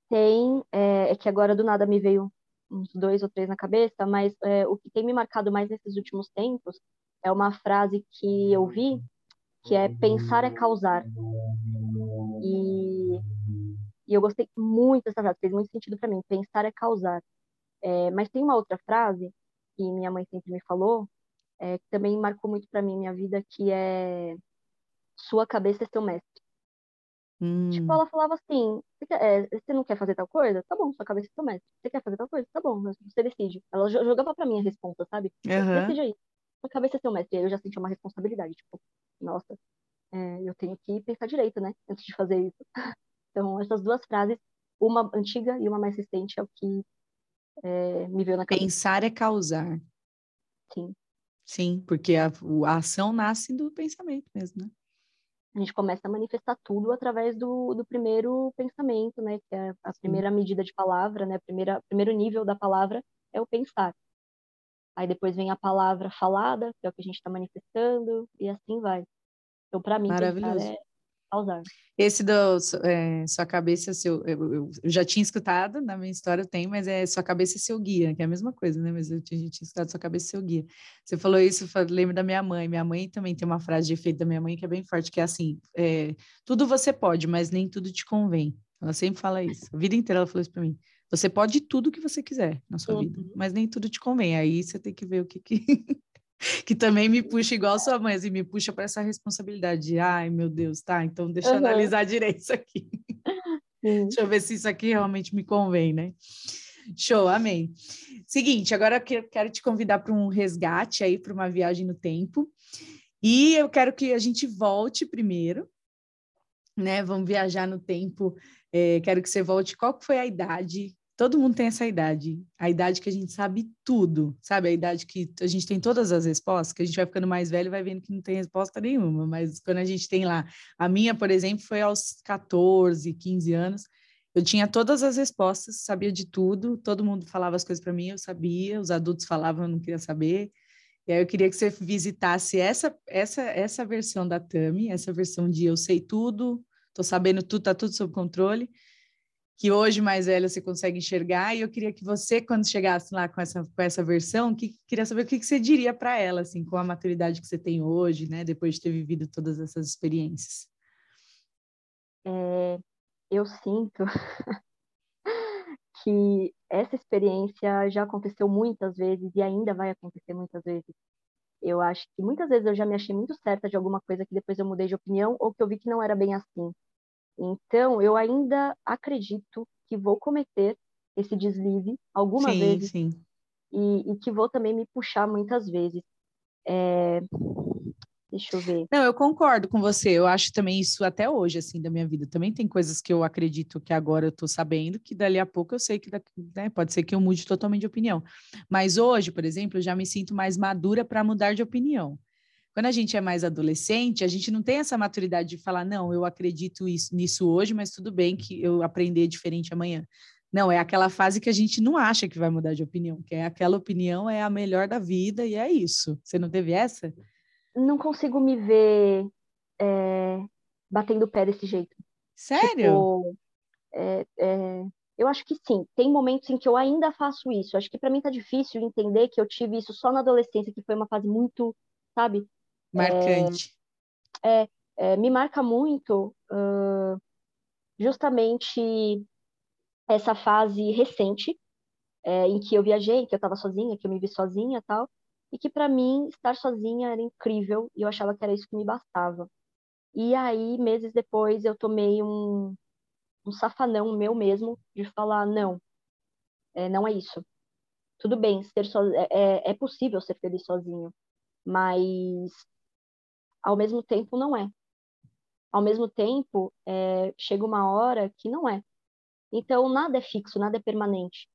Tem, é, é que agora do nada me veio uns dois ou três na cabeça, mas é, o que tem me marcado mais nesses últimos tempos é uma frase que eu vi, que é pensar é causar. E, e eu gostei muito dessa frase, fez muito sentido para mim, pensar é causar. É, mas tem uma outra frase que minha mãe sempre me falou, é, que também marcou muito para mim minha vida, que é sua cabeça é seu mestre. Hum. Tipo, ela falava assim, você, quer, é, você, não quer fazer tal coisa? Tá bom, sua cabeça é seu mestre. Você quer fazer tal coisa? Tá bom, você decide. Ela jogava para mim a resposta, sabe? Uhum. Decide aí. Sua cabeça é seu mestre. Aí eu já senti uma responsabilidade, tipo, nossa, é, eu tenho que pensar direito, né? Antes de fazer isso. Então, essas duas frases, uma antiga e uma mais recente, é o que é, me veio na cabeça. Pensar é causar. Sim. Sim, porque a, a ação nasce do pensamento mesmo, né? A gente começa a manifestar tudo através do, do primeiro pensamento, né? Que é a primeira medida de palavra, né? O primeiro nível da palavra é o pensar. Aí depois vem a palavra falada, que é o que a gente está manifestando, e assim vai. Então, para mim, pensar Esse do é, Sua Cabeça, seu. Eu, eu, já tinha escutado, na minha história tem, mas é Sua Cabeça e Seu Guia, que é a mesma coisa, né? Mas eu tinha, tinha escutado Sua Cabeça e Seu Guia. Você falou isso, eu lembro da minha mãe. Minha mãe também tem uma frase de efeito da minha mãe que é bem forte, que é assim: é, tudo você pode, mas nem tudo te convém. Ela sempre fala isso. A vida inteira ela falou isso para mim. Você pode tudo que você quiser na sua uhum. vida, mas nem tudo te convém. Aí você tem que ver o que, que que também me puxa igual sua mãe, assim, me puxa para essa responsabilidade de, ai, meu Deus, tá, então deixa eu uhum. analisar direito isso aqui. deixa eu ver se isso aqui realmente me convém, né? Show, amém. Seguinte, agora eu quero te convidar para um resgate aí, para uma viagem no tempo. E eu quero que a gente volte primeiro, né? Vamos viajar no tempo. É, quero que você volte. Qual foi a idade Todo mundo tem essa idade, a idade que a gente sabe tudo, sabe? A idade que a gente tem todas as respostas, que a gente vai ficando mais velho e vai vendo que não tem resposta nenhuma, mas quando a gente tem lá, a minha, por exemplo, foi aos 14, 15 anos, eu tinha todas as respostas, sabia de tudo, todo mundo falava as coisas para mim, eu sabia, os adultos falavam, eu não queria saber. E aí eu queria que você visitasse essa essa essa versão da Tami, essa versão de eu sei tudo, tô sabendo tudo, tá tudo sob controle que hoje mais velha você consegue enxergar, e eu queria que você, quando chegasse lá com essa, com essa versão, que, queria saber o que, que você diria para ela, assim, com a maturidade que você tem hoje, né, depois de ter vivido todas essas experiências. É, eu sinto que essa experiência já aconteceu muitas vezes e ainda vai acontecer muitas vezes. Eu acho que muitas vezes eu já me achei muito certa de alguma coisa que depois eu mudei de opinião ou que eu vi que não era bem assim. Então, eu ainda acredito que vou cometer esse deslize alguma sim, vez sim. E, e, que vou também me puxar muitas vezes. É... Deixa eu ver. Não, eu concordo com você. Eu acho também isso até hoje, assim, da minha vida. Também tem coisas que eu acredito que agora eu estou sabendo, que dali a pouco eu sei que né, pode ser que eu mude totalmente de opinião. Mas hoje, por exemplo, eu já me sinto mais madura para mudar de opinião. Quando a gente é mais adolescente, a gente não tem essa maturidade de falar, não, eu acredito isso, nisso hoje, mas tudo bem que eu aprender diferente amanhã. Não, é aquela fase que a gente não acha que vai mudar de opinião, que é aquela opinião é a melhor da vida e é isso. Você não teve essa? Não consigo me ver é, batendo o pé desse jeito. Sério? Tipo, é, é, eu acho que sim. Tem momentos em que eu ainda faço isso. Acho que para mim tá difícil entender que eu tive isso só na adolescência, que foi uma fase muito, sabe, Marcante. É, é, é, me marca muito uh, justamente essa fase recente, é, em que eu viajei, que eu estava sozinha, que eu me vi sozinha tal, e que para mim estar sozinha era incrível e eu achava que era isso que me bastava. E aí, meses depois, eu tomei um, um safanão meu mesmo de falar: não, é, não é isso. Tudo bem, ser so... é, é, é possível ser feliz sozinho, mas ao mesmo tempo não é. Ao mesmo tempo, é, chega uma hora que não é. Então, nada é fixo, nada é permanente.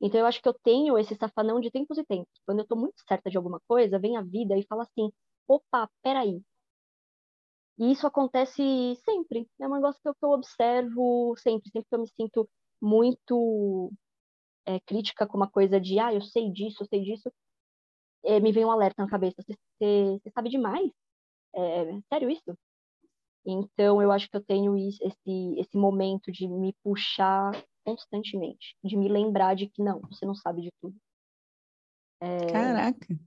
Então, eu acho que eu tenho esse safanão de tempos e tempos. Quando eu estou muito certa de alguma coisa, vem a vida e fala assim: opa, peraí. E isso acontece sempre. É um negócio que eu, que eu observo sempre. Sempre que eu me sinto muito é, crítica com uma coisa de, ah, eu sei disso, eu sei disso, é, me vem um alerta na cabeça. Você sabe demais? É, sério isso? Então, eu acho que eu tenho esse, esse momento de me puxar constantemente, de me lembrar de que não, você não sabe de tudo. É... Caraca!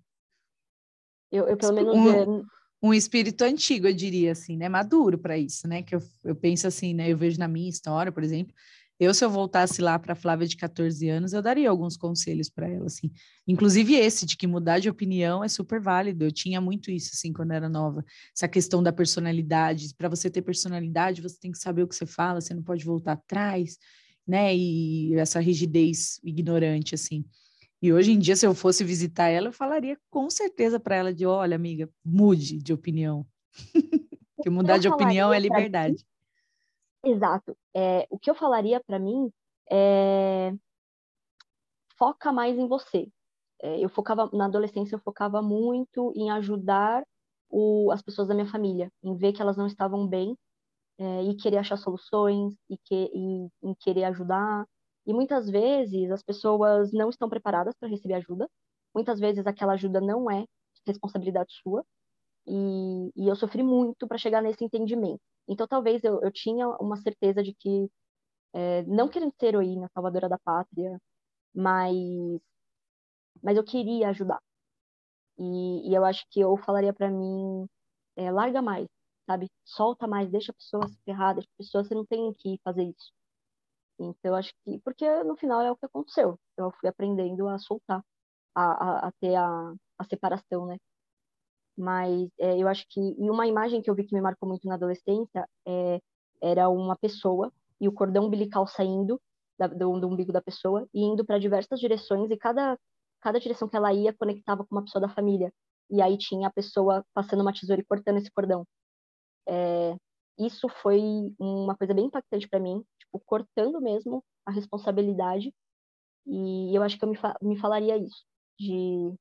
Eu, eu pelo menos. Um, um espírito antigo, eu diria assim, né? Maduro para isso, né? Que eu, eu penso assim, né? Eu vejo na minha história, por exemplo, eu, se eu voltasse lá para Flávia de 14 anos, eu daria alguns conselhos para ela, assim. Inclusive esse, de que mudar de opinião é super válido. Eu tinha muito isso, assim, quando era nova. Essa questão da personalidade. Para você ter personalidade, você tem que saber o que você fala, você não pode voltar atrás, né? E essa rigidez ignorante, assim. E hoje em dia, se eu fosse visitar ela, eu falaria com certeza para ela de, olha, amiga, mude de opinião. que mudar de opinião é liberdade. Exato. É, o que eu falaria para mim é foca mais em você. É, eu focava na adolescência, eu focava muito em ajudar o, as pessoas da minha família, em ver que elas não estavam bem é, e querer achar soluções e, que, e em querer ajudar. E muitas vezes as pessoas não estão preparadas para receber ajuda. Muitas vezes aquela ajuda não é responsabilidade sua. E, e eu sofri muito para chegar nesse entendimento. Então, talvez eu, eu tinha uma certeza de que, é, não querendo ser heroína, salvadora da pátria, mas, mas eu queria ajudar. E, e eu acho que eu falaria para mim, é, larga mais, sabe? Solta mais, deixa a pessoa se ferrar, deixa a pessoa, você não tem que fazer isso. Então, eu acho que, porque no final é o que aconteceu. Eu fui aprendendo a soltar, a, a, a ter a, a separação, né? Mas é, eu acho que e uma imagem que eu vi que me marcou muito na adolescência é, era uma pessoa e o cordão umbilical saindo da, do, do umbigo da pessoa e indo para diversas direções e cada cada direção que ela ia conectava com uma pessoa da família. E aí tinha a pessoa passando uma tesoura e cortando esse cordão. É, isso foi uma coisa bem impactante para mim tipo cortando mesmo a responsabilidade. E eu acho que eu me, fa me falaria isso de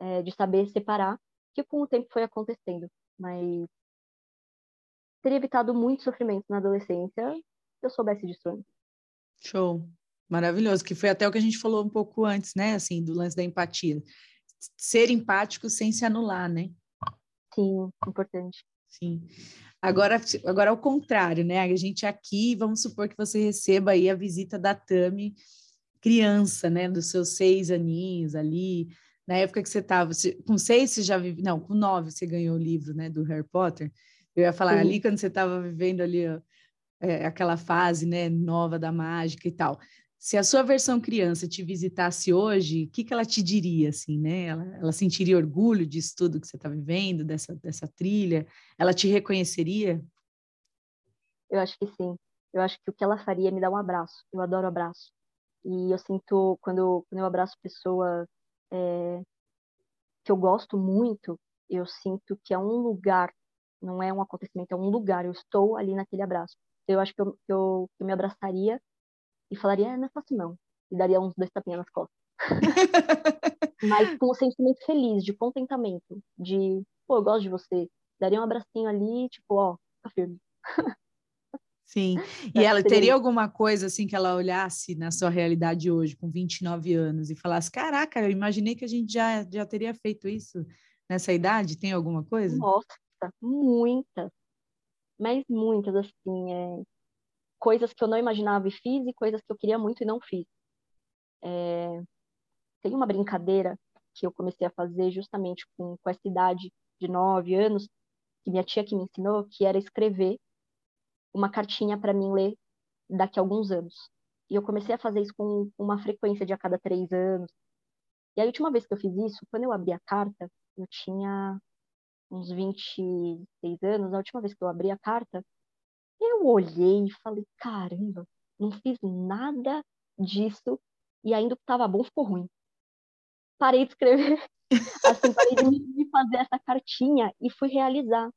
é, de saber separar que com o tempo foi acontecendo, mas teria evitado muito sofrimento na adolescência se eu soubesse disso antes. Show. Maravilhoso, que foi até o que a gente falou um pouco antes, né, assim, do lance da empatia. Ser empático sem se anular, né? Sim, importante. Sim. Agora, agora ao contrário, né? A gente aqui, vamos supor que você receba aí a visita da Tami, criança, né? Dos seus seis aninhos ali, na época que você estava, com seis você já vive, não, com nove você ganhou o livro, né, do Harry Potter. Eu ia falar Sim. ali quando você estava vivendo ali ó, é, aquela fase, né, nova da mágica e tal. Se a sua versão criança te visitasse hoje, o que, que ela te diria, assim, né? Ela, ela sentiria orgulho disso tudo que você está vivendo, dessa, dessa trilha? Ela te reconheceria? Eu acho que sim. Eu acho que o que ela faria é me dar um abraço. Eu adoro abraço. E eu sinto, quando, quando eu abraço pessoas é, que eu gosto muito, eu sinto que é um lugar, não é um acontecimento, é um lugar. Eu estou ali naquele abraço. Eu acho que eu, que eu, que eu me abraçaria e falaria, é, não é fácil não. E daria uns dois tapinhas nas costas. Mas com um sentimento feliz, de contentamento, de, pô, eu gosto de você. Daria um abracinho ali, tipo, ó, fica firme. Sim. E ela teria alguma coisa assim que ela olhasse na sua realidade hoje, com 29 anos, e falasse: Caraca, eu imaginei que a gente já, já teria feito isso nessa idade? Tem alguma coisa? Nossa, muitas. Mas muitas, assim. É... Coisas que eu não imaginava e fiz, e coisas que eu queria muito e não fiz. É... Tem uma brincadeira que eu comecei a fazer justamente com, com essa idade de 9 anos, que minha tia que me ensinou, que era escrever uma cartinha para mim ler daqui a alguns anos. e eu comecei a fazer isso com uma frequência de a cada três anos. E a última vez que eu fiz isso, quando eu abri a carta, eu tinha uns 26 anos, a última vez que eu abri a carta, eu olhei e falei, caramba, não fiz nada disso e ainda que estava bom ficou ruim. Parei de escrever, assim, parei de fazer essa cartinha e fui realizar.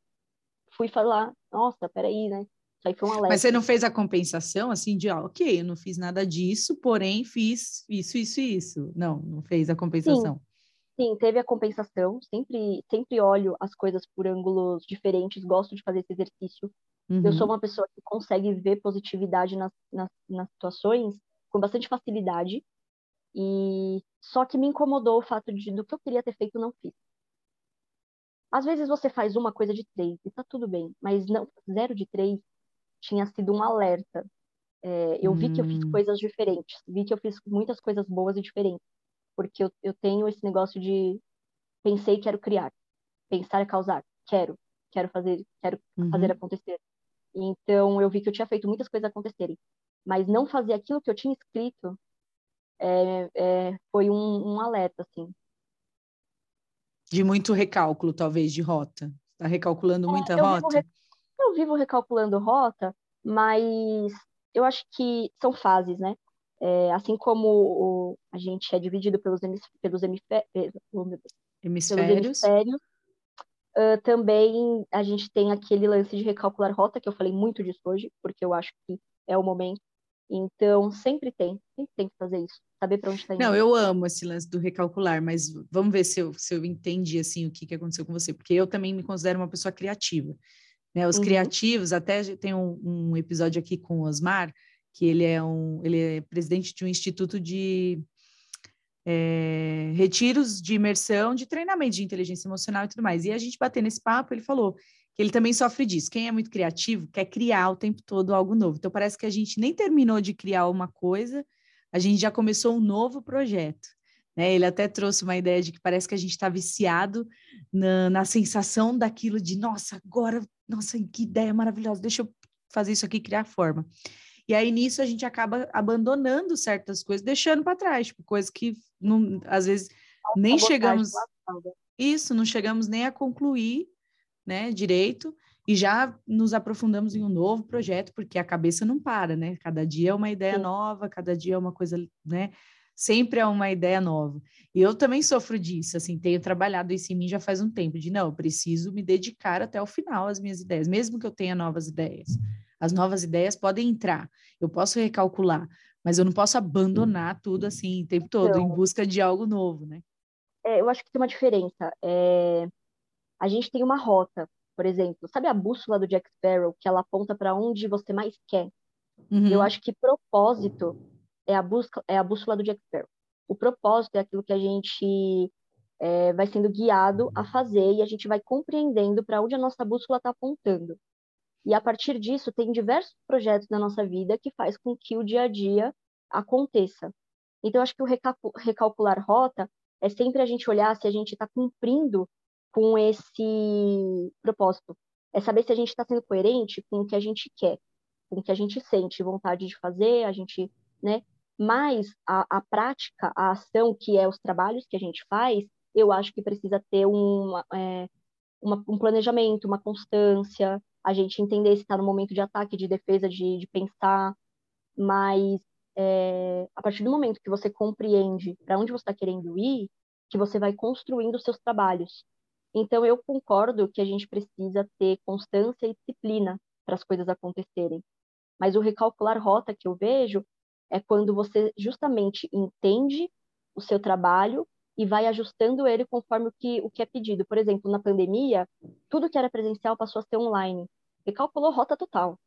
Fui falar, nossa, peraí, né? Aí foi um alerta. Mas você não fez a compensação, assim, de, ah, ok, eu não fiz nada disso, porém fiz isso, isso e isso. Não, não fez a compensação. Sim. Sim, teve a compensação. Sempre, sempre olho as coisas por ângulos diferentes. Gosto de fazer esse exercício. Uhum. Eu sou uma pessoa que consegue ver positividade nas, nas, nas situações com bastante facilidade. E só que me incomodou o fato de do que eu queria ter feito não fiz. Às vezes você faz uma coisa de três e tá tudo bem, mas não zero de três tinha sido um alerta. É, eu vi que eu fiz hum. coisas diferentes, vi que eu fiz muitas coisas boas e diferentes porque eu, eu tenho esse negócio de pensei quero criar, pensar é causar, quero, quero fazer, quero uhum. fazer acontecer. Então eu vi que eu tinha feito muitas coisas acontecerem, mas não fazer aquilo que eu tinha escrito é, é, foi um, um alerta assim. De muito recálculo, talvez, de rota. Está recalculando é, muita rota? Eu vivo recalculando rota, mas eu acho que são fases, né? É, assim como o, a gente é dividido pelos, pelos, hemisférios, oh, hemisférios, hemisférios uh, também a gente tem aquele lance de recalcular rota, que eu falei muito disso hoje, porque eu acho que é o momento. Então, sempre tem, sempre tem que fazer isso, saber para onde está indo. Não, eu amo esse lance do recalcular, mas vamos ver se eu, se eu entendi, assim, o que, que aconteceu com você, porque eu também me considero uma pessoa criativa. Né? Os uhum. criativos, até tem um, um episódio aqui com o Osmar, que ele é um ele é presidente de um instituto de é, retiros de imersão, de treinamento de inteligência emocional e tudo mais. E a gente batendo nesse papo, ele falou que ele também sofre disso. Quem é muito criativo quer criar o tempo todo algo novo. Então parece que a gente nem terminou de criar uma coisa, a gente já começou um novo projeto. Né? Ele até trouxe uma ideia de que parece que a gente está viciado na, na sensação daquilo de nossa, agora, nossa, que ideia maravilhosa, deixa eu fazer isso aqui, criar forma. E aí nisso a gente acaba abandonando certas coisas, deixando para trás, tipo, coisas que não, às vezes nem chegamos isso, não chegamos nem a concluir, né, direito, e já nos aprofundamos em um novo projeto, porque a cabeça não para, né? Cada dia é uma ideia Sim. nova, cada dia é uma coisa, né? Sempre é uma ideia nova. E eu também sofro disso, assim, tenho trabalhado isso em mim já faz um tempo, de não, eu preciso me dedicar até o final às minhas ideias, mesmo que eu tenha novas ideias. As novas ideias podem entrar, eu posso recalcular, mas eu não posso abandonar tudo assim o tempo todo então, em busca de algo novo, né? É, eu acho que tem uma diferença. É... A gente tem uma rota, por exemplo, sabe a bússola do Jack Sparrow, que ela aponta para onde você mais quer? Uhum. Eu acho que propósito é a, busca, é a bússola do Jack Sparrow. O propósito é aquilo que a gente é, vai sendo guiado a fazer e a gente vai compreendendo para onde a nossa bússola está apontando. E a partir disso, tem diversos projetos na nossa vida que faz com que o dia a dia aconteça. Então, acho que o recalcular rota é sempre a gente olhar se a gente está cumprindo com esse propósito. É saber se a gente está sendo coerente com o que a gente quer, com o que a gente sente vontade de fazer, a gente, né? Mas a, a prática, a ação, que é os trabalhos que a gente faz, eu acho que precisa ter uma, é, uma, um planejamento, uma constância, a gente entender se está no momento de ataque, de defesa, de, de pensar, mas é, a partir do momento que você compreende para onde você está querendo ir, que você vai construindo os seus trabalhos. Então, eu concordo que a gente precisa ter constância e disciplina para as coisas acontecerem. Mas o recalcular rota que eu vejo é quando você justamente entende o seu trabalho e vai ajustando ele conforme o que, o que é pedido. Por exemplo, na pandemia, tudo que era presencial passou a ser online. E calculou rota total.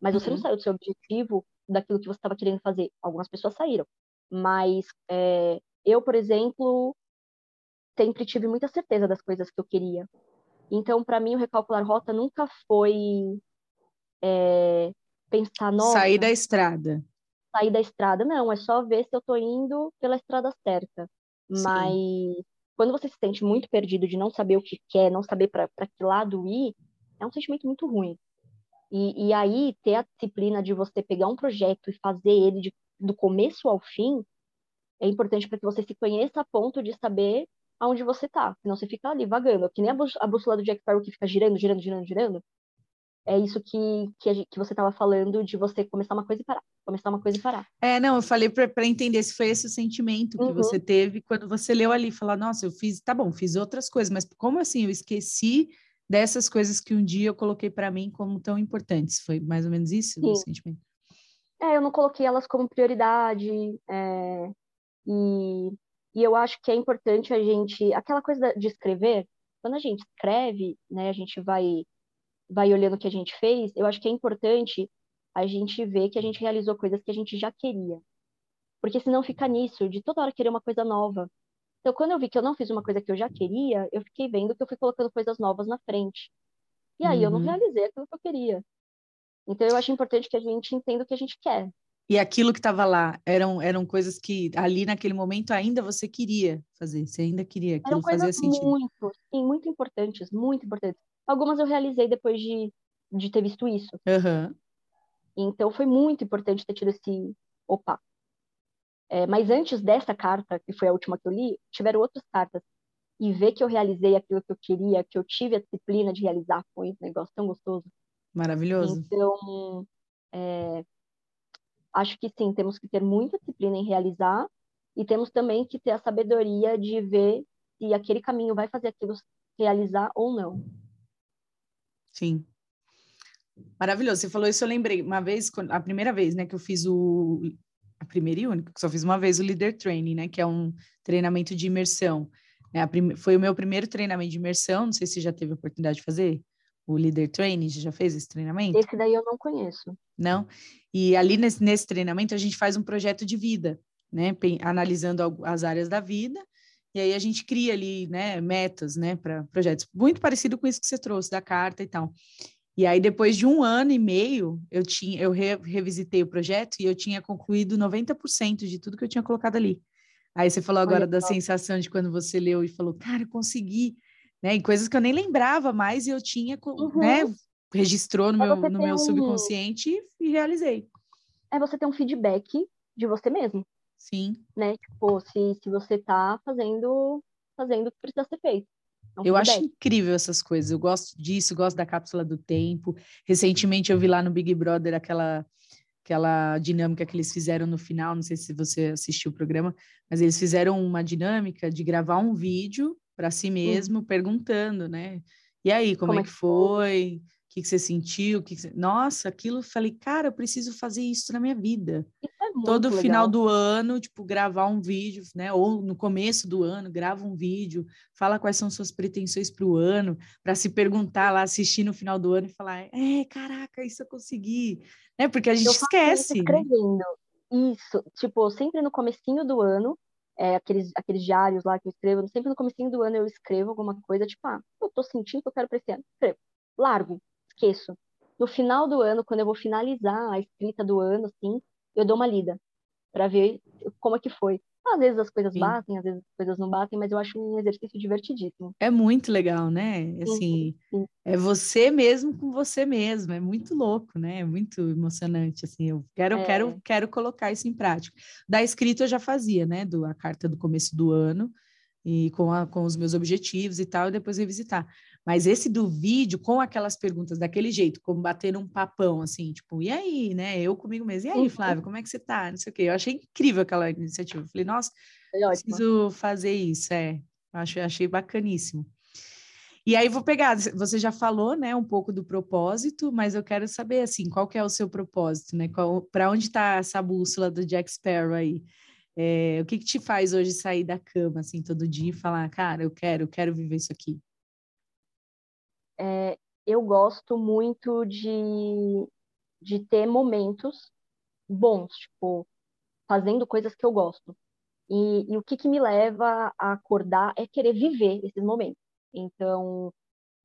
Mas uhum. você não uhum. saiu do seu objetivo, daquilo que você estava querendo fazer. Algumas pessoas saíram. Mas é, eu, por exemplo, sempre tive muita certeza das coisas que eu queria. Então, para mim, o recalcular rota nunca foi é, pensar, nossa... Sair da estrada. Sair da estrada, não. É só ver se eu estou indo pela estrada certa. Mas Sim. quando você se sente muito perdido de não saber o que quer, não saber para que lado ir, é um sentimento muito ruim. E, e aí ter a disciplina de você pegar um projeto e fazer ele de do começo ao fim, é importante para que você se conheça a ponto de saber aonde você está, senão você fica ali vagando, que nem a bússola do Jack Sparrow que fica girando, girando, girando, girando. É isso que, que, que você estava falando de você começar uma coisa e parar, começar uma coisa e parar. É, não, eu falei para entender se foi esse o sentimento que uhum. você teve quando você leu ali, falar, nossa, eu fiz, tá bom, fiz outras coisas, mas como assim eu esqueci dessas coisas que um dia eu coloquei para mim como tão importantes? Foi mais ou menos isso o sentimento? É, eu não coloquei elas como prioridade, é, e, e eu acho que é importante a gente, aquela coisa de escrever, quando a gente escreve, né, a gente vai, vai olhando o que a gente fez, eu acho que é importante a gente ver que a gente realizou coisas que a gente já queria. Porque senão fica nisso, de toda hora querer uma coisa nova. Então, quando eu vi que eu não fiz uma coisa que eu já queria, eu fiquei vendo que eu fui colocando coisas novas na frente. E aí uhum. eu não uhum. realizei aquilo que eu queria. Então, eu acho importante que a gente entenda o que a gente quer. E aquilo que estava lá eram, eram coisas que ali naquele momento ainda você queria fazer, você ainda queria, aquilo eram fazia sentido. Muito, sim, muito importantes, muito importantes. Algumas eu realizei depois de, de ter visto isso. Uhum. Então foi muito importante ter tido esse opa. É, mas antes dessa carta, que foi a última que eu li, tiveram outras cartas. E ver que eu realizei aquilo que eu queria, que eu tive a disciplina de realizar, foi um negócio tão gostoso. Maravilhoso. Então, é, acho que sim, temos que ter muita disciplina em realizar e temos também que ter a sabedoria de ver se aquele caminho vai fazer aquilo realizar ou não. Sim. Maravilhoso. Você falou isso, eu lembrei uma vez, a primeira vez, né, que eu fiz o a primeira e única, que só fiz uma vez o Leader Training, né, que é um treinamento de imersão. É, prim... Foi o meu primeiro treinamento de imersão, não sei se já teve a oportunidade de fazer o Leader Training, já fez esse treinamento? Esse daí eu não conheço. Não? E ali nesse, nesse treinamento a gente faz um projeto de vida, né? Analisando as áreas da vida, e aí a gente cria ali, né, metas, né, para projetos. Muito parecido com isso que você trouxe, da carta e tal. E aí, depois de um ano e meio, eu tinha, eu re, revisitei o projeto e eu tinha concluído 90% de tudo que eu tinha colocado ali. Aí você falou agora Olha, da sensação de quando você leu e falou, cara, consegui né? E coisas que eu nem lembrava mais e eu tinha, uhum. né? Registrou no, é meu, no meu um... subconsciente e, realizei. É você ter um feedback de você mesmo. Sim. Né? Tipo, se, se você tá fazendo, fazendo o que precisa ser feito. É eu acho incrível essas coisas. Eu gosto disso, gosto da cápsula do tempo. Recentemente eu vi lá no Big Brother aquela aquela dinâmica que eles fizeram no final, não sei se você assistiu o programa, mas eles fizeram uma dinâmica de gravar um vídeo para si mesmo, perguntando, né? E aí, como, como é, é que foi? O que, que você sentiu? Que que você... Nossa, aquilo, falei, cara, eu preciso fazer isso na minha vida. É Todo legal. final do ano, tipo, gravar um vídeo, né? Ou no começo do ano, grava um vídeo, fala quais são suas pretensões para o ano, para se perguntar lá, assistir no final do ano e falar, é, caraca, isso eu consegui, né? Porque a gente esquece. Né? Escrevendo. Né? Isso, tipo, sempre no comecinho do ano, é, aqueles, aqueles diários lá que eu escrevo, sempre no começo do ano eu escrevo alguma coisa, tipo, ah, eu tô sentindo que eu quero para esse ano, escrevo, largo, esqueço. No final do ano, quando eu vou finalizar a escrita do ano, assim, eu dou uma lida para ver como é que foi. Às vezes as coisas Sim. batem, às vezes as coisas não batem, mas eu acho um exercício divertidíssimo. É muito legal, né? Assim, Sim. é você mesmo com você mesmo, é muito louco, né? É muito emocionante, assim. Eu quero, é. quero, quero colocar isso em prática. Da escrita eu já fazia, né? Do, a carta do começo do ano e com, a, com os meus objetivos e tal, e depois revisitar. Mas esse do vídeo, com aquelas perguntas daquele jeito, como bater um papão, assim, tipo, e aí, né? Eu comigo mesmo, e aí, uhum. Flávio, como é que você tá? Não sei o quê. Eu achei incrível aquela iniciativa. Eu falei, nossa, preciso fazer isso, é. Acho, achei bacaníssimo. E aí vou pegar, você já falou, né, um pouco do propósito, mas eu quero saber, assim, qual que é o seu propósito, né? Para onde está essa bússola do Jack Sparrow aí? É, o que, que te faz hoje sair da cama, assim, todo dia e falar, cara, eu quero, eu quero viver isso aqui? É, eu gosto muito de, de ter momentos bons, tipo, fazendo coisas que eu gosto. E, e o que, que me leva a acordar é querer viver esses momentos. Então,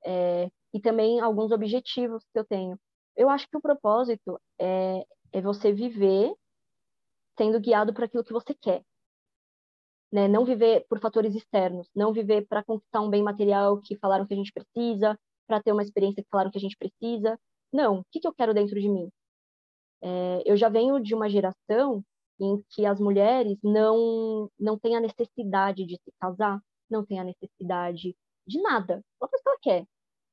é, e também alguns objetivos que eu tenho. Eu acho que o propósito é, é você viver sendo guiado por aquilo que você quer. Né? Não viver por fatores externos, não viver para conquistar um bem material que falaram que a gente precisa, para ter uma experiência que falaram que a gente precisa. Não, o que, que eu quero dentro de mim? É, eu já venho de uma geração em que as mulheres não não têm a necessidade de se casar, não têm a necessidade de nada. Ela faz o que ela quer,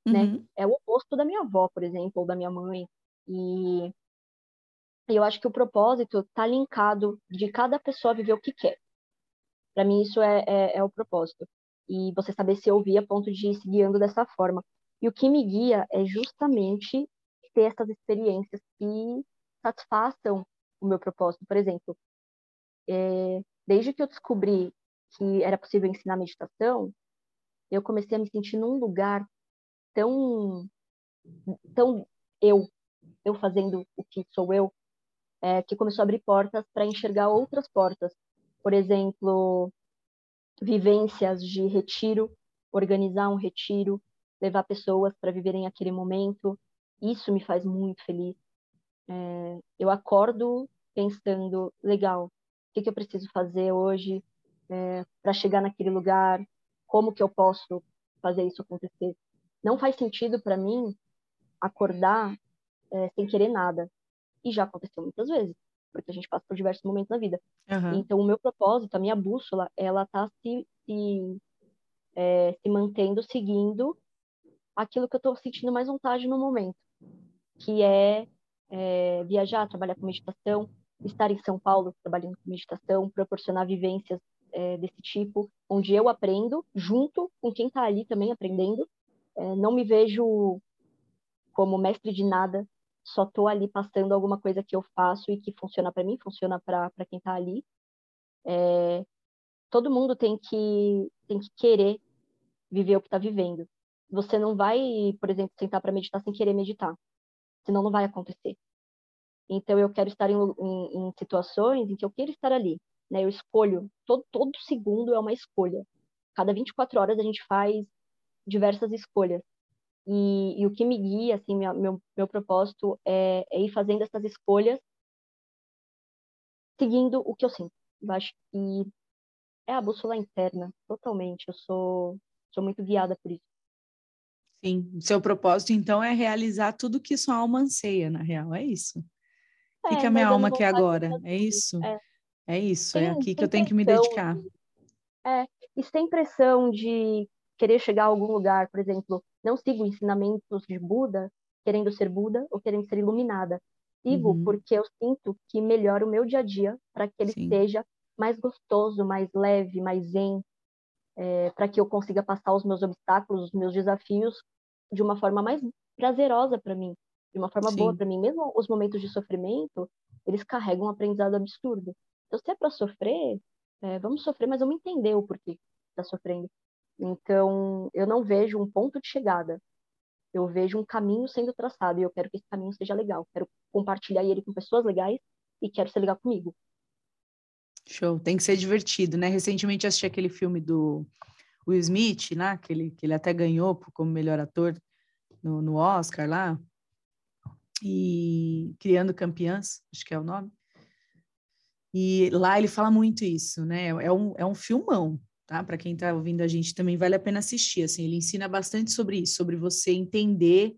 né? uhum. né? É o oposto da minha avó, por exemplo, ou da minha mãe. E eu acho que o propósito está linkado de cada pessoa viver o que quer. Para mim, isso é, é, é, o propósito. E você saber se ouvir a ponto de ir se guiando dessa forma. E o que me guia é justamente ter essas experiências que satisfaçam o meu propósito. Por exemplo, é, desde que eu descobri que era possível ensinar meditação, eu comecei a me sentir num lugar tão, tão eu, eu fazendo o que sou eu, é, que começou a abrir portas para enxergar outras portas. Por exemplo, vivências de retiro, organizar um retiro, levar pessoas para viverem aquele momento. Isso me faz muito feliz. É, eu acordo pensando, legal, o que, que eu preciso fazer hoje é, para chegar naquele lugar? Como que eu posso fazer isso acontecer? Não faz sentido para mim acordar é, sem querer nada. E já aconteceu muitas vezes, porque a gente passa por diversos momentos na vida. Uhum. Então, o meu propósito, a minha bússola, ela tá se, se, é, se mantendo, seguindo aquilo que eu estou sentindo mais vontade no momento, que é, é, viajar, trabalhar com meditação, estar em São Paulo trabalhando com meditação, proporcionar vivências é, desse tipo, onde eu aprendo junto com quem está ali também aprendendo. É, não me vejo como mestre de nada, só estou ali passando alguma coisa que eu faço e que funciona para mim, funciona para quem está ali. É, todo mundo tem que, tem que querer viver o que está vivendo. Você não vai, por exemplo, sentar para meditar sem querer meditar, senão não vai acontecer. Então, eu quero estar em, em, em situações em que eu quero estar ali. Né? Eu escolho, todo, todo segundo é uma escolha. Cada 24 horas a gente faz diversas escolhas. E, e o que me guia, assim, meu, meu, meu propósito é, é, ir fazendo essas escolhas seguindo o que eu sinto. Eu acho que é a bússola interna, totalmente. Eu sou, sou muito guiada por isso. Sim, seu propósito, então, é realizar tudo que sua alma anseia, na real, é isso. O é, que, a minha alma quer agora? É isso? É, é isso, é aqui que eu tenho que me dedicar. De, é, e sem pressão de querer chegar a algum lugar, por exemplo, não sigo ensinamentos de Buda querendo ser Buda ou querendo ser iluminada. Sigo uhum. porque eu sinto que melhora o meu dia a dia para que ele Sim. seja mais gostoso, mais leve, mais zen, é, para que eu consiga passar os meus obstáculos, os meus desafios de uma forma mais prazerosa para mim, de uma forma Sim. boa para mim. Mesmo os momentos de sofrimento, eles carregam um aprendizado absurdo. Então, se é para sofrer, é, vamos sofrer, mas vamos entender o porquê está sofrendo. Então, eu não vejo um ponto de chegada. Eu vejo um caminho sendo traçado e eu quero que esse caminho seja legal. Quero compartilhar ele com pessoas legais e quero ser legal comigo. Show, tem que ser divertido, né? Recentemente assisti aquele filme do Will Smith, né? Que ele, que ele até ganhou como melhor ator no, no Oscar lá. E Criando Campeãs, acho que é o nome. E lá ele fala muito isso, né? É um, é um filmão, tá? Para quem está ouvindo a gente também vale a pena assistir. Assim, ele ensina bastante sobre isso, sobre você entender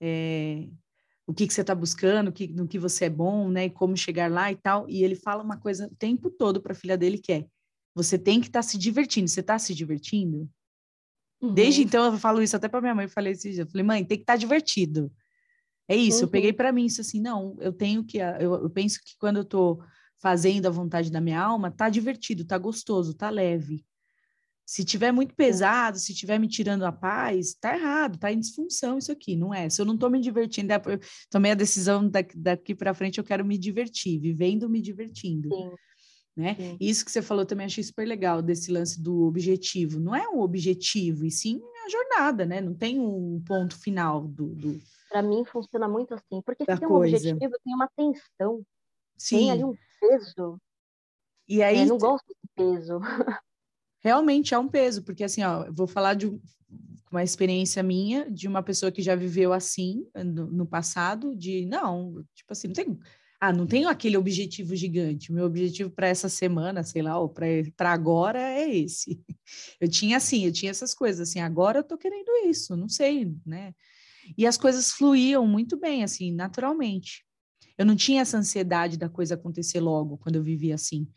é, o que, que você está buscando, que, no que você é bom, né? E como chegar lá e tal. E ele fala uma coisa o tempo todo para a filha dele que é: você tem que estar tá se divertindo. Você está se divertindo? Uhum. Desde então eu falo isso até para minha mãe. Eu falei dia, eu falei, mãe, tem que estar tá divertido. É isso. Uhum. Eu peguei para mim isso assim, não. Eu tenho que, eu, eu penso que quando eu estou fazendo a vontade da minha alma, tá divertido, tá gostoso, tá leve. Se tiver muito pesado, se tiver me tirando a paz, tá errado, tá em disfunção isso aqui, não é? Se eu não tô me divertindo, é tomei a decisão daqui, daqui para frente, eu quero me divertir, vivendo, me divertindo. Sim. Né? Sim. Isso que você falou também achei super legal desse lance do objetivo. Não é um objetivo, e sim a jornada, né? Não tem um ponto final do. do... Para mim funciona muito assim, porque se tem um objetivo, tem uma tensão, sim. tem ali um peso. E aí, é, não gosto de peso. realmente é um peso, porque assim, ó, vou falar de uma experiência minha, de uma pessoa que já viveu assim no, no passado, de não, tipo assim, não tem, ah, não tenho aquele objetivo gigante. Meu objetivo para essa semana, sei lá, ou para agora é esse. Eu tinha assim, eu tinha essas coisas assim, agora eu tô querendo isso, não sei, né? E as coisas fluíam muito bem, assim, naturalmente. eu não tinha essa ansiedade da coisa acontecer logo quando eu vivia assim.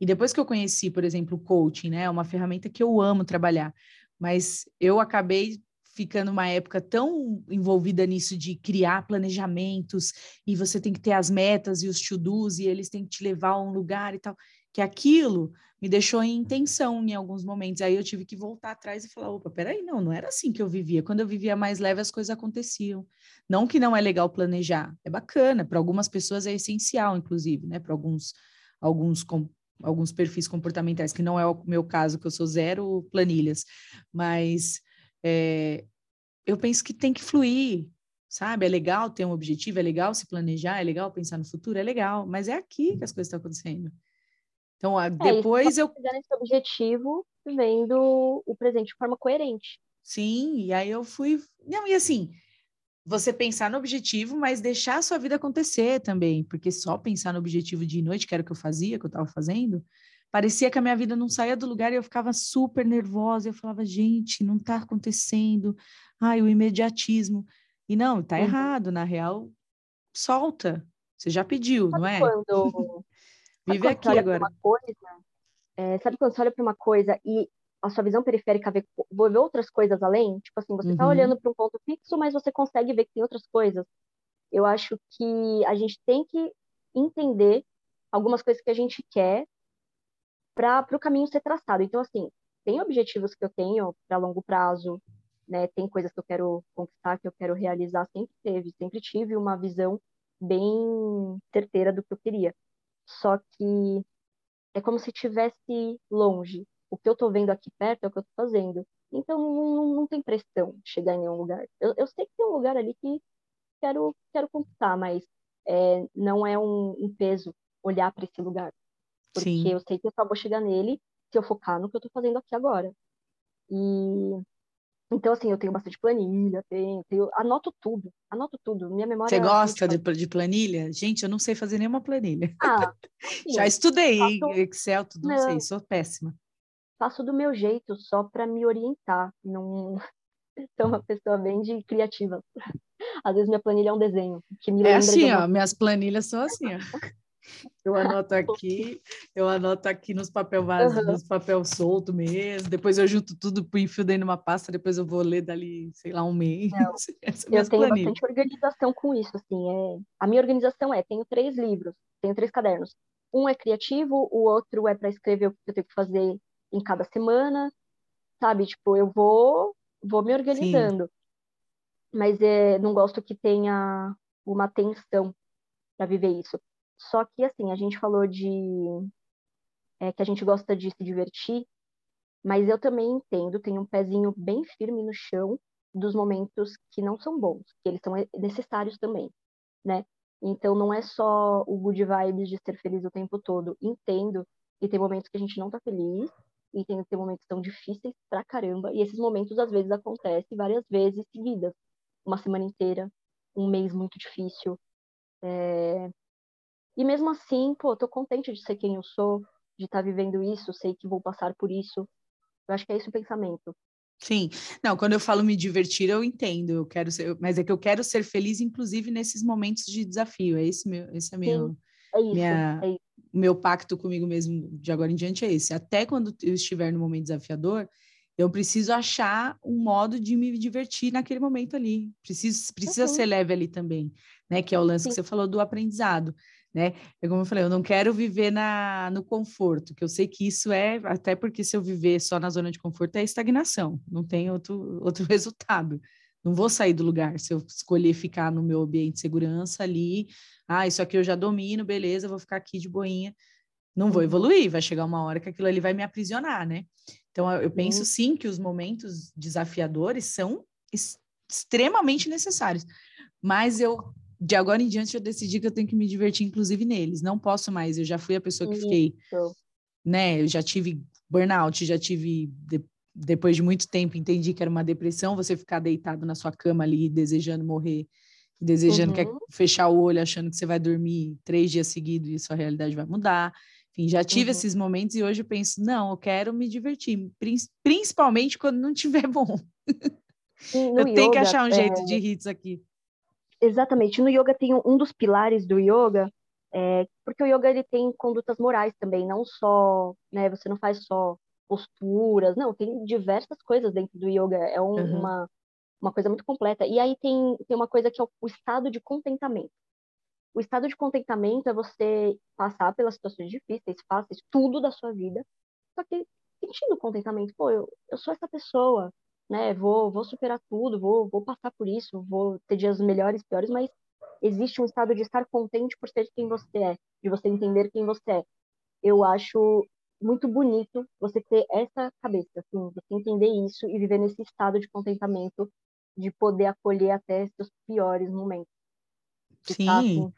E depois que eu conheci, por exemplo, o coaching, né, é uma ferramenta que eu amo trabalhar, mas eu acabei ficando uma época tão envolvida nisso de criar planejamentos e você tem que ter as metas e os to-dos e eles têm que te levar a um lugar e tal, que aquilo me deixou em tensão em alguns momentos. Aí eu tive que voltar atrás e falar: opa, peraí, não, não era assim que eu vivia. Quando eu vivia mais leve, as coisas aconteciam. Não que não é legal planejar, é bacana, para algumas pessoas é essencial, inclusive, né? Para alguns, alguns alguns perfis comportamentais, que não é o meu caso, que eu sou zero planilhas, mas é, eu penso que tem que fluir, sabe? É legal ter um objetivo, é legal se planejar, é legal pensar no futuro, é legal, mas é aqui que as coisas estão acontecendo. Então, é, depois eu. Esse objetivo vendo o presente de forma coerente. Sim, e aí eu fui. Não, e assim, você pensar no objetivo, mas deixar a sua vida acontecer também, porque só pensar no objetivo de noite, que era o que eu fazia, que eu estava fazendo, parecia que a minha vida não saía do lugar e eu ficava super nervosa. Eu falava, gente, não está acontecendo. Ai, o imediatismo. E não, está uhum. errado. Na real, solta. Você já pediu, sabe não é? Quando... Vive aqui agora. Coisa, é, sabe quando você olha para uma coisa e a sua visão periférica vê, vê outras coisas além? Tipo assim, você está uhum. olhando para um ponto fixo, mas você consegue ver que tem outras coisas. Eu acho que a gente tem que entender algumas coisas que a gente quer para o caminho ser traçado. Então, assim, tem objetivos que eu tenho para longo prazo, né? Tem coisas que eu quero conquistar, que eu quero realizar, sempre teve, sempre tive uma visão bem certeira do que eu queria. Só que é como se estivesse longe. O que eu estou vendo aqui perto é o que eu estou fazendo. Então não, não, tem pressão de chegar em nenhum lugar. Eu, eu, sei que tem um lugar ali que quero, quero conquistar, mas é, não é um, um, peso olhar para esse lugar. Porque Sim. eu sei que eu só vou chegar nele se eu focar no que eu estou fazendo aqui agora. E então, assim, eu tenho bastante planilha, tenho, tenho, anoto tudo, anoto tudo. Minha memória. Você gosta de, de, planilha? Gente, eu não sei fazer nenhuma planilha. Ah, Já estudei faço... Excel, tudo, não, não sei, sou péssima. Faço do meu jeito, só para me orientar. Não sou uma pessoa bem de criativa. Às vezes minha planilha é um desenho que me é assim, ó, minhas planilhas são assim, ó. Eu anoto aqui, eu anoto aqui nos papel vazio, uhum. nos papel solto mesmo. Depois eu junto tudo, enfio dentro de uma pasta, depois eu vou ler dali, sei lá, um mês. É eu tenho planilhas. bastante organização com isso, assim. É... A minha organização é, tenho três livros, tenho três cadernos. Um é criativo, o outro é para escrever o que eu tenho que fazer em cada semana, sabe? Tipo, eu vou, vou me organizando. Sim. Mas é, não gosto que tenha uma tensão para viver isso. Só que, assim, a gente falou de é, que a gente gosta de se divertir, mas eu também entendo, tenho um pezinho bem firme no chão dos momentos que não são bons, que eles são necessários também, né? Então não é só o good vibes de ser feliz o tempo todo. Entendo que tem momentos que a gente não tá feliz e tem, tem momentos tão difíceis pra caramba, e esses momentos às vezes acontecem várias vezes seguidas. Uma semana inteira, um mês muito difícil, é, e mesmo assim, pô, tô contente de ser quem eu sou, de estar tá vivendo isso, sei que vou passar por isso. Eu acho que é esse o pensamento. Sim, não, quando eu falo me divertir, eu entendo, eu quero ser, mas é que eu quero ser feliz, inclusive nesses momentos de desafio. É esse meu, esse é meu, Sim, é isso, minha, é isso. Meu pacto comigo mesmo de agora em diante é esse. Até quando eu estiver no momento desafiador, eu preciso achar um modo de me divertir naquele momento ali. Preciso, precisa uhum. ser leve ali também, né? Que é o lance Sim. que você falou do aprendizado né? É como eu falei, eu não quero viver na, no conforto, que eu sei que isso é, até porque se eu viver só na zona de conforto é estagnação, não tem outro, outro resultado. Não vou sair do lugar se eu escolher ficar no meu ambiente de segurança ali. Ah, isso aqui eu já domino, beleza, vou ficar aqui de boinha. Não vou uhum. evoluir, vai chegar uma hora que aquilo ali vai me aprisionar, né? Então, eu penso sim que os momentos desafiadores são extremamente necessários. Mas eu de agora em diante eu decidi que eu tenho que me divertir, inclusive neles. Não posso mais. Eu já fui a pessoa que fiquei, né? Eu já tive burnout, já tive depois de muito tempo entendi que era uma depressão. Você ficar deitado na sua cama ali desejando morrer, desejando uhum. que fechar o olho, achando que você vai dormir três dias seguidos e sua realidade vai mudar. Enfim, já tive uhum. esses momentos e hoje eu penso, não, eu quero me divertir, principalmente quando não tiver bom. eu tenho yoga, que achar um é... jeito de rir aqui. Exatamente. No yoga tem um, um dos pilares do yoga, é, porque o yoga ele tem condutas morais também, não só, né, você não faz só posturas, não, tem diversas coisas dentro do yoga, é um, uhum. uma, uma coisa muito completa. E aí tem, tem uma coisa que é o, o estado de contentamento. O estado de contentamento é você passar pelas situações difíceis, fáceis, tudo da sua vida, só que sentindo contentamento. Pô, eu, eu sou essa pessoa, né? Vou, vou superar tudo, vou, vou passar por isso, vou ter dias melhores, piores, mas existe um estado de estar contente por ser quem você é, de você entender quem você é. Eu acho muito bonito você ter essa cabeça, assim, você entender isso e viver nesse estado de contentamento, de poder acolher até seus piores momentos. Sim. Tá, assim,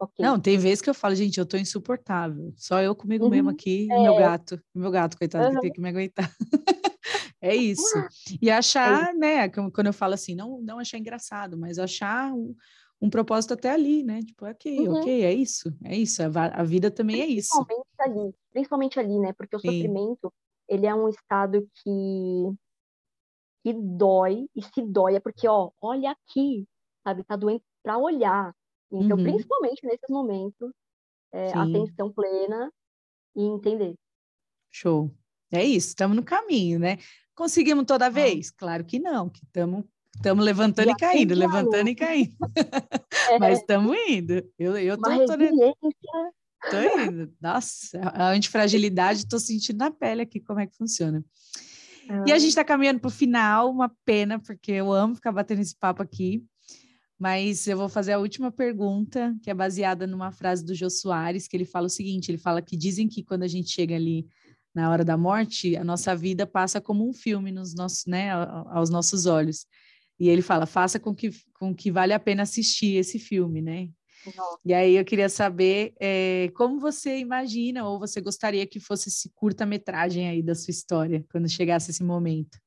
okay. Não, tem vezes que eu falo, gente, eu tô insuportável. Só eu comigo uhum. mesmo aqui, é. meu gato, meu gato, coitado, uhum. que tem que me aguentar. É isso. E achar, é né, quando eu falo assim, não, não achar engraçado, mas achar um, um propósito até ali, né? Tipo, ok, uhum. ok, é isso, é isso. A, a vida também é isso. Principalmente ali, principalmente ali, né? Porque o Sim. sofrimento, ele é um estado que, que dói, e se dói é porque, ó, olha aqui, sabe? Tá doendo para olhar. Então, uhum. principalmente nesses momentos, é, atenção plena e entender. Show. É isso, estamos no caminho, né? Conseguimos toda vez? Claro que não, que estamos Estamos levantando e, e caindo, levantando e caindo. É. Mas estamos indo. Eu, eu tô, tô, tô, indo. Nossa, a antifragilidade, estou sentindo na pele aqui como é que funciona. E a gente está caminhando para o final, uma pena, porque eu amo ficar batendo esse papo aqui. Mas eu vou fazer a última pergunta, que é baseada numa frase do Jô Soares, que ele fala o seguinte: ele fala que dizem que quando a gente chega ali na hora da morte, a nossa vida passa como um filme nos nossos, né, aos nossos olhos. E ele fala, faça com que, com que vale a pena assistir esse filme, né? Nossa. E aí eu queria saber é, como você imagina ou você gostaria que fosse esse curta-metragem aí da sua história, quando chegasse esse momento.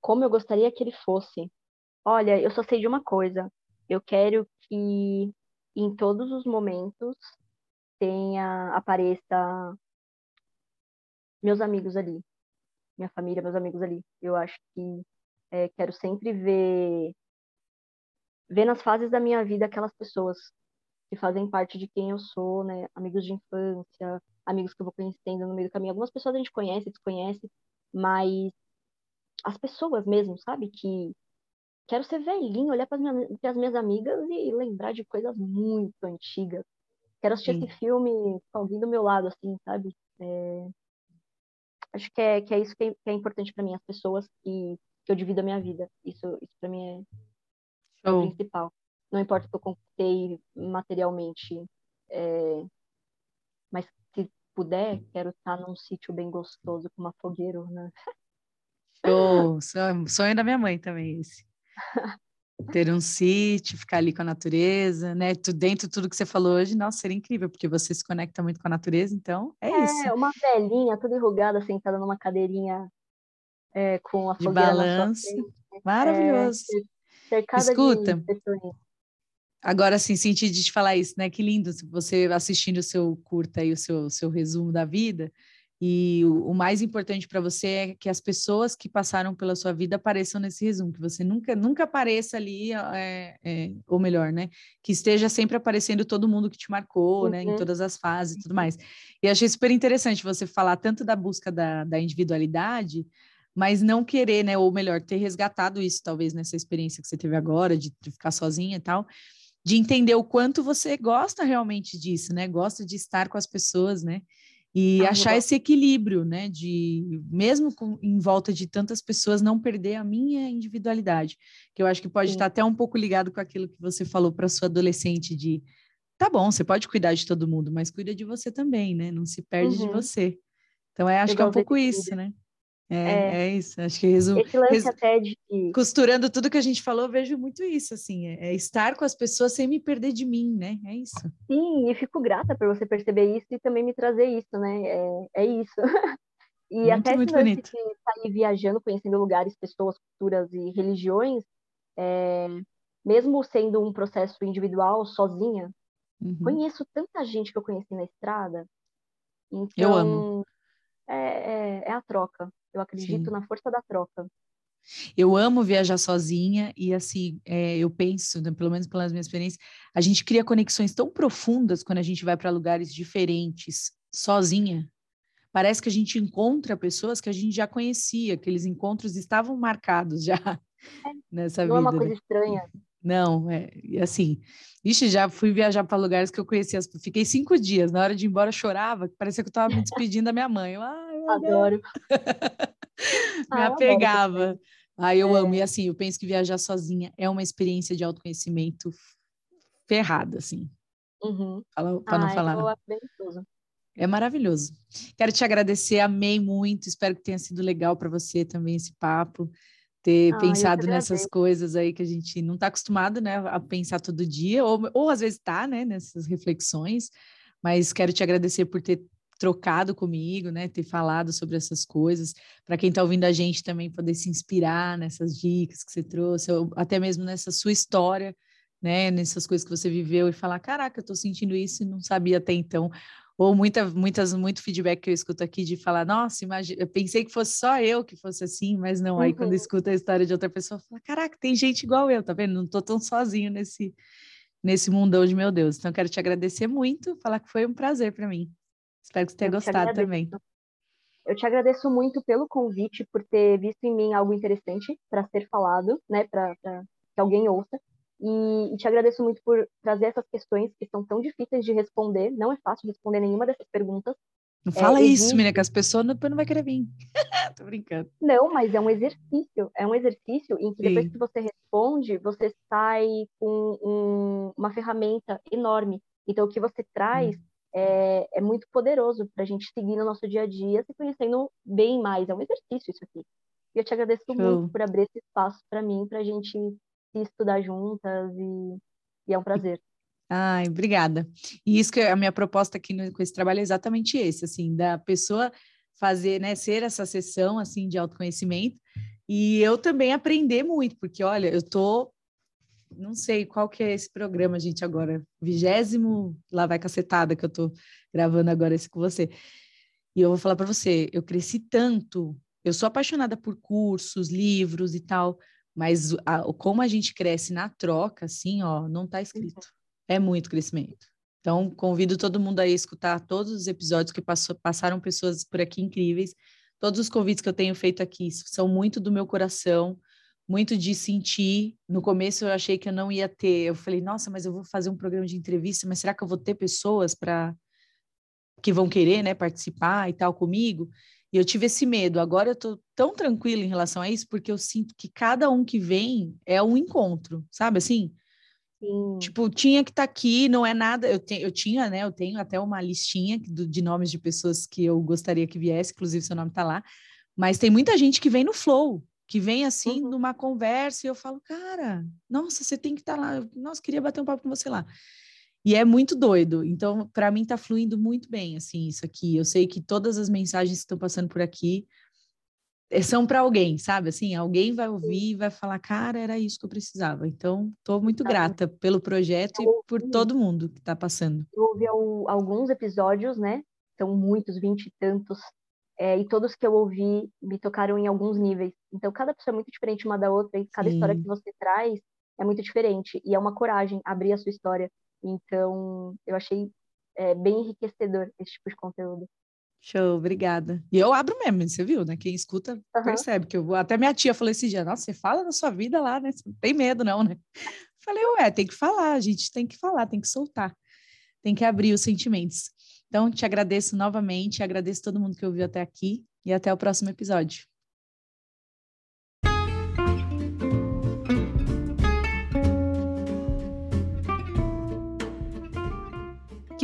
Como eu gostaria que ele fosse. Olha, eu só sei de uma coisa. Eu quero que em todos os momentos tenha apareça meus amigos ali, minha família, meus amigos ali. Eu acho que é, quero sempre ver ver nas fases da minha vida aquelas pessoas que fazem parte de quem eu sou, né? Amigos de infância, amigos que eu vou conhecendo no meio do caminho. Algumas pessoas a gente conhece, desconhece, mas as pessoas mesmo, sabe? Que quero ser velhinho, olhar para as minhas amigas e lembrar de coisas muito antigas. Quero assistir Sim. esse filme com alguém do meu lado, assim, sabe? É... Acho que é, que é isso que é, que é importante para mim, as pessoas que que eu divido a minha vida. Isso, isso para mim é, o principal. Não importa o que eu conquistei materialmente, é... mas se puder, quero estar num sítio bem gostoso com uma fogueira, né? Show! Sonho da minha mãe também esse. Ter um sítio, ficar ali com a natureza, né? Dentro de tudo que você falou hoje, nossa, seria incrível, porque você se conecta muito com a natureza, então é, é isso. É, uma velhinha toda enrugada, sentada numa cadeirinha é, com a de balanço. Maravilhoso. É, Escuta. Agora, sim, senti de te falar isso, né? Que lindo você assistindo o seu curta e o seu, seu resumo da vida. E o, o mais importante para você é que as pessoas que passaram pela sua vida apareçam nesse resumo, que você nunca, nunca apareça ali, é, é, ou melhor, né? Que esteja sempre aparecendo todo mundo que te marcou, uhum. né? Em uhum. todas as fases e tudo mais. E achei super interessante você falar tanto da busca da, da individualidade, mas não querer, né? Ou melhor, ter resgatado isso, talvez, nessa experiência que você teve agora, de, de ficar sozinha e tal, de entender o quanto você gosta realmente disso, né? Gosta de estar com as pessoas, né? E ah, achar esse equilíbrio, né? De, mesmo com, em volta de tantas pessoas, não perder a minha individualidade, que eu acho que pode Sim. estar até um pouco ligado com aquilo que você falou para sua adolescente de tá bom, você pode cuidar de todo mundo, mas cuida de você também, né? Não se perde uhum. de você. Então, é, acho que é um pouco isso, né? É, é, é, isso, acho que resumo. Esse lance res... até de. Costurando tudo que a gente falou, vejo muito isso, assim, é, é, estar com as pessoas sem me perder de mim, né? É isso. Sim, e fico grata por você perceber isso e também me trazer isso, né? É, é isso. e muito, até muito esse lance de sair viajando, conhecendo lugares, pessoas, culturas e religiões, é, mesmo sendo um processo individual, sozinha, uhum. conheço tanta gente que eu conheci na estrada. Então, eu amo. É, é, é a troca. Eu acredito Sim. na força da troca. Eu amo viajar sozinha e assim, é, eu penso, né, pelo menos pelas minhas experiências, a gente cria conexões tão profundas quando a gente vai para lugares diferentes, sozinha. Parece que a gente encontra pessoas que a gente já conhecia, aqueles encontros estavam marcados já é, nessa não vida. Não é uma coisa né? estranha. Não, é assim. Ixi, já fui viajar para lugares que eu conhecia. Fiquei cinco dias. Na hora de ir embora, chorava. Parecia que eu estava me despedindo da minha mãe. Eu, Adoro. me ah, apegava. Aí eu é. amo. E assim, eu penso que viajar sozinha é uma experiência de autoconhecimento ferrada, assim. Uhum. Para ah, não falar. É maravilhoso. Quero te agradecer, amei muito. Espero que tenha sido legal para você também esse papo ter ah, pensado nessas coisas aí que a gente não está acostumado, né, a pensar todo dia, ou, ou às vezes está, né, nessas reflexões, mas quero te agradecer por ter trocado comigo, né, ter falado sobre essas coisas, para quem está ouvindo a gente também poder se inspirar nessas dicas que você trouxe, ou até mesmo nessa sua história, né, nessas coisas que você viveu e falar, caraca, eu estou sentindo isso e não sabia até então, ou muita, muitas, muito feedback que eu escuto aqui de falar, nossa, imagina, eu pensei que fosse só eu que fosse assim, mas não. Uhum. Aí quando uhum. escuto a história de outra pessoa, fala, caraca, tem gente igual eu, tá vendo? Não tô tão sozinho nesse, nesse mundão de meu Deus. Então, quero te agradecer muito, falar que foi um prazer para mim. Espero que você tenha eu gostado também. Eu te agradeço muito pelo convite, por ter visto em mim algo interessante para ser falado, né, para que alguém ouça. E, e, te agradeço muito por trazer essas questões que são tão difíceis de responder. Não é fácil responder nenhuma dessas perguntas. Não fala é, isso, existe... menina, que as pessoas não, não vai querer vir. Tô brincando. Não, mas é um exercício. É um exercício em que Sim. depois que você responde, você sai com um, uma ferramenta enorme. Então, o que você traz hum. é, é muito poderoso para a gente seguir no nosso dia a dia, se conhecendo bem mais. É um exercício isso aqui. E eu te agradeço Show. muito por abrir esse espaço para mim, para a gente estudar juntas e, e é um prazer. Ai, obrigada. E isso que é a minha proposta aqui no, com esse trabalho é exatamente esse, assim, da pessoa fazer, né, ser essa sessão, assim, de autoconhecimento e eu também aprender muito, porque, olha, eu tô, não sei qual que é esse programa, gente, agora, vigésimo, lá vai cacetada que eu tô gravando agora esse com você. E eu vou falar para você, eu cresci tanto, eu sou apaixonada por cursos, livros e tal, mas a, como a gente cresce na troca, assim, ó, não está escrito. Uhum. É muito crescimento. Então, convido todo mundo a escutar todos os episódios que passou, passaram pessoas por aqui incríveis. Todos os convites que eu tenho feito aqui são muito do meu coração, muito de sentir. No começo eu achei que eu não ia ter. Eu falei, nossa, mas eu vou fazer um programa de entrevista, mas será que eu vou ter pessoas para que vão querer, né, participar e tal comigo? E eu tive esse medo. Agora eu tô tão tranquila em relação a isso, porque eu sinto que cada um que vem é um encontro, sabe assim? Sim. Tipo, tinha que estar tá aqui, não é nada. Eu, te, eu tinha, né? Eu tenho até uma listinha do, de nomes de pessoas que eu gostaria que viesse, inclusive seu nome tá lá. Mas tem muita gente que vem no flow, que vem assim uhum. numa conversa e eu falo, cara, nossa, você tem que estar tá lá. Nossa, queria bater um papo com você lá. E é muito doido. Então, para mim, está fluindo muito bem, assim, isso aqui. Eu sei que todas as mensagens que estão passando por aqui eh, são para alguém, sabe? Assim, alguém vai ouvir e vai falar, cara, era isso que eu precisava. Então, estou muito grata pelo projeto e por todo mundo que está passando. Eu ouvi alguns episódios, né? São muitos, vinte e tantos. É, e todos que eu ouvi me tocaram em alguns níveis. Então, cada pessoa é muito diferente uma da outra e cada Sim. história que você traz é muito diferente. E é uma coragem abrir a sua história então, eu achei é, bem enriquecedor esse tipo de conteúdo. Show, obrigada. E eu abro mesmo, você viu, né? Quem escuta uhum. percebe que eu vou. Até minha tia falou esse dia: Nossa, você fala da sua vida lá, né? Você não tem medo, não, né? Falei, ué, tem que falar, a gente tem que falar, tem que soltar, tem que abrir os sentimentos. Então, te agradeço novamente, agradeço todo mundo que ouviu até aqui e até o próximo episódio.